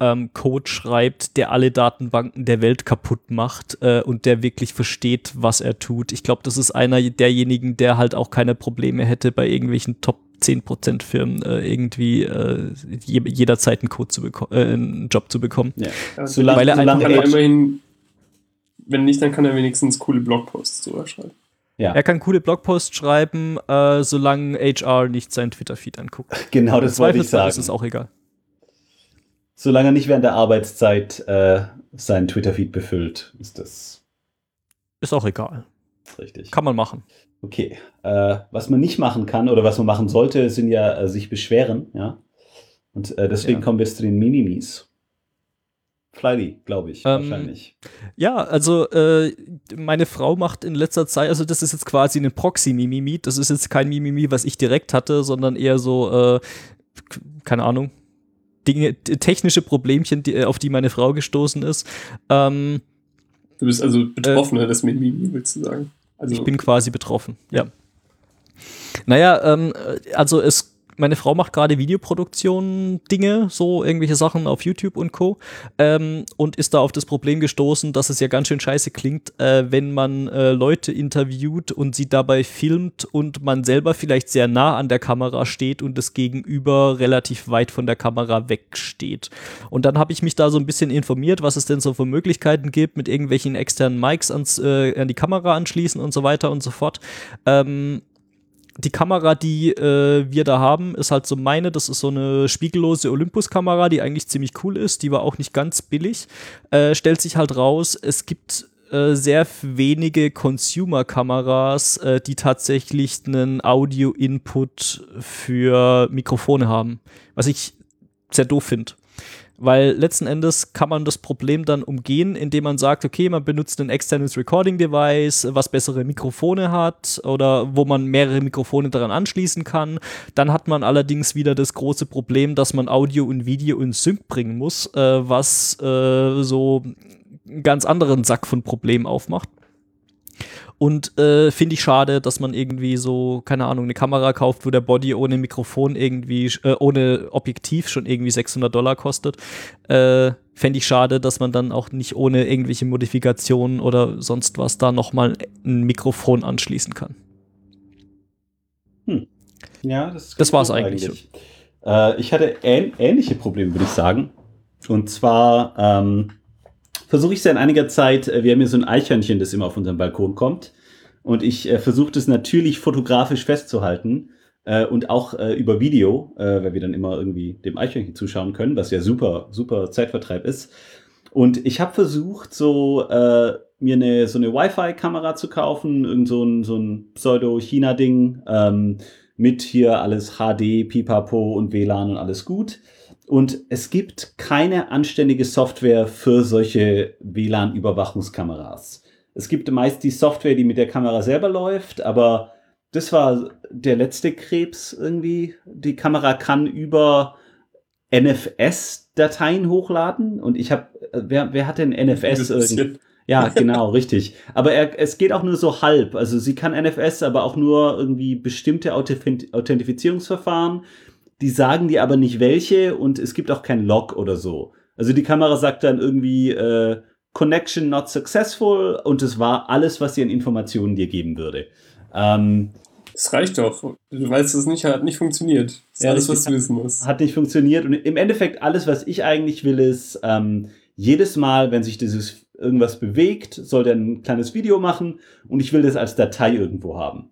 ähm, Code schreibt, der alle Datenbanken der Welt kaputt macht äh, und der wirklich versteht, was er tut. Ich glaube, das ist einer derjenigen, der halt auch keine Probleme hätte, bei irgendwelchen Top 10% Firmen äh, irgendwie äh, je, jederzeit einen Code zu bekommen, äh, einen Job zu bekommen. ja. Solange, weil er solange er immerhin, wenn nicht, dann kann er wenigstens coole Blogposts drüber schreiben. Ja. Er kann coole Blogposts schreiben, äh, solange HR nicht sein Twitter-Feed anguckt. *laughs* Genau, das wollte ich sagen. ist es auch egal. Solange er nicht während der Arbeitszeit äh, seinen Twitter-Feed befüllt, ist das. Ist auch egal. Richtig. Kann man machen. Okay. Äh, was man nicht machen kann oder was man machen sollte, sind ja äh, sich beschweren, ja. Und äh, deswegen ja. kommen wir jetzt zu den Mimimis. Flyly, glaube ich, ähm, wahrscheinlich. Ja, also äh, meine Frau macht in letzter Zeit, also das ist jetzt quasi ein Proxy-Mimimi. Das ist jetzt kein Mimimi, was ich direkt hatte, sondern eher so, äh, keine Ahnung, Dinge, technische Problemchen, die, auf die meine Frau gestoßen ist. Ähm, du bist also Betroffener äh, des Mimimi, willst du sagen? Also, ich bin quasi betroffen, ja. Naja, ähm, also es meine Frau macht gerade Videoproduktion Dinge, so irgendwelche Sachen auf YouTube und Co. Ähm, und ist da auf das Problem gestoßen, dass es ja ganz schön scheiße klingt, äh, wenn man äh, Leute interviewt und sie dabei filmt und man selber vielleicht sehr nah an der Kamera steht und das Gegenüber relativ weit von der Kamera wegsteht. Und dann habe ich mich da so ein bisschen informiert, was es denn so für Möglichkeiten gibt, mit irgendwelchen externen Mics ans, äh, an die Kamera anschließen und so weiter und so fort. Ähm, die Kamera, die äh, wir da haben, ist halt so meine. Das ist so eine spiegellose Olympus-Kamera, die eigentlich ziemlich cool ist. Die war auch nicht ganz billig. Äh, stellt sich halt raus, es gibt äh, sehr wenige Consumer-Kameras, äh, die tatsächlich einen Audio-Input für Mikrofone haben. Was ich sehr doof finde. Weil letzten Endes kann man das Problem dann umgehen, indem man sagt, okay, man benutzt ein externes Recording-Device, was bessere Mikrofone hat oder wo man mehrere Mikrofone daran anschließen kann. Dann hat man allerdings wieder das große Problem, dass man Audio und Video in Sync bringen muss, äh, was äh, so einen ganz anderen Sack von Problemen aufmacht. Und äh, finde ich schade, dass man irgendwie so, keine Ahnung, eine Kamera kauft, wo der Body ohne Mikrofon irgendwie, äh, ohne Objektiv schon irgendwie 600 Dollar kostet. Äh, Fände ich schade, dass man dann auch nicht ohne irgendwelche Modifikationen oder sonst was da nochmal ein Mikrofon anschließen kann. Hm. Ja, das, das war es eigentlich. eigentlich. Äh, ich hatte ähn ähnliche Probleme, würde ich sagen. Und zwar, ähm, versuche ich seit einiger Zeit, äh, wir haben hier so ein Eichhörnchen, das immer auf unseren Balkon kommt. Und ich äh, versuche das natürlich fotografisch festzuhalten äh, und auch äh, über Video, äh, weil wir dann immer irgendwie dem Eichhörnchen zuschauen können, was ja super, super Zeitvertreib ist. Und ich habe versucht, so äh, mir eine, so eine Wi-Fi-Kamera zu kaufen, irgend so ein, so ein Pseudo-China-Ding ähm, mit hier alles HD, Pipapo und WLAN und alles gut. Und es gibt keine anständige Software für solche WLAN-Überwachungskameras. Es gibt meist die Software, die mit der Kamera selber läuft, aber das war der letzte Krebs irgendwie. Die Kamera kann über NFS-Dateien hochladen und ich habe, wer, wer hat denn NFS irgendwie? Ja, genau, richtig. Aber er, es geht auch nur so halb. Also sie kann NFS, aber auch nur irgendwie bestimmte Authentifizierungsverfahren die sagen dir aber nicht welche und es gibt auch kein Log oder so. Also die Kamera sagt dann irgendwie äh, Connection not successful und es war alles, was sie an Informationen dir geben würde. Ähm, das reicht doch. Du weißt, es nicht hat nicht funktioniert. Das ist ja, alles, was du wissen musst. Hat nicht funktioniert. Und im Endeffekt, alles, was ich eigentlich will, ist, ähm, jedes Mal, wenn sich dieses irgendwas bewegt, soll der ein kleines Video machen und ich will das als Datei irgendwo haben.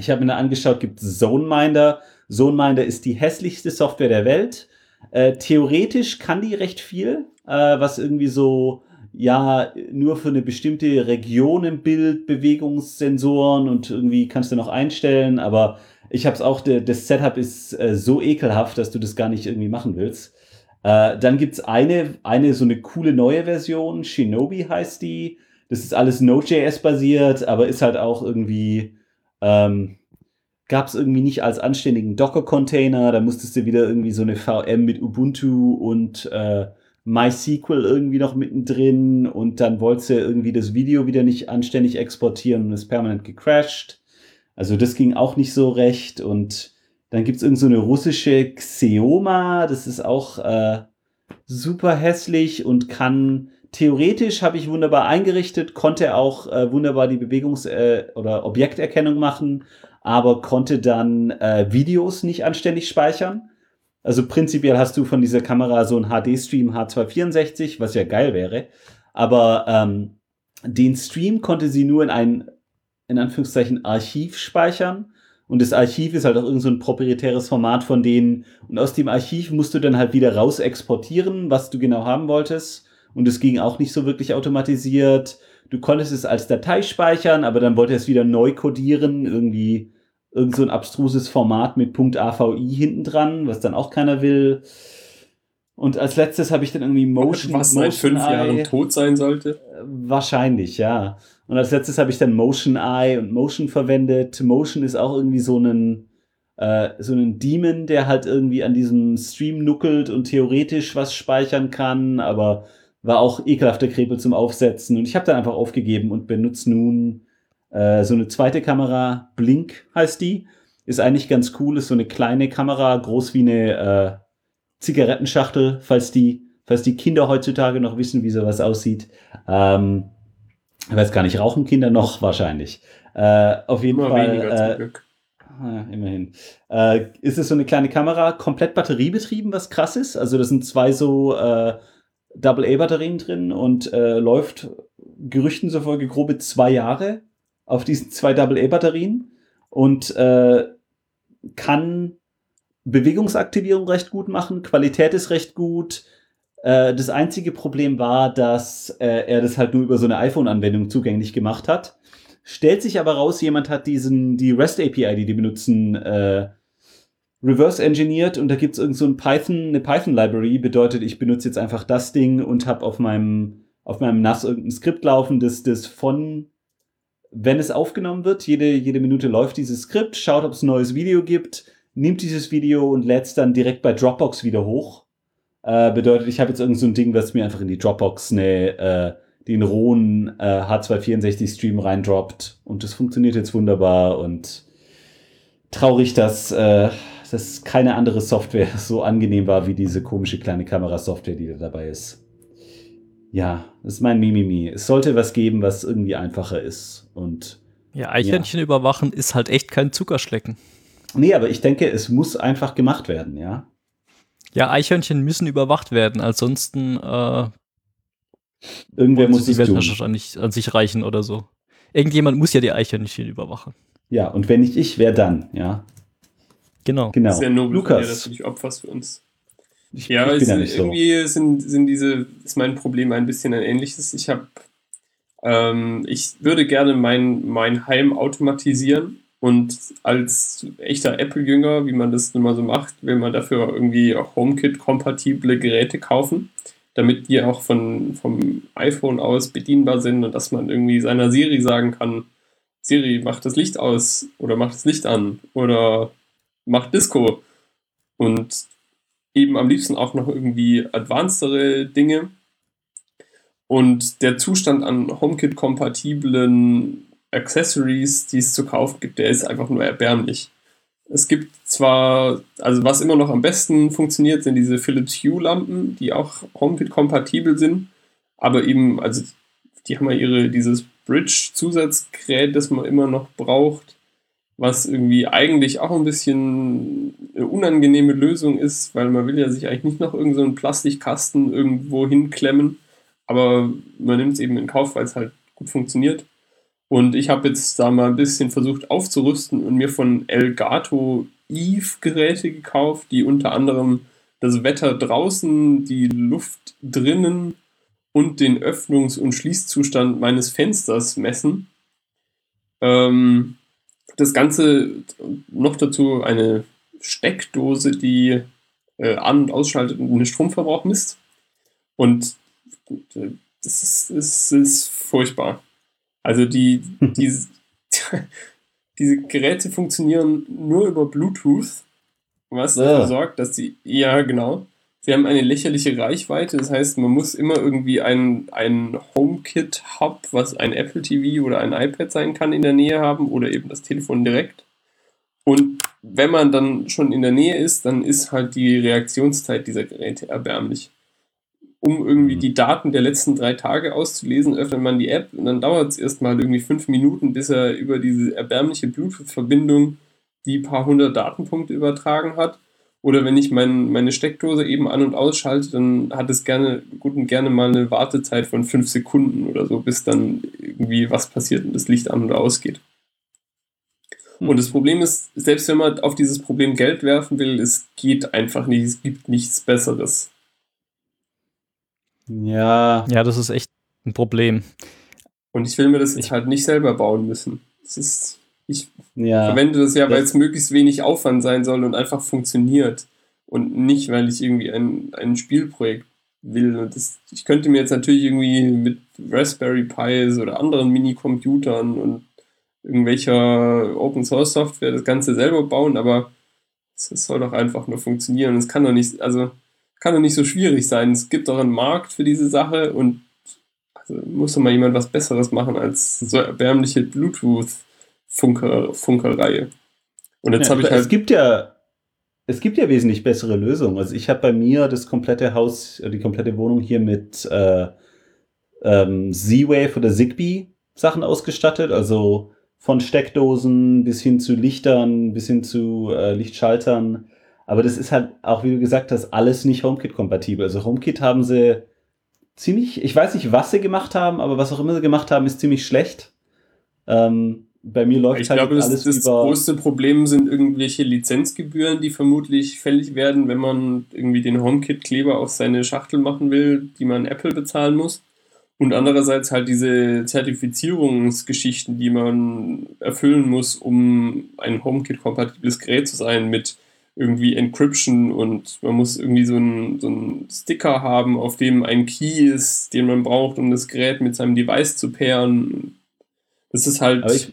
Ich habe mir angeschaut, gibt ZoneMinder. ZoneMinder ist die hässlichste Software der Welt. Äh, theoretisch kann die recht viel, äh, was irgendwie so, ja, nur für eine bestimmte Region im Bild, Bewegungssensoren und irgendwie kannst du noch einstellen, aber ich habe es auch, das Setup ist äh, so ekelhaft, dass du das gar nicht irgendwie machen willst. Äh, dann gibt's eine, eine so eine coole neue Version, Shinobi heißt die. Das ist alles Node.js basiert, aber ist halt auch irgendwie ähm, gab es irgendwie nicht als anständigen Docker-Container. Da musstest du wieder irgendwie so eine VM mit Ubuntu und äh, MySQL irgendwie noch mittendrin und dann wolltest du irgendwie das Video wieder nicht anständig exportieren und ist permanent gecrashed. Also das ging auch nicht so recht und dann gibt es irgend so eine russische Xeoma, das ist auch äh, super hässlich und kann theoretisch habe ich wunderbar eingerichtet, konnte auch äh, wunderbar die Bewegungs- äh, oder Objekterkennung machen, aber konnte dann äh, Videos nicht anständig speichern. Also prinzipiell hast du von dieser Kamera so ein HD-Stream H264, was ja geil wäre. Aber ähm, den Stream konnte sie nur in ein in Anführungszeichen Archiv speichern. Und das Archiv ist halt auch irgendein so proprietäres Format von denen. Und aus dem Archiv musst du dann halt wieder raus exportieren, was du genau haben wolltest. Und es ging auch nicht so wirklich automatisiert. Du konntest es als Datei speichern, aber dann wollte es wieder neu codieren, irgendwie irgend so ein abstruses Format mit .avi hinten dran, was dann auch keiner will. Und als letztes habe ich dann irgendwie Motion. Was seit Motion fünf Jahren tot sein sollte. Wahrscheinlich, ja. Und als letztes habe ich dann Motion Eye und Motion verwendet. Motion ist auch irgendwie so ein, äh, so ein Demon, der halt irgendwie an diesem Stream nuckelt und theoretisch was speichern kann, aber war auch ekelhafter Krepel zum Aufsetzen. Und ich habe dann einfach aufgegeben und benutze nun äh, so eine zweite Kamera. Blink heißt die. Ist eigentlich ganz cool, ist so eine kleine Kamera, groß wie eine äh, Zigarettenschachtel, falls die, falls die Kinder heutzutage noch wissen, wie sowas aussieht. Ähm, ich weiß gar nicht, rauchen Kinder noch? Wahrscheinlich. Äh, auf jeden Immer Fall. weniger Äh, Glück. Ah, immerhin. Äh, ist es so eine kleine Kamera, komplett batteriebetrieben, was krass ist. Also da sind zwei so äh, Double-A-Batterien drin und äh, läuft Gerüchten zufolge grobe zwei Jahre auf diesen zwei Double-A-Batterien und äh, kann Bewegungsaktivierung recht gut machen, Qualität ist recht gut. Äh, das einzige Problem war, dass äh, er das halt nur über so eine iPhone-Anwendung zugänglich gemacht hat. Stellt sich aber raus, jemand hat diesen, die REST API, die die benutzen, äh, reverse engineert und da gibt es irgend so ein Python, eine Python Library, bedeutet, ich benutze jetzt einfach das Ding und habe auf meinem, auf meinem NAS irgendein Skript laufen, das, das von, wenn es aufgenommen wird, jede, jede Minute läuft dieses Skript, schaut, ob es ein neues Video gibt, nimmt dieses Video und lädt es dann direkt bei Dropbox wieder hoch. Äh, bedeutet, ich habe jetzt irgend so ein Ding, was mir einfach in die Dropbox eine, äh, den rohen äh, H264-Stream reindroppt. Und das funktioniert jetzt wunderbar und traurig, dass, äh, dass keine andere Software *laughs* so angenehm war wie diese komische kleine Kamerasoftware, die da dabei ist. Ja, das ist mein Mimimi. Es sollte was geben, was irgendwie einfacher ist. Und Ja, Eichhörnchen überwachen ist halt echt kein Zuckerschlecken. nee, aber ich denke, es muss einfach gemacht werden, ja. Ja, Eichhörnchen müssen überwacht werden, ansonsten äh, Irgendwer muss die tun. Weltherrschaft nicht an sich reichen oder so. Irgendjemand muss ja die Eichhörnchen überwachen. Ja, und wenn nicht ich, wer dann, ja. Genau. Genau. Sehr nobel von dir, dass Lukas, du dich opferst für uns. ich, Ja, ich es, bin ja nicht so. irgendwie sind, sind diese, ist mein Problem ein bisschen ein ähnliches. Ich habe, ähm, ich würde gerne mein, mein Heim automatisieren und als echter Apple-Jünger, wie man das nun mal so macht, will man dafür irgendwie auch HomeKit-kompatible Geräte kaufen, damit die auch von, vom iPhone aus bedienbar sind und dass man irgendwie seiner Siri sagen kann, Siri, mach das Licht aus oder mach das Licht an oder mach Disco. Und eben am liebsten auch noch irgendwie advancedere Dinge. Und der Zustand an HomeKit-kompatiblen Accessories, die es zu kaufen gibt, der ist einfach nur erbärmlich. Es gibt zwar, also was immer noch am besten funktioniert, sind diese Philips Hue-Lampen, die auch HomeKit-kompatibel sind, aber eben, also die haben ja ihre, dieses Bridge-Zusatzgerät, das man immer noch braucht, was irgendwie eigentlich auch ein bisschen eine unangenehme Lösung ist, weil man will ja sich eigentlich nicht noch irgendeinen so Plastikkasten irgendwo hinklemmen, aber man nimmt es eben in Kauf, weil es halt gut funktioniert. Und ich habe jetzt da mal ein bisschen versucht aufzurüsten und mir von Elgato Eve Geräte gekauft, die unter anderem das Wetter draußen, die Luft drinnen und den Öffnungs- und Schließzustand meines Fensters messen. Ähm, das Ganze noch dazu eine Steckdose, die äh, an- und ausschaltet und den Stromverbrauch misst. Und äh, das ist, ist, ist furchtbar. Also die, *laughs* die, diese Geräte funktionieren nur über Bluetooth, was Ah. dafür sorgt, dass sie, ja genau, sie haben eine lächerliche Reichweite. Das heißt, man muss immer irgendwie ein, ein HomeKit-Hub, was ein Apple TV oder ein iPad sein kann, in der Nähe haben oder eben das Telefon direkt. Und wenn man dann schon in der Nähe ist, dann ist halt die Reaktionszeit dieser Geräte erbärmlich. Um irgendwie Mhm. die Daten der letzten drei Tage auszulesen, öffnet man die App und dann dauert es erstmal irgendwie fünf Minuten, bis er über diese erbärmliche Bluetooth-Verbindung die paar hundert Datenpunkte übertragen hat. Oder wenn ich mein, meine Steckdose eben an- und ausschalte, dann hat es gerne, gut und gerne mal eine Wartezeit von fünf Sekunden oder so, bis dann irgendwie was passiert und das Licht an oder ausgeht. Und das Problem ist, selbst wenn man auf dieses Problem Geld werfen will, es geht einfach nicht. Es gibt nichts Besseres. Ja. Ja, das ist echt ein Problem. Und ich will mir das jetzt halt nicht selber bauen müssen. Das ist, ich ja. verwende das ja, weil es möglichst wenig Aufwand sein soll und einfach funktioniert. Und nicht, weil ich irgendwie ein, ein Spielprojekt will. Und das, ich könnte mir jetzt natürlich irgendwie mit Raspberry Pis oder anderen Mini-Computern und irgendwelcher Open Source Software das Ganze selber bauen, aber es soll doch einfach nur funktionieren. Es kann doch nicht, also kann doch nicht so schwierig sein. Es gibt doch einen Markt für diese Sache und also muss doch mal jemand was Besseres machen als so erbärmliche Bluetooth-Funkerreihe. Und jetzt ja, habe ich halt. Es gibt ja, es gibt ja wesentlich bessere Lösungen. Also ich habe bei mir das komplette Haus, die komplette Wohnung hier mit äh, ähm, Z-Wave oder Zigbee Sachen ausgestattet. Also von Steckdosen bis hin zu Lichtern, bis hin zu äh, Lichtschaltern. Aber das ist halt auch, wie du gesagt hast, alles nicht HomeKit-kompatibel. Also HomeKit haben sie ziemlich, ich weiß nicht, was sie gemacht haben, aber was auch immer sie gemacht haben, ist ziemlich schlecht. Ähm, bei mir läuft ich halt glaube, alles das, das größte Problem sind irgendwelche Lizenzgebühren, die vermutlich fällig werden, wenn man irgendwie den HomeKit-Kleber auf seine Schachtel machen will, die man Apple bezahlen muss. Und andererseits halt diese Zertifizierungsgeschichten, die man erfüllen muss, um ein HomeKit-kompatibles Gerät zu sein mit irgendwie Encryption und man muss irgendwie so einen, so einen Sticker haben, auf dem ein Key ist, den man braucht, um das Gerät mit seinem Device zu pairen. Das ist halt. Aber ich,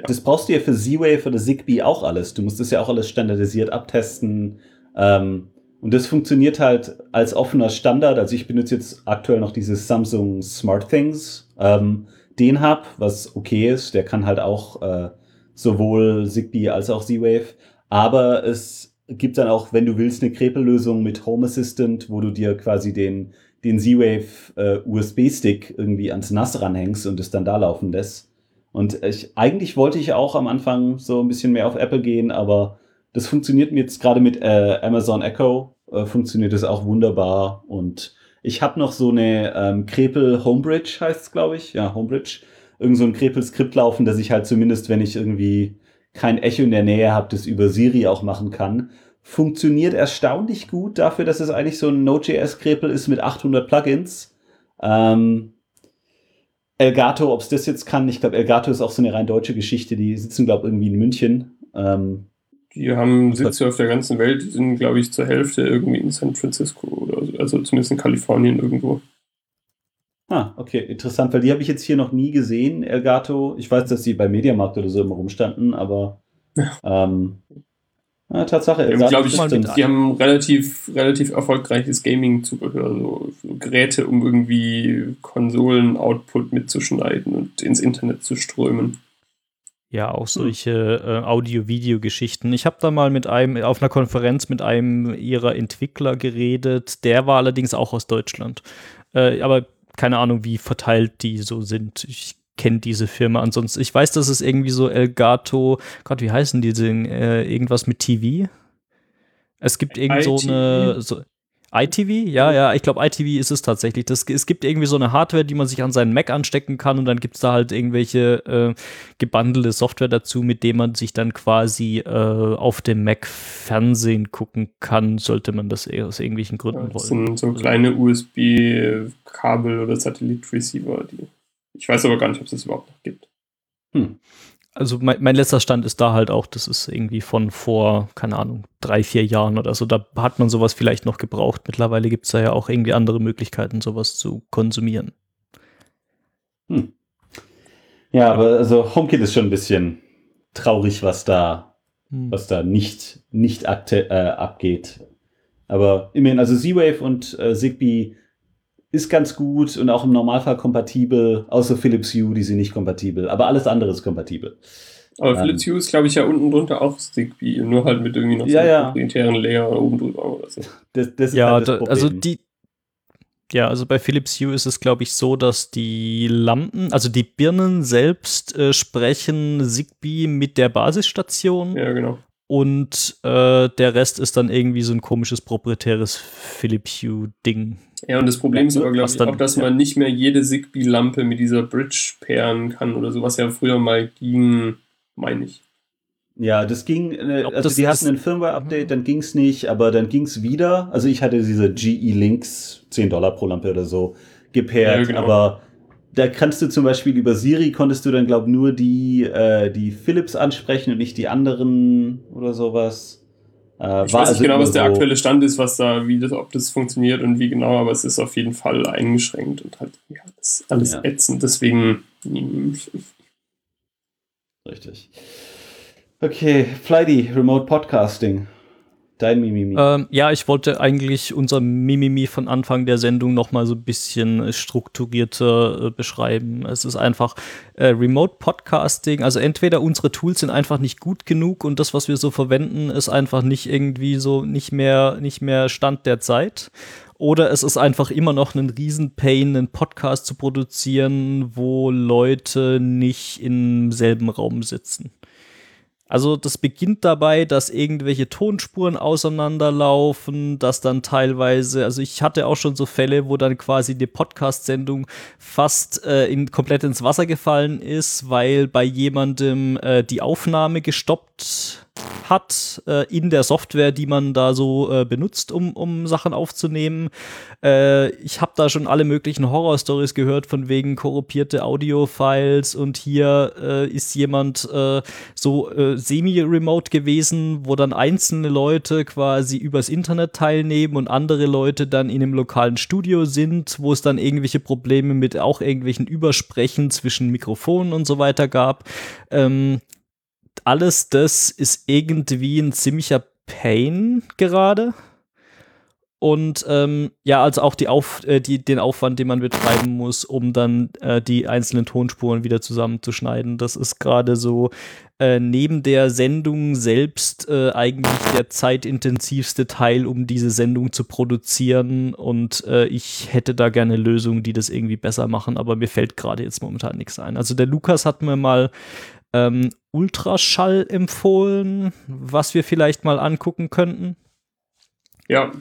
ja. Das brauchst du ja für Z-Wave oder Zigbee auch alles. Du musst das ja auch alles standardisiert abtesten. Ähm, und das funktioniert halt als offener Standard. Also ich benutze jetzt aktuell noch dieses Samsung SmartThings. Ähm, den Hub, was okay ist. Der kann halt auch äh, sowohl Zigbee als auch Z-Wave. Aber es gibt dann auch, wenn du willst, eine Krepellösung mit Home Assistant, wo du dir quasi den, den Z-Wave äh, USB-Stick irgendwie ans NAS ranhängst und es dann da laufen lässt. Und ich, eigentlich wollte ich auch am Anfang so ein bisschen mehr auf Apple gehen, aber das funktioniert mir jetzt gerade mit äh, Amazon Echo, äh, funktioniert das auch wunderbar. Und ich habe noch so eine ähm, Krepel Homebridge, heißt es, glaube ich. Ja, Homebridge. Irgend so ein Krepel-Skript laufen, dass ich halt zumindest, wenn ich irgendwie kein Echo in der Nähe habe, das über Siri auch machen kann. Funktioniert erstaunlich gut dafür, dass es eigentlich so ein Node.js-Krepel ist mit 800 Plugins. Ähm, Elgato, ob es das jetzt kann, ich glaube, Elgato ist auch so eine rein deutsche Geschichte. Die sitzen, glaube ich, irgendwie in München. Ähm, die haben Sitze auf der ganzen Welt, die sind, glaube ich, zur Hälfte irgendwie in San Francisco oder so, also zumindest in Kalifornien irgendwo. Ah, okay, interessant, weil die habe ich jetzt hier noch nie gesehen, Elgato. Ich weiß, dass sie bei Mediamarkt oder so immer rumstanden, aber ähm, ja, Tatsache. Die haben, glaube ich, die haben relativ, relativ erfolgreiches Gaming-Zubehör, so, so, Geräte, um irgendwie Konsolen-Output mitzuschneiden und ins Internet zu strömen. Ja, auch solche äh, Audio-Video-Geschichten. Ich habe da mal mit einem, auf einer Konferenz mit einem ihrer Entwickler geredet, der war allerdings auch aus Deutschland. Äh, aber keine Ahnung, wie verteilt die so sind. Ich kenne diese Firma ansonsten. Ich weiß, dass es irgendwie so Elgato, Gott, wie heißen die denn? Äh, irgendwas mit TV? Es gibt irgend so eine. So, iTV? Ja, ja, ich glaube, iTV ist es tatsächlich. Das, es gibt irgendwie so eine Hardware, die man sich an seinen Mac anstecken kann und dann gibt es da halt irgendwelche äh, gebandelte Software dazu, mit dem man sich dann quasi äh, auf dem Mac Fernsehen gucken kann, sollte man das aus irgendwelchen Gründen ja, wollen. Das sind so kleine USB-Kabel oder Satellit-Receiver. Ich weiß aber gar nicht, ob es das überhaupt noch gibt. Hm also mein, mein, letzter Stand ist da halt auch, das ist irgendwie von vor, keine Ahnung, drei, vier Jahren oder so. Da hat man sowas vielleicht noch gebraucht. Mittlerweile gibt es da ja auch irgendwie andere Möglichkeiten, sowas zu konsumieren. Hm. Ja, aber also HomeKit ist schon ein bisschen traurig, was da, hm. was da nicht, nicht akte, äh, abgeht. Aber immerhin, also Z-Wave und äh, Zigbee ist ganz gut und auch im Normalfall kompatibel, außer Philips Hue, die sind nicht kompatibel. Aber alles andere ist kompatibel. Aber ähm, Philips Hue ist, glaube ich, ja unten drunter auch Zigbee, nur halt mit irgendwie noch ja, so einem proprietären Layer oben drüber oder so. *laughs* Das, das ja, halt das da, also die, ja, also bei Philips Hue ist es, glaube ich, so, dass die Lampen, also die Birnen selbst äh, sprechen Zigbee mit der Basisstation. Ja, genau. Und äh, der Rest ist dann irgendwie so ein komisches proprietäres Philips Hue-Ding. Ja, und das Problem ist aber, glaube ich, dann, auch, dass ja. man nicht mehr jede Zigbee-Lampe mit dieser Bridge pairen kann oder so, was ja früher mal ging, meine ich. Ja, das ging, äh, also das- die hatten ein Firmware-Update, dann ging's nicht, aber dann ging's wieder. Also ich hatte diese GE Links, 10 Dollar pro Lampe oder so, gepairt, Ja, genau. aber da kannst du zum Beispiel über Siri konntest du dann, glaub nur die, äh, die Philips ansprechen und nicht die anderen oder sowas. Äh, Ich weiß nicht genau, was der so- aktuelle Stand ist, was da, wie das, ob das funktioniert und wie genau, aber es ist auf jeden Fall eingeschränkt und halt, ja, ist alles Ja. ätzend, deswegen, Richtig. Okay, Flighty, Remote Podcasting. Dein Mimimi. Ähm, ja, ich wollte eigentlich unser Mimimi von Anfang der Sendung noch mal so ein bisschen äh, strukturierter äh, beschreiben. Es ist einfach äh, Remote Podcasting, also entweder unsere Tools sind einfach nicht gut genug und das, was wir so verwenden, ist einfach nicht irgendwie so nicht mehr, nicht mehr Stand der Zeit. Oder es ist einfach immer noch ein Riesenpain, einen Podcast zu produzieren, wo Leute nicht im selben Raum sitzen. Also das beginnt dabei, dass irgendwelche Tonspuren auseinanderlaufen, dass dann teilweise, also ich hatte auch schon so Fälle, wo dann quasi die Podcast-Sendung fast äh, in, komplett ins Wasser gefallen ist, weil bei jemandem äh, die Aufnahme gestoppt hat äh, in der Software, die man da so äh, benutzt, um, um Sachen aufzunehmen. Äh, ich habe da schon alle möglichen Horror-Stories gehört, von wegen korruptierte Audio-Files und hier äh, ist jemand äh, so äh, semi-remote gewesen, wo dann einzelne Leute quasi übers Internet teilnehmen und andere Leute dann in einem lokalen Studio sind, wo es dann irgendwelche Probleme mit auch irgendwelchen Übersprechen zwischen Mikrofonen und so weiter gab. Ähm, alles das ist irgendwie ein ziemlicher Pain gerade. Und ähm, ja, also auch die Auf, äh, die, den Aufwand, den man betreiben muss, um dann äh, die einzelnen Tonspuren wieder zusammenzuschneiden. Das ist gerade so äh, neben der Sendung selbst äh, eigentlich der zeitintensivste Teil, um diese Sendung zu produzieren. Und äh, ich hätte da gerne Lösungen, die das irgendwie besser machen, aber mir fällt gerade jetzt momentan nichts ein. Also der Lukas hat mir mal ähm, Ultraschall empfohlen, was wir vielleicht mal angucken könnten. ja,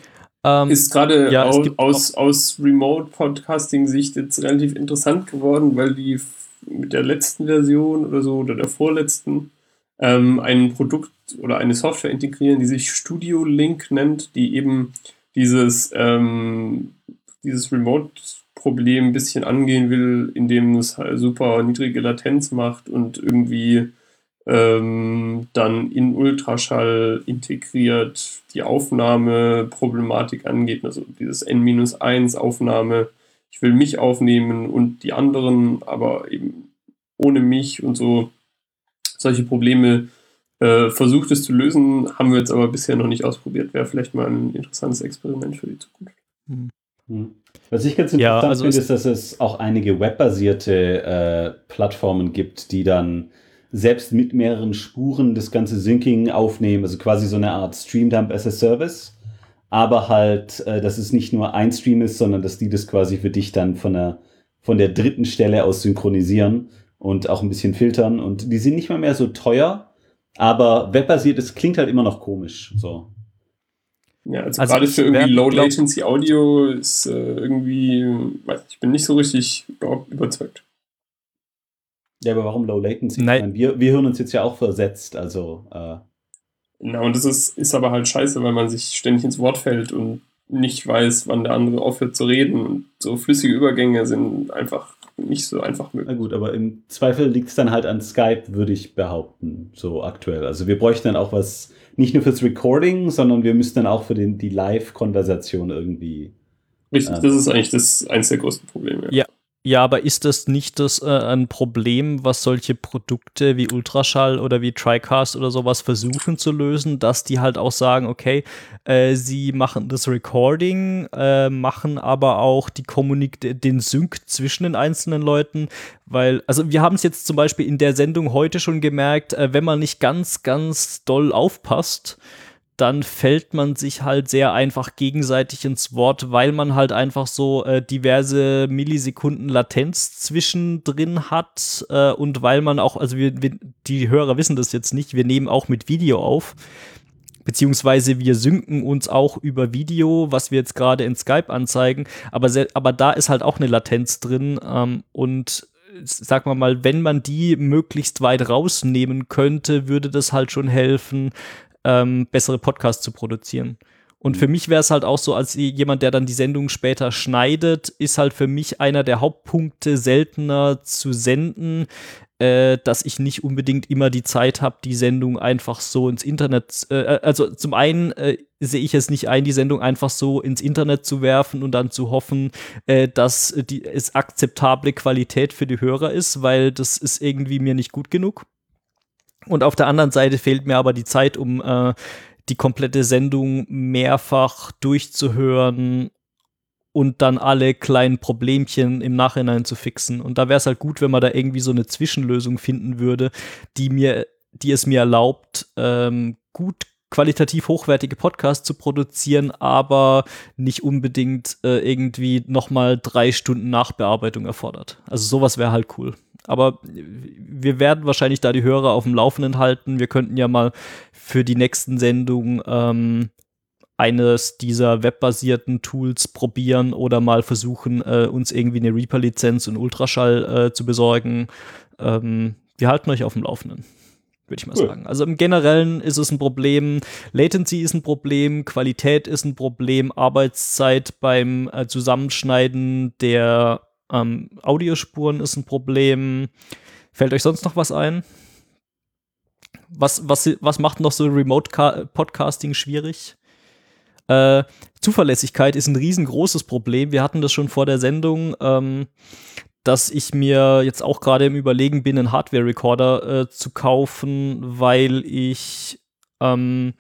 Ähm, ist gerade ja, aus, aus, aus Remote-Podcasting-Sicht jetzt relativ interessant geworden, weil die mit der letzten Version oder so oder der vorletzten ähm, ein Produkt oder eine Software integrieren, die sich Studio Link nennt, die eben dieses, ähm, dieses Remote-Problem ein bisschen angehen will, indem es halt super niedrige Latenz macht und irgendwie ähm, dann in Ultraschall integriert die Aufnahmeproblematik angeht, also dieses N-1 Aufnahme. Ich will mich aufnehmen und die anderen, aber eben ohne mich und so. Solche Probleme äh, versucht es zu lösen, haben wir jetzt aber bisher noch nicht ausprobiert. Wäre vielleicht mal ein interessantes Experiment für die Zukunft. Hm. Was ich ganz Ja, interessant also finde, ist, dass es auch einige webbasierte äh, Plattformen gibt, die dann selbst mit mehreren Spuren das ganze Syncing aufnehmen, also quasi so eine Art Stream-Dump as a Service. Aber halt, äh, dass es nicht nur ein Stream ist, sondern dass die das quasi für dich dann von der, von der dritten Stelle aus synchronisieren und auch ein bisschen filtern. Und die sind nicht mal mehr so teuer, aber webbasiert, es klingt halt immer noch komisch. So. Ja, also, Also gerade für irgendwie wär- Low glaub- Latency Audio ist äh, irgendwie, weiß nicht, ich bin nicht so richtig überhaupt überzeugt. Ja, aber warum Low Latency? Nein. Ich meine, wir, wir hören uns jetzt ja auch versetzt, also äh, Na, und das ist, ist aber halt scheiße, weil man sich ständig ins Wort fällt und nicht weiß, wann der andere aufhört zu reden. Und so flüssige Übergänge sind einfach nicht so einfach Na möglich. gut, aber im Zweifel liegt es dann halt an Skype, würde ich behaupten, so aktuell. Also wir bräuchten dann auch was, nicht nur fürs Recording, sondern wir müssten dann auch für den, die Live-Konversation irgendwie. Richtig, Ja. das ist eigentlich das eins der größten Probleme. Ja. Ja, aber ist das nicht das äh, ein Problem, was solche Produkte wie Ultraschall oder wie TriCast oder sowas versuchen zu lösen, dass die halt auch sagen, okay, äh, sie machen das Recording, äh, machen aber auch die Kommunik den Sync zwischen den einzelnen Leuten, weil, also wir haben es jetzt zum Beispiel in der Sendung heute schon gemerkt, äh, wenn man nicht ganz, ganz doll aufpasst, dann fällt man sich halt sehr einfach gegenseitig ins Wort, weil man halt einfach so äh, diverse Millisekunden Latenz zwischendrin hat äh, und weil man auch, also wir, wir, die Hörer wissen das jetzt nicht, wir nehmen auch mit Video auf. Beziehungsweise wir synken uns auch über Video, was wir jetzt gerade in Skype anzeigen, aber, aber da ist halt auch eine Latenz drin ähm, und sag mal mal, wenn man die möglichst weit rausnehmen könnte, würde das halt schon helfen, ähm, bessere Podcasts zu produzieren. Und für mich wäre es halt auch so, als jemand, der dann die Sendung später schneidet, ist halt für mich einer der Hauptpunkte seltener zu senden, äh, dass ich nicht unbedingt immer die Zeit habe, die Sendung einfach so ins Internet, äh, äh, also zum einen äh, sehe ich es nicht ein, die Sendung einfach so ins Internet zu werfen und dann zu hoffen, äh, dass die, es akzeptable Qualität für die Hörer ist, weil das ist irgendwie mir nicht gut genug. Und auf der anderen Seite fehlt mir aber die Zeit, um äh, die komplette Sendung mehrfach durchzuhören und dann alle kleinen Problemchen im Nachhinein zu fixen. Und da wäre es halt gut, wenn man da irgendwie so eine Zwischenlösung finden würde, die mir, die es mir erlaubt, ähm, gut qualitativ hochwertige Podcasts zu produzieren, aber nicht unbedingt äh, irgendwie nochmal drei Stunden Nachbearbeitung erfordert. Also sowas wäre halt cool. Aber wir werden wahrscheinlich da die Hörer auf dem Laufenden halten. Wir könnten ja mal für die nächsten Sendungen ähm, eines dieser webbasierten Tools probieren oder mal versuchen, äh, uns irgendwie eine Reaper-Lizenz und Ultraschall äh, zu besorgen. Ähm, wir halten euch auf dem Laufenden würde ich mal cool. sagen. Also im Generellen ist es ein Problem, Latency ist ein Problem, Qualität ist ein Problem, Arbeitszeit beim äh, Zusammenschneiden der ähm, Audiospuren ist ein Problem. Fällt euch sonst noch was ein? Was, was, was macht noch so Remote-Podcasting schwierig? Äh, Zuverlässigkeit ist ein riesengroßes Problem. Wir hatten das schon vor der Sendung, ähm, dass ich mir jetzt auch gerade im Überlegen bin, einen Hardware-Recorder äh, zu kaufen, weil ich ähm,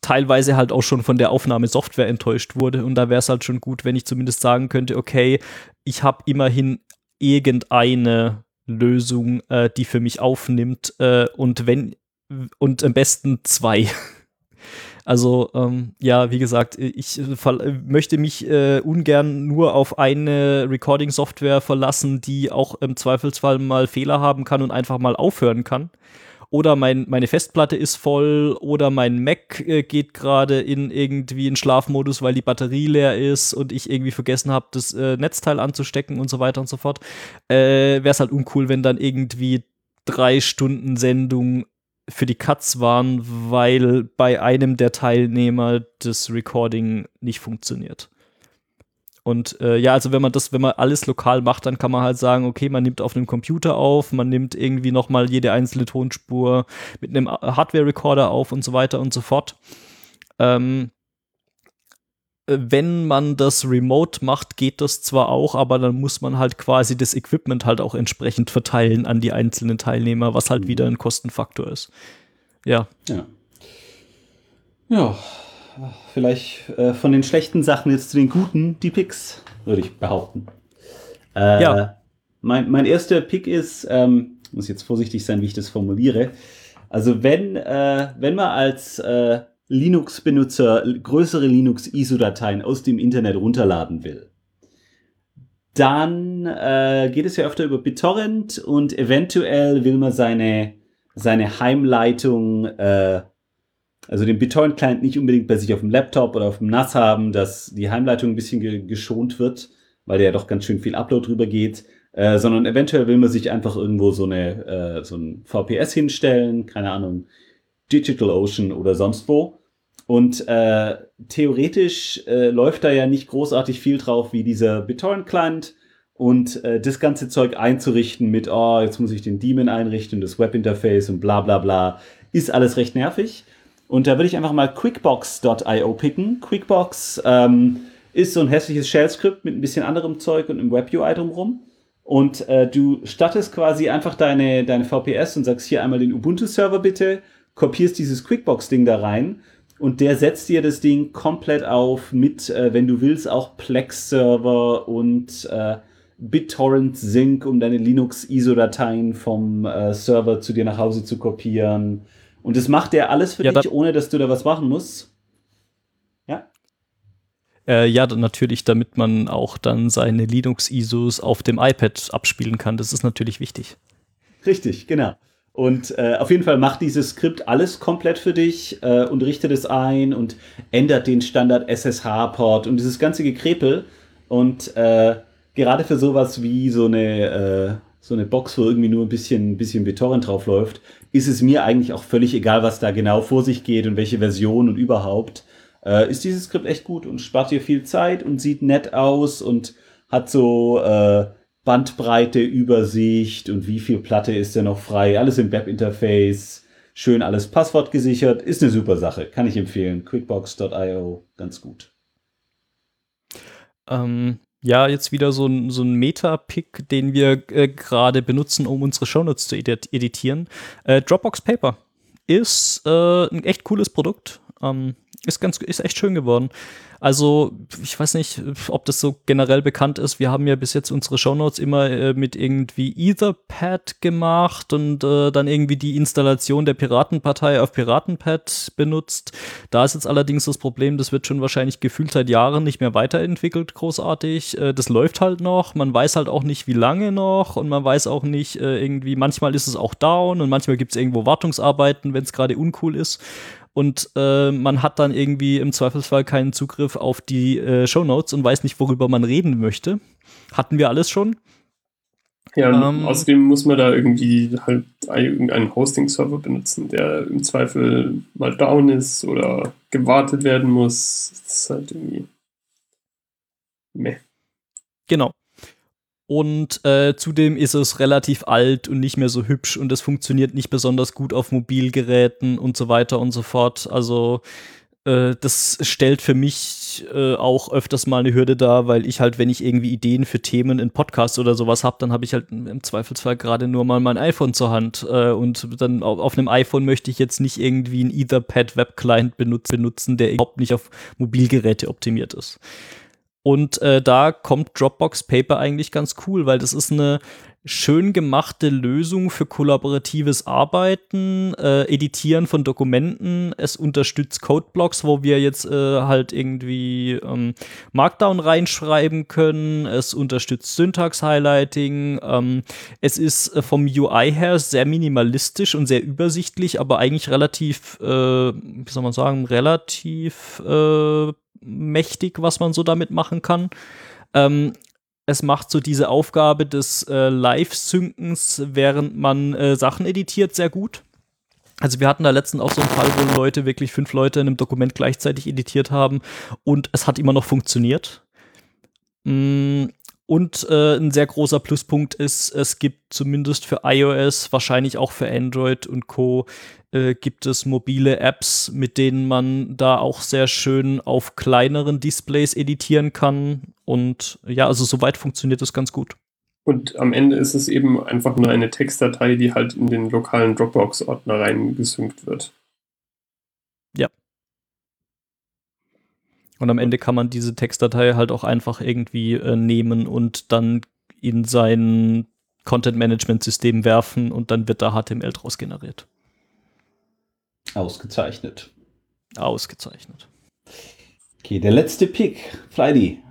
teilweise halt auch schon von der Aufnahmesoftware enttäuscht wurde. Und da wäre es halt schon gut, wenn ich zumindest sagen könnte, okay, ich habe immerhin irgendeine Lösung, äh, die für mich aufnimmt. Äh, und wenn, und am besten zwei. *laughs* Also ähm, ja, wie gesagt, ich äh, möchte mich äh, ungern nur auf eine Recording-Software verlassen, die auch im Zweifelsfall mal Fehler haben kann und einfach mal aufhören kann. Oder mein, meine Festplatte ist voll oder mein Mac äh, geht gerade in irgendwie in Schlafmodus, weil die Batterie leer ist und ich irgendwie vergessen habe, das äh, Netzteil anzustecken und so weiter und so fort. Äh, Wäre es halt uncool, wenn dann irgendwie drei Stunden Sendung für die Cuts waren, weil bei einem der Teilnehmer das Recording nicht funktioniert. Und äh, ja, also wenn man das, wenn man alles lokal macht, dann kann man halt sagen, okay, man nimmt auf einem Computer auf, man nimmt irgendwie nochmal jede einzelne Tonspur mit einem Hardware-Recorder auf und so weiter und so fort. Ähm, wenn man das remote macht, geht das zwar auch, aber dann muss man halt quasi das Equipment halt auch entsprechend verteilen an die einzelnen Teilnehmer, was halt mhm. wieder ein Kostenfaktor ist. Ja. Ja. Ja, vielleicht äh, von den schlechten Sachen jetzt zu den guten, die Picks, würde ich behaupten. Äh, ja. Mein, mein erster Pick ist, ähm, muss jetzt vorsichtig sein, wie ich das formuliere. Also wenn, äh, wenn man als äh, Linux-Benutzer größere Linux-ISO-Dateien aus dem Internet runterladen will, dann äh, geht es ja öfter über BitTorrent und eventuell will man seine, seine Heimleitung, äh, also den BitTorrent-Client nicht unbedingt bei sich auf dem Laptop oder auf dem NAS haben, dass die Heimleitung ein bisschen ge geschont wird, weil der ja doch ganz schön viel Upload drüber geht. Äh, sondern eventuell will man sich einfach irgendwo so eine äh, so ein VPS hinstellen, keine Ahnung, DigitalOcean oder sonst wo und äh, theoretisch äh, läuft da ja nicht großartig viel drauf wie dieser BitTorrent-Client. Und äh, das ganze Zeug einzurichten mit, oh, jetzt muss ich den Daemon einrichten, das Webinterface und bla bla bla, ist alles recht nervig. Und da würde ich einfach mal quickbox.io picken. Quickbox ähm, ist so ein hässliches Shell-Skript mit ein bisschen anderem Zeug und einem Web-UI drumherum. Und äh, du stattest quasi einfach deine, deine VPS und sagst hier einmal den Ubuntu-Server bitte, kopierst dieses Quickbox-Ding da rein und der setzt dir das Ding komplett auf mit, äh, wenn du willst, auch Plex-Server und äh, BitTorrent Sync, um deine Linux-ISO-Dateien vom äh, Server zu dir nach Hause zu kopieren. Und das macht der alles für ja, dich, ohne dass du da was machen musst. Ja. Äh, ja, natürlich, damit man auch dann seine Linux-ISOs auf dem iPad abspielen kann. Das ist natürlich wichtig. Richtig, genau. Und äh, auf jeden Fall macht dieses Skript alles komplett für dich äh, und richtet es ein und ändert den Standard SSH-Port und dieses ganze Gekrepel. Und äh, gerade für sowas wie so eine, äh, so eine Box, wo irgendwie nur ein bisschen, ein bisschen BitTorrent drauf läuft, ist es mir eigentlich auch völlig egal, was da genau vor sich geht und welche Version und überhaupt. Äh, ist dieses Skript echt gut und spart dir viel Zeit und sieht nett aus und hat so äh, Bandbreite, Übersicht und wie viel Platte ist denn noch frei. Alles im Webinterface. Schön alles Passwort gesichert. Ist eine super Sache. Kann ich empfehlen. Quickbox.io, ganz gut. Ähm, ja, jetzt wieder so ein, so ein Meta-Pick, den wir äh, gerade benutzen, um unsere Shownotes zu edit editieren. Äh, Dropbox Paper ist äh, ein echt cooles Produkt. Ähm, ist ganz, ist echt schön geworden. Also, ich weiß nicht, ob das so generell bekannt ist. Wir haben ja bis jetzt unsere Shownotes immer äh, mit irgendwie Etherpad gemacht und äh, dann irgendwie die Installation der Piratenpartei auf Piratenpad benutzt. Da ist jetzt allerdings das Problem, das wird schon wahrscheinlich gefühlt seit Jahren nicht mehr weiterentwickelt, großartig. Äh, das läuft halt noch. Man weiß halt auch nicht, wie lange noch und man weiß auch nicht äh, irgendwie, manchmal ist es auch down und manchmal gibt es irgendwo Wartungsarbeiten, wenn es gerade uncool ist und äh, man hat dann irgendwie im Zweifelsfall keinen Zugriff auf die äh, Show Notes und weiß nicht, worüber man reden möchte. Hatten wir alles schon. Ja, ähm, außerdem muss man da irgendwie halt irgendeinen Hosting-Server benutzen, der im Zweifel mal down ist oder gewartet werden muss. Das ist halt irgendwie meh. Genau. Und äh, zudem ist es relativ alt und nicht mehr so hübsch und es funktioniert nicht besonders gut auf Mobilgeräten und so weiter und so fort. Also äh, das stellt für mich äh, auch öfters mal eine Hürde dar, weil ich halt, wenn ich irgendwie Ideen für Themen in Podcasts oder sowas habe, dann habe ich halt im Zweifelsfall gerade nur mal mein iPhone zur Hand. Äh, und dann auf, auf, einem iPhone möchte ich jetzt nicht irgendwie einen Etherpad Webclient benutzen, der überhaupt nicht auf Mobilgeräte optimiert ist. Und äh, da kommt Dropbox Paper eigentlich ganz cool, weil das ist eine schön gemachte Lösung für kollaboratives Arbeiten, äh, Editieren von Dokumenten. Es unterstützt Codeblocks, wo wir jetzt äh, halt irgendwie ähm, Markdown reinschreiben können. Es unterstützt Syntax-Highlighting. Ähm, es ist äh, vom UI her sehr minimalistisch und sehr übersichtlich, aber eigentlich relativ, äh, wie soll man sagen, relativ äh, mächtig, was man so damit machen kann. Ähm, es macht so diese Aufgabe des äh, Live-Synkens, während man äh, Sachen editiert, sehr gut. Also wir hatten da letztens auch so einen Fall, wo Leute, wirklich fünf Leute in einem Dokument gleichzeitig editiert haben und es hat immer noch funktioniert. Mm, und äh, ein sehr großer Pluspunkt ist, es gibt zumindest für iOS, wahrscheinlich auch für Android und Co. Äh, gibt es mobile Apps, mit denen man da auch sehr schön auf kleineren Displays editieren kann. Und ja, also soweit funktioniert das ganz gut. Und am Ende ist es eben einfach nur eine Textdatei, die halt in den lokalen Dropbox-Ordner reingesynkt wird. Ja. Und am Ende kann man diese Textdatei halt auch einfach irgendwie äh, nehmen und dann in sein Content-Management-System werfen und dann wird da HTML draus generiert. Ausgezeichnet. Ausgezeichnet. Okay, der letzte Pick. Flydy.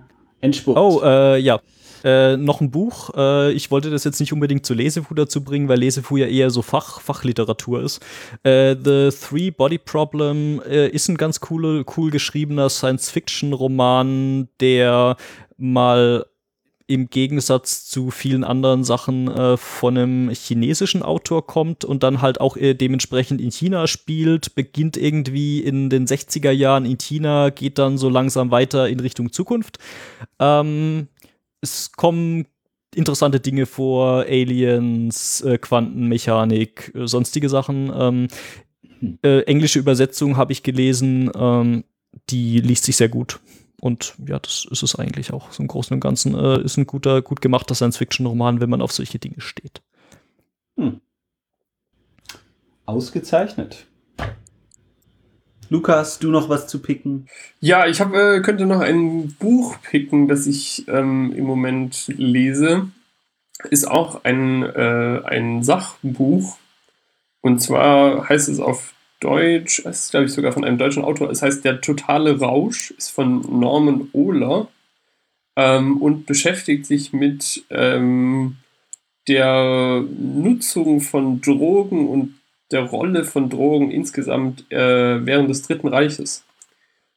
Endspurt. Oh, äh, ja. Äh, noch ein Buch. Äh, ich wollte das jetzt nicht unbedingt zu Lesefu dazu bringen, weil Lesefu ja eher so Fach, Fachliteratur ist. Äh, The Three Body Problem äh, ist ein ganz cool, cool geschriebener Science-Fiction-Roman, der mal im Gegensatz zu vielen anderen Sachen äh, von einem chinesischen Autor kommt und dann halt auch äh, dementsprechend in China spielt, beginnt irgendwie in den 60er Jahren in China, geht dann so langsam weiter in Richtung Zukunft. Ähm, es kommen interessante Dinge vor, Aliens, äh, Quantenmechanik, äh, sonstige Sachen. Ähm, hm. äh, englische Übersetzung habe ich gelesen, ähm, die liest sich sehr gut. Und ja, das ist es eigentlich auch. So im Großen und Ganzen äh, ist ein guter, gut gemachter Science-Fiction-Roman, wenn man auf solche Dinge steht. Hm. Ausgezeichnet. Lukas, du noch was zu picken? Ja, ich hab, äh, könnte noch ein Buch picken, das ich ähm, im Moment lese. Ist auch ein, äh, ein Sachbuch. Und zwar heißt es auf Deutsch, es ist glaube ich sogar von einem deutschen Autor, es heißt Der totale Rausch, ist von Norman Ohler ähm, und beschäftigt sich mit ähm, der Nutzung von Drogen und der Rolle von Drogen insgesamt äh, während des Dritten Reiches.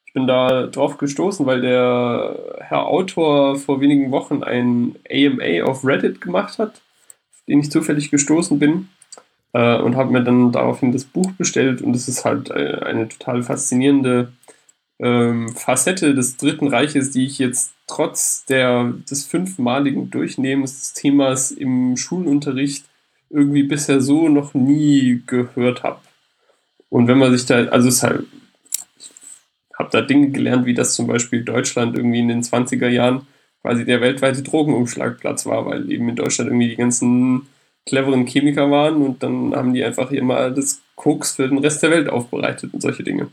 Ich bin da drauf gestoßen, weil der Herr Autor vor wenigen Wochen ein AMA auf Reddit gemacht hat, auf den ich zufällig gestoßen bin äh, und habe mir dann daraufhin das Buch bestellt und es ist halt äh, eine total faszinierende ähm, Facette des Dritten Reiches, die ich jetzt trotz der, des fünfmaligen Durchnehmens des Themas im Schulunterricht irgendwie bisher so noch nie gehört habe. Und wenn man sich da, also es halt, ich habe da Dinge gelernt, wie das zum Beispiel Deutschland irgendwie in den 20er Jahren quasi der weltweite Drogenumschlagplatz war, weil eben in Deutschland irgendwie die ganzen cleveren Chemiker waren und dann haben die einfach hier mal das Koks für den Rest der Welt aufbereitet und solche Dinge.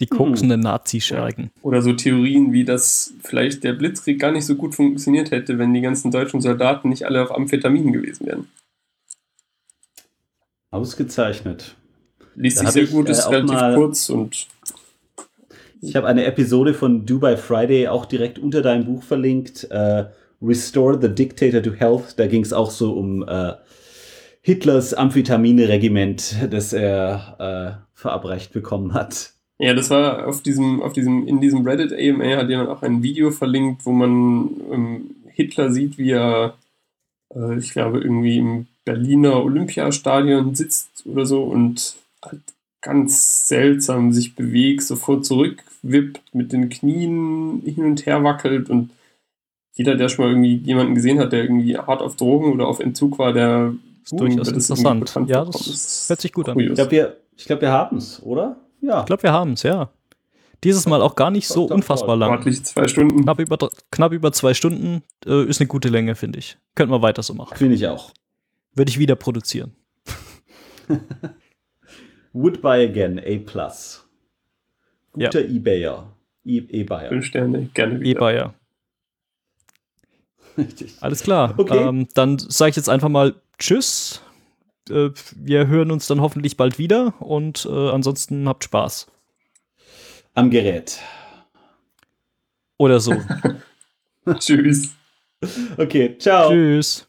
Die koksenden Nazischergen. Oder so Theorien wie, dass vielleicht der Blitzkrieg gar nicht so gut funktioniert hätte, wenn die ganzen deutschen Soldaten nicht alle auf Amphetaminen gewesen wären. Ausgezeichnet. Liest Da sich sehr ich, gut, äh, ist relativ mal- kurz und Ich habe eine Episode von Dubai Friday auch direkt unter deinem Buch verlinkt. Äh, Restore the Dictator to Health. Da ging es auch so um äh, Hitlers Amphetamine-Regiment, das er äh, verabreicht bekommen hat. Ja, das war auf diesem, auf diesem, in diesem Reddit AMA hat jemand auch ein Video verlinkt, wo man ähm, Hitler sieht, wie er, äh, ich glaube, irgendwie im Berliner Olympiastadion sitzt oder so und halt ganz seltsam sich bewegt, sofort zurückwippt, mit den Knien hin und her wackelt und jeder, der schon mal irgendwie jemanden gesehen hat, der irgendwie hart auf Drogen oder auf Entzug war, der Ist durchaus es irgendwie interessant. bekannt Ja, vorkommen. das hört sich gut an. Ich kurios. glaube, wir, ich glaub, wir haben es, oder? Ja. Ich glaube, wir haben es, ja. Dieses Mal auch gar nicht so unfassbar lang. Ordentlich zwei Stunden. Knapp über, knapp über zwei Stunden äh, ist eine gute Länge, finde ich. Könnten wir weiter so machen. Finde ich auch. Würde ich wieder produzieren. *laughs* Would buy again, A+. Ja. Guter Ebayer. E- E-Buyer. Fünf Sterne, gerne wieder. E-Bayer. *laughs* Richtig. Alles klar. Okay. Ähm, dann sage ich jetzt einfach mal Tschüss. Äh, wir hören uns dann hoffentlich bald wieder und äh, ansonsten habt Spaß. Am Gerät. Oder so. *laughs* Tschüss. Okay, ciao. Tschüss.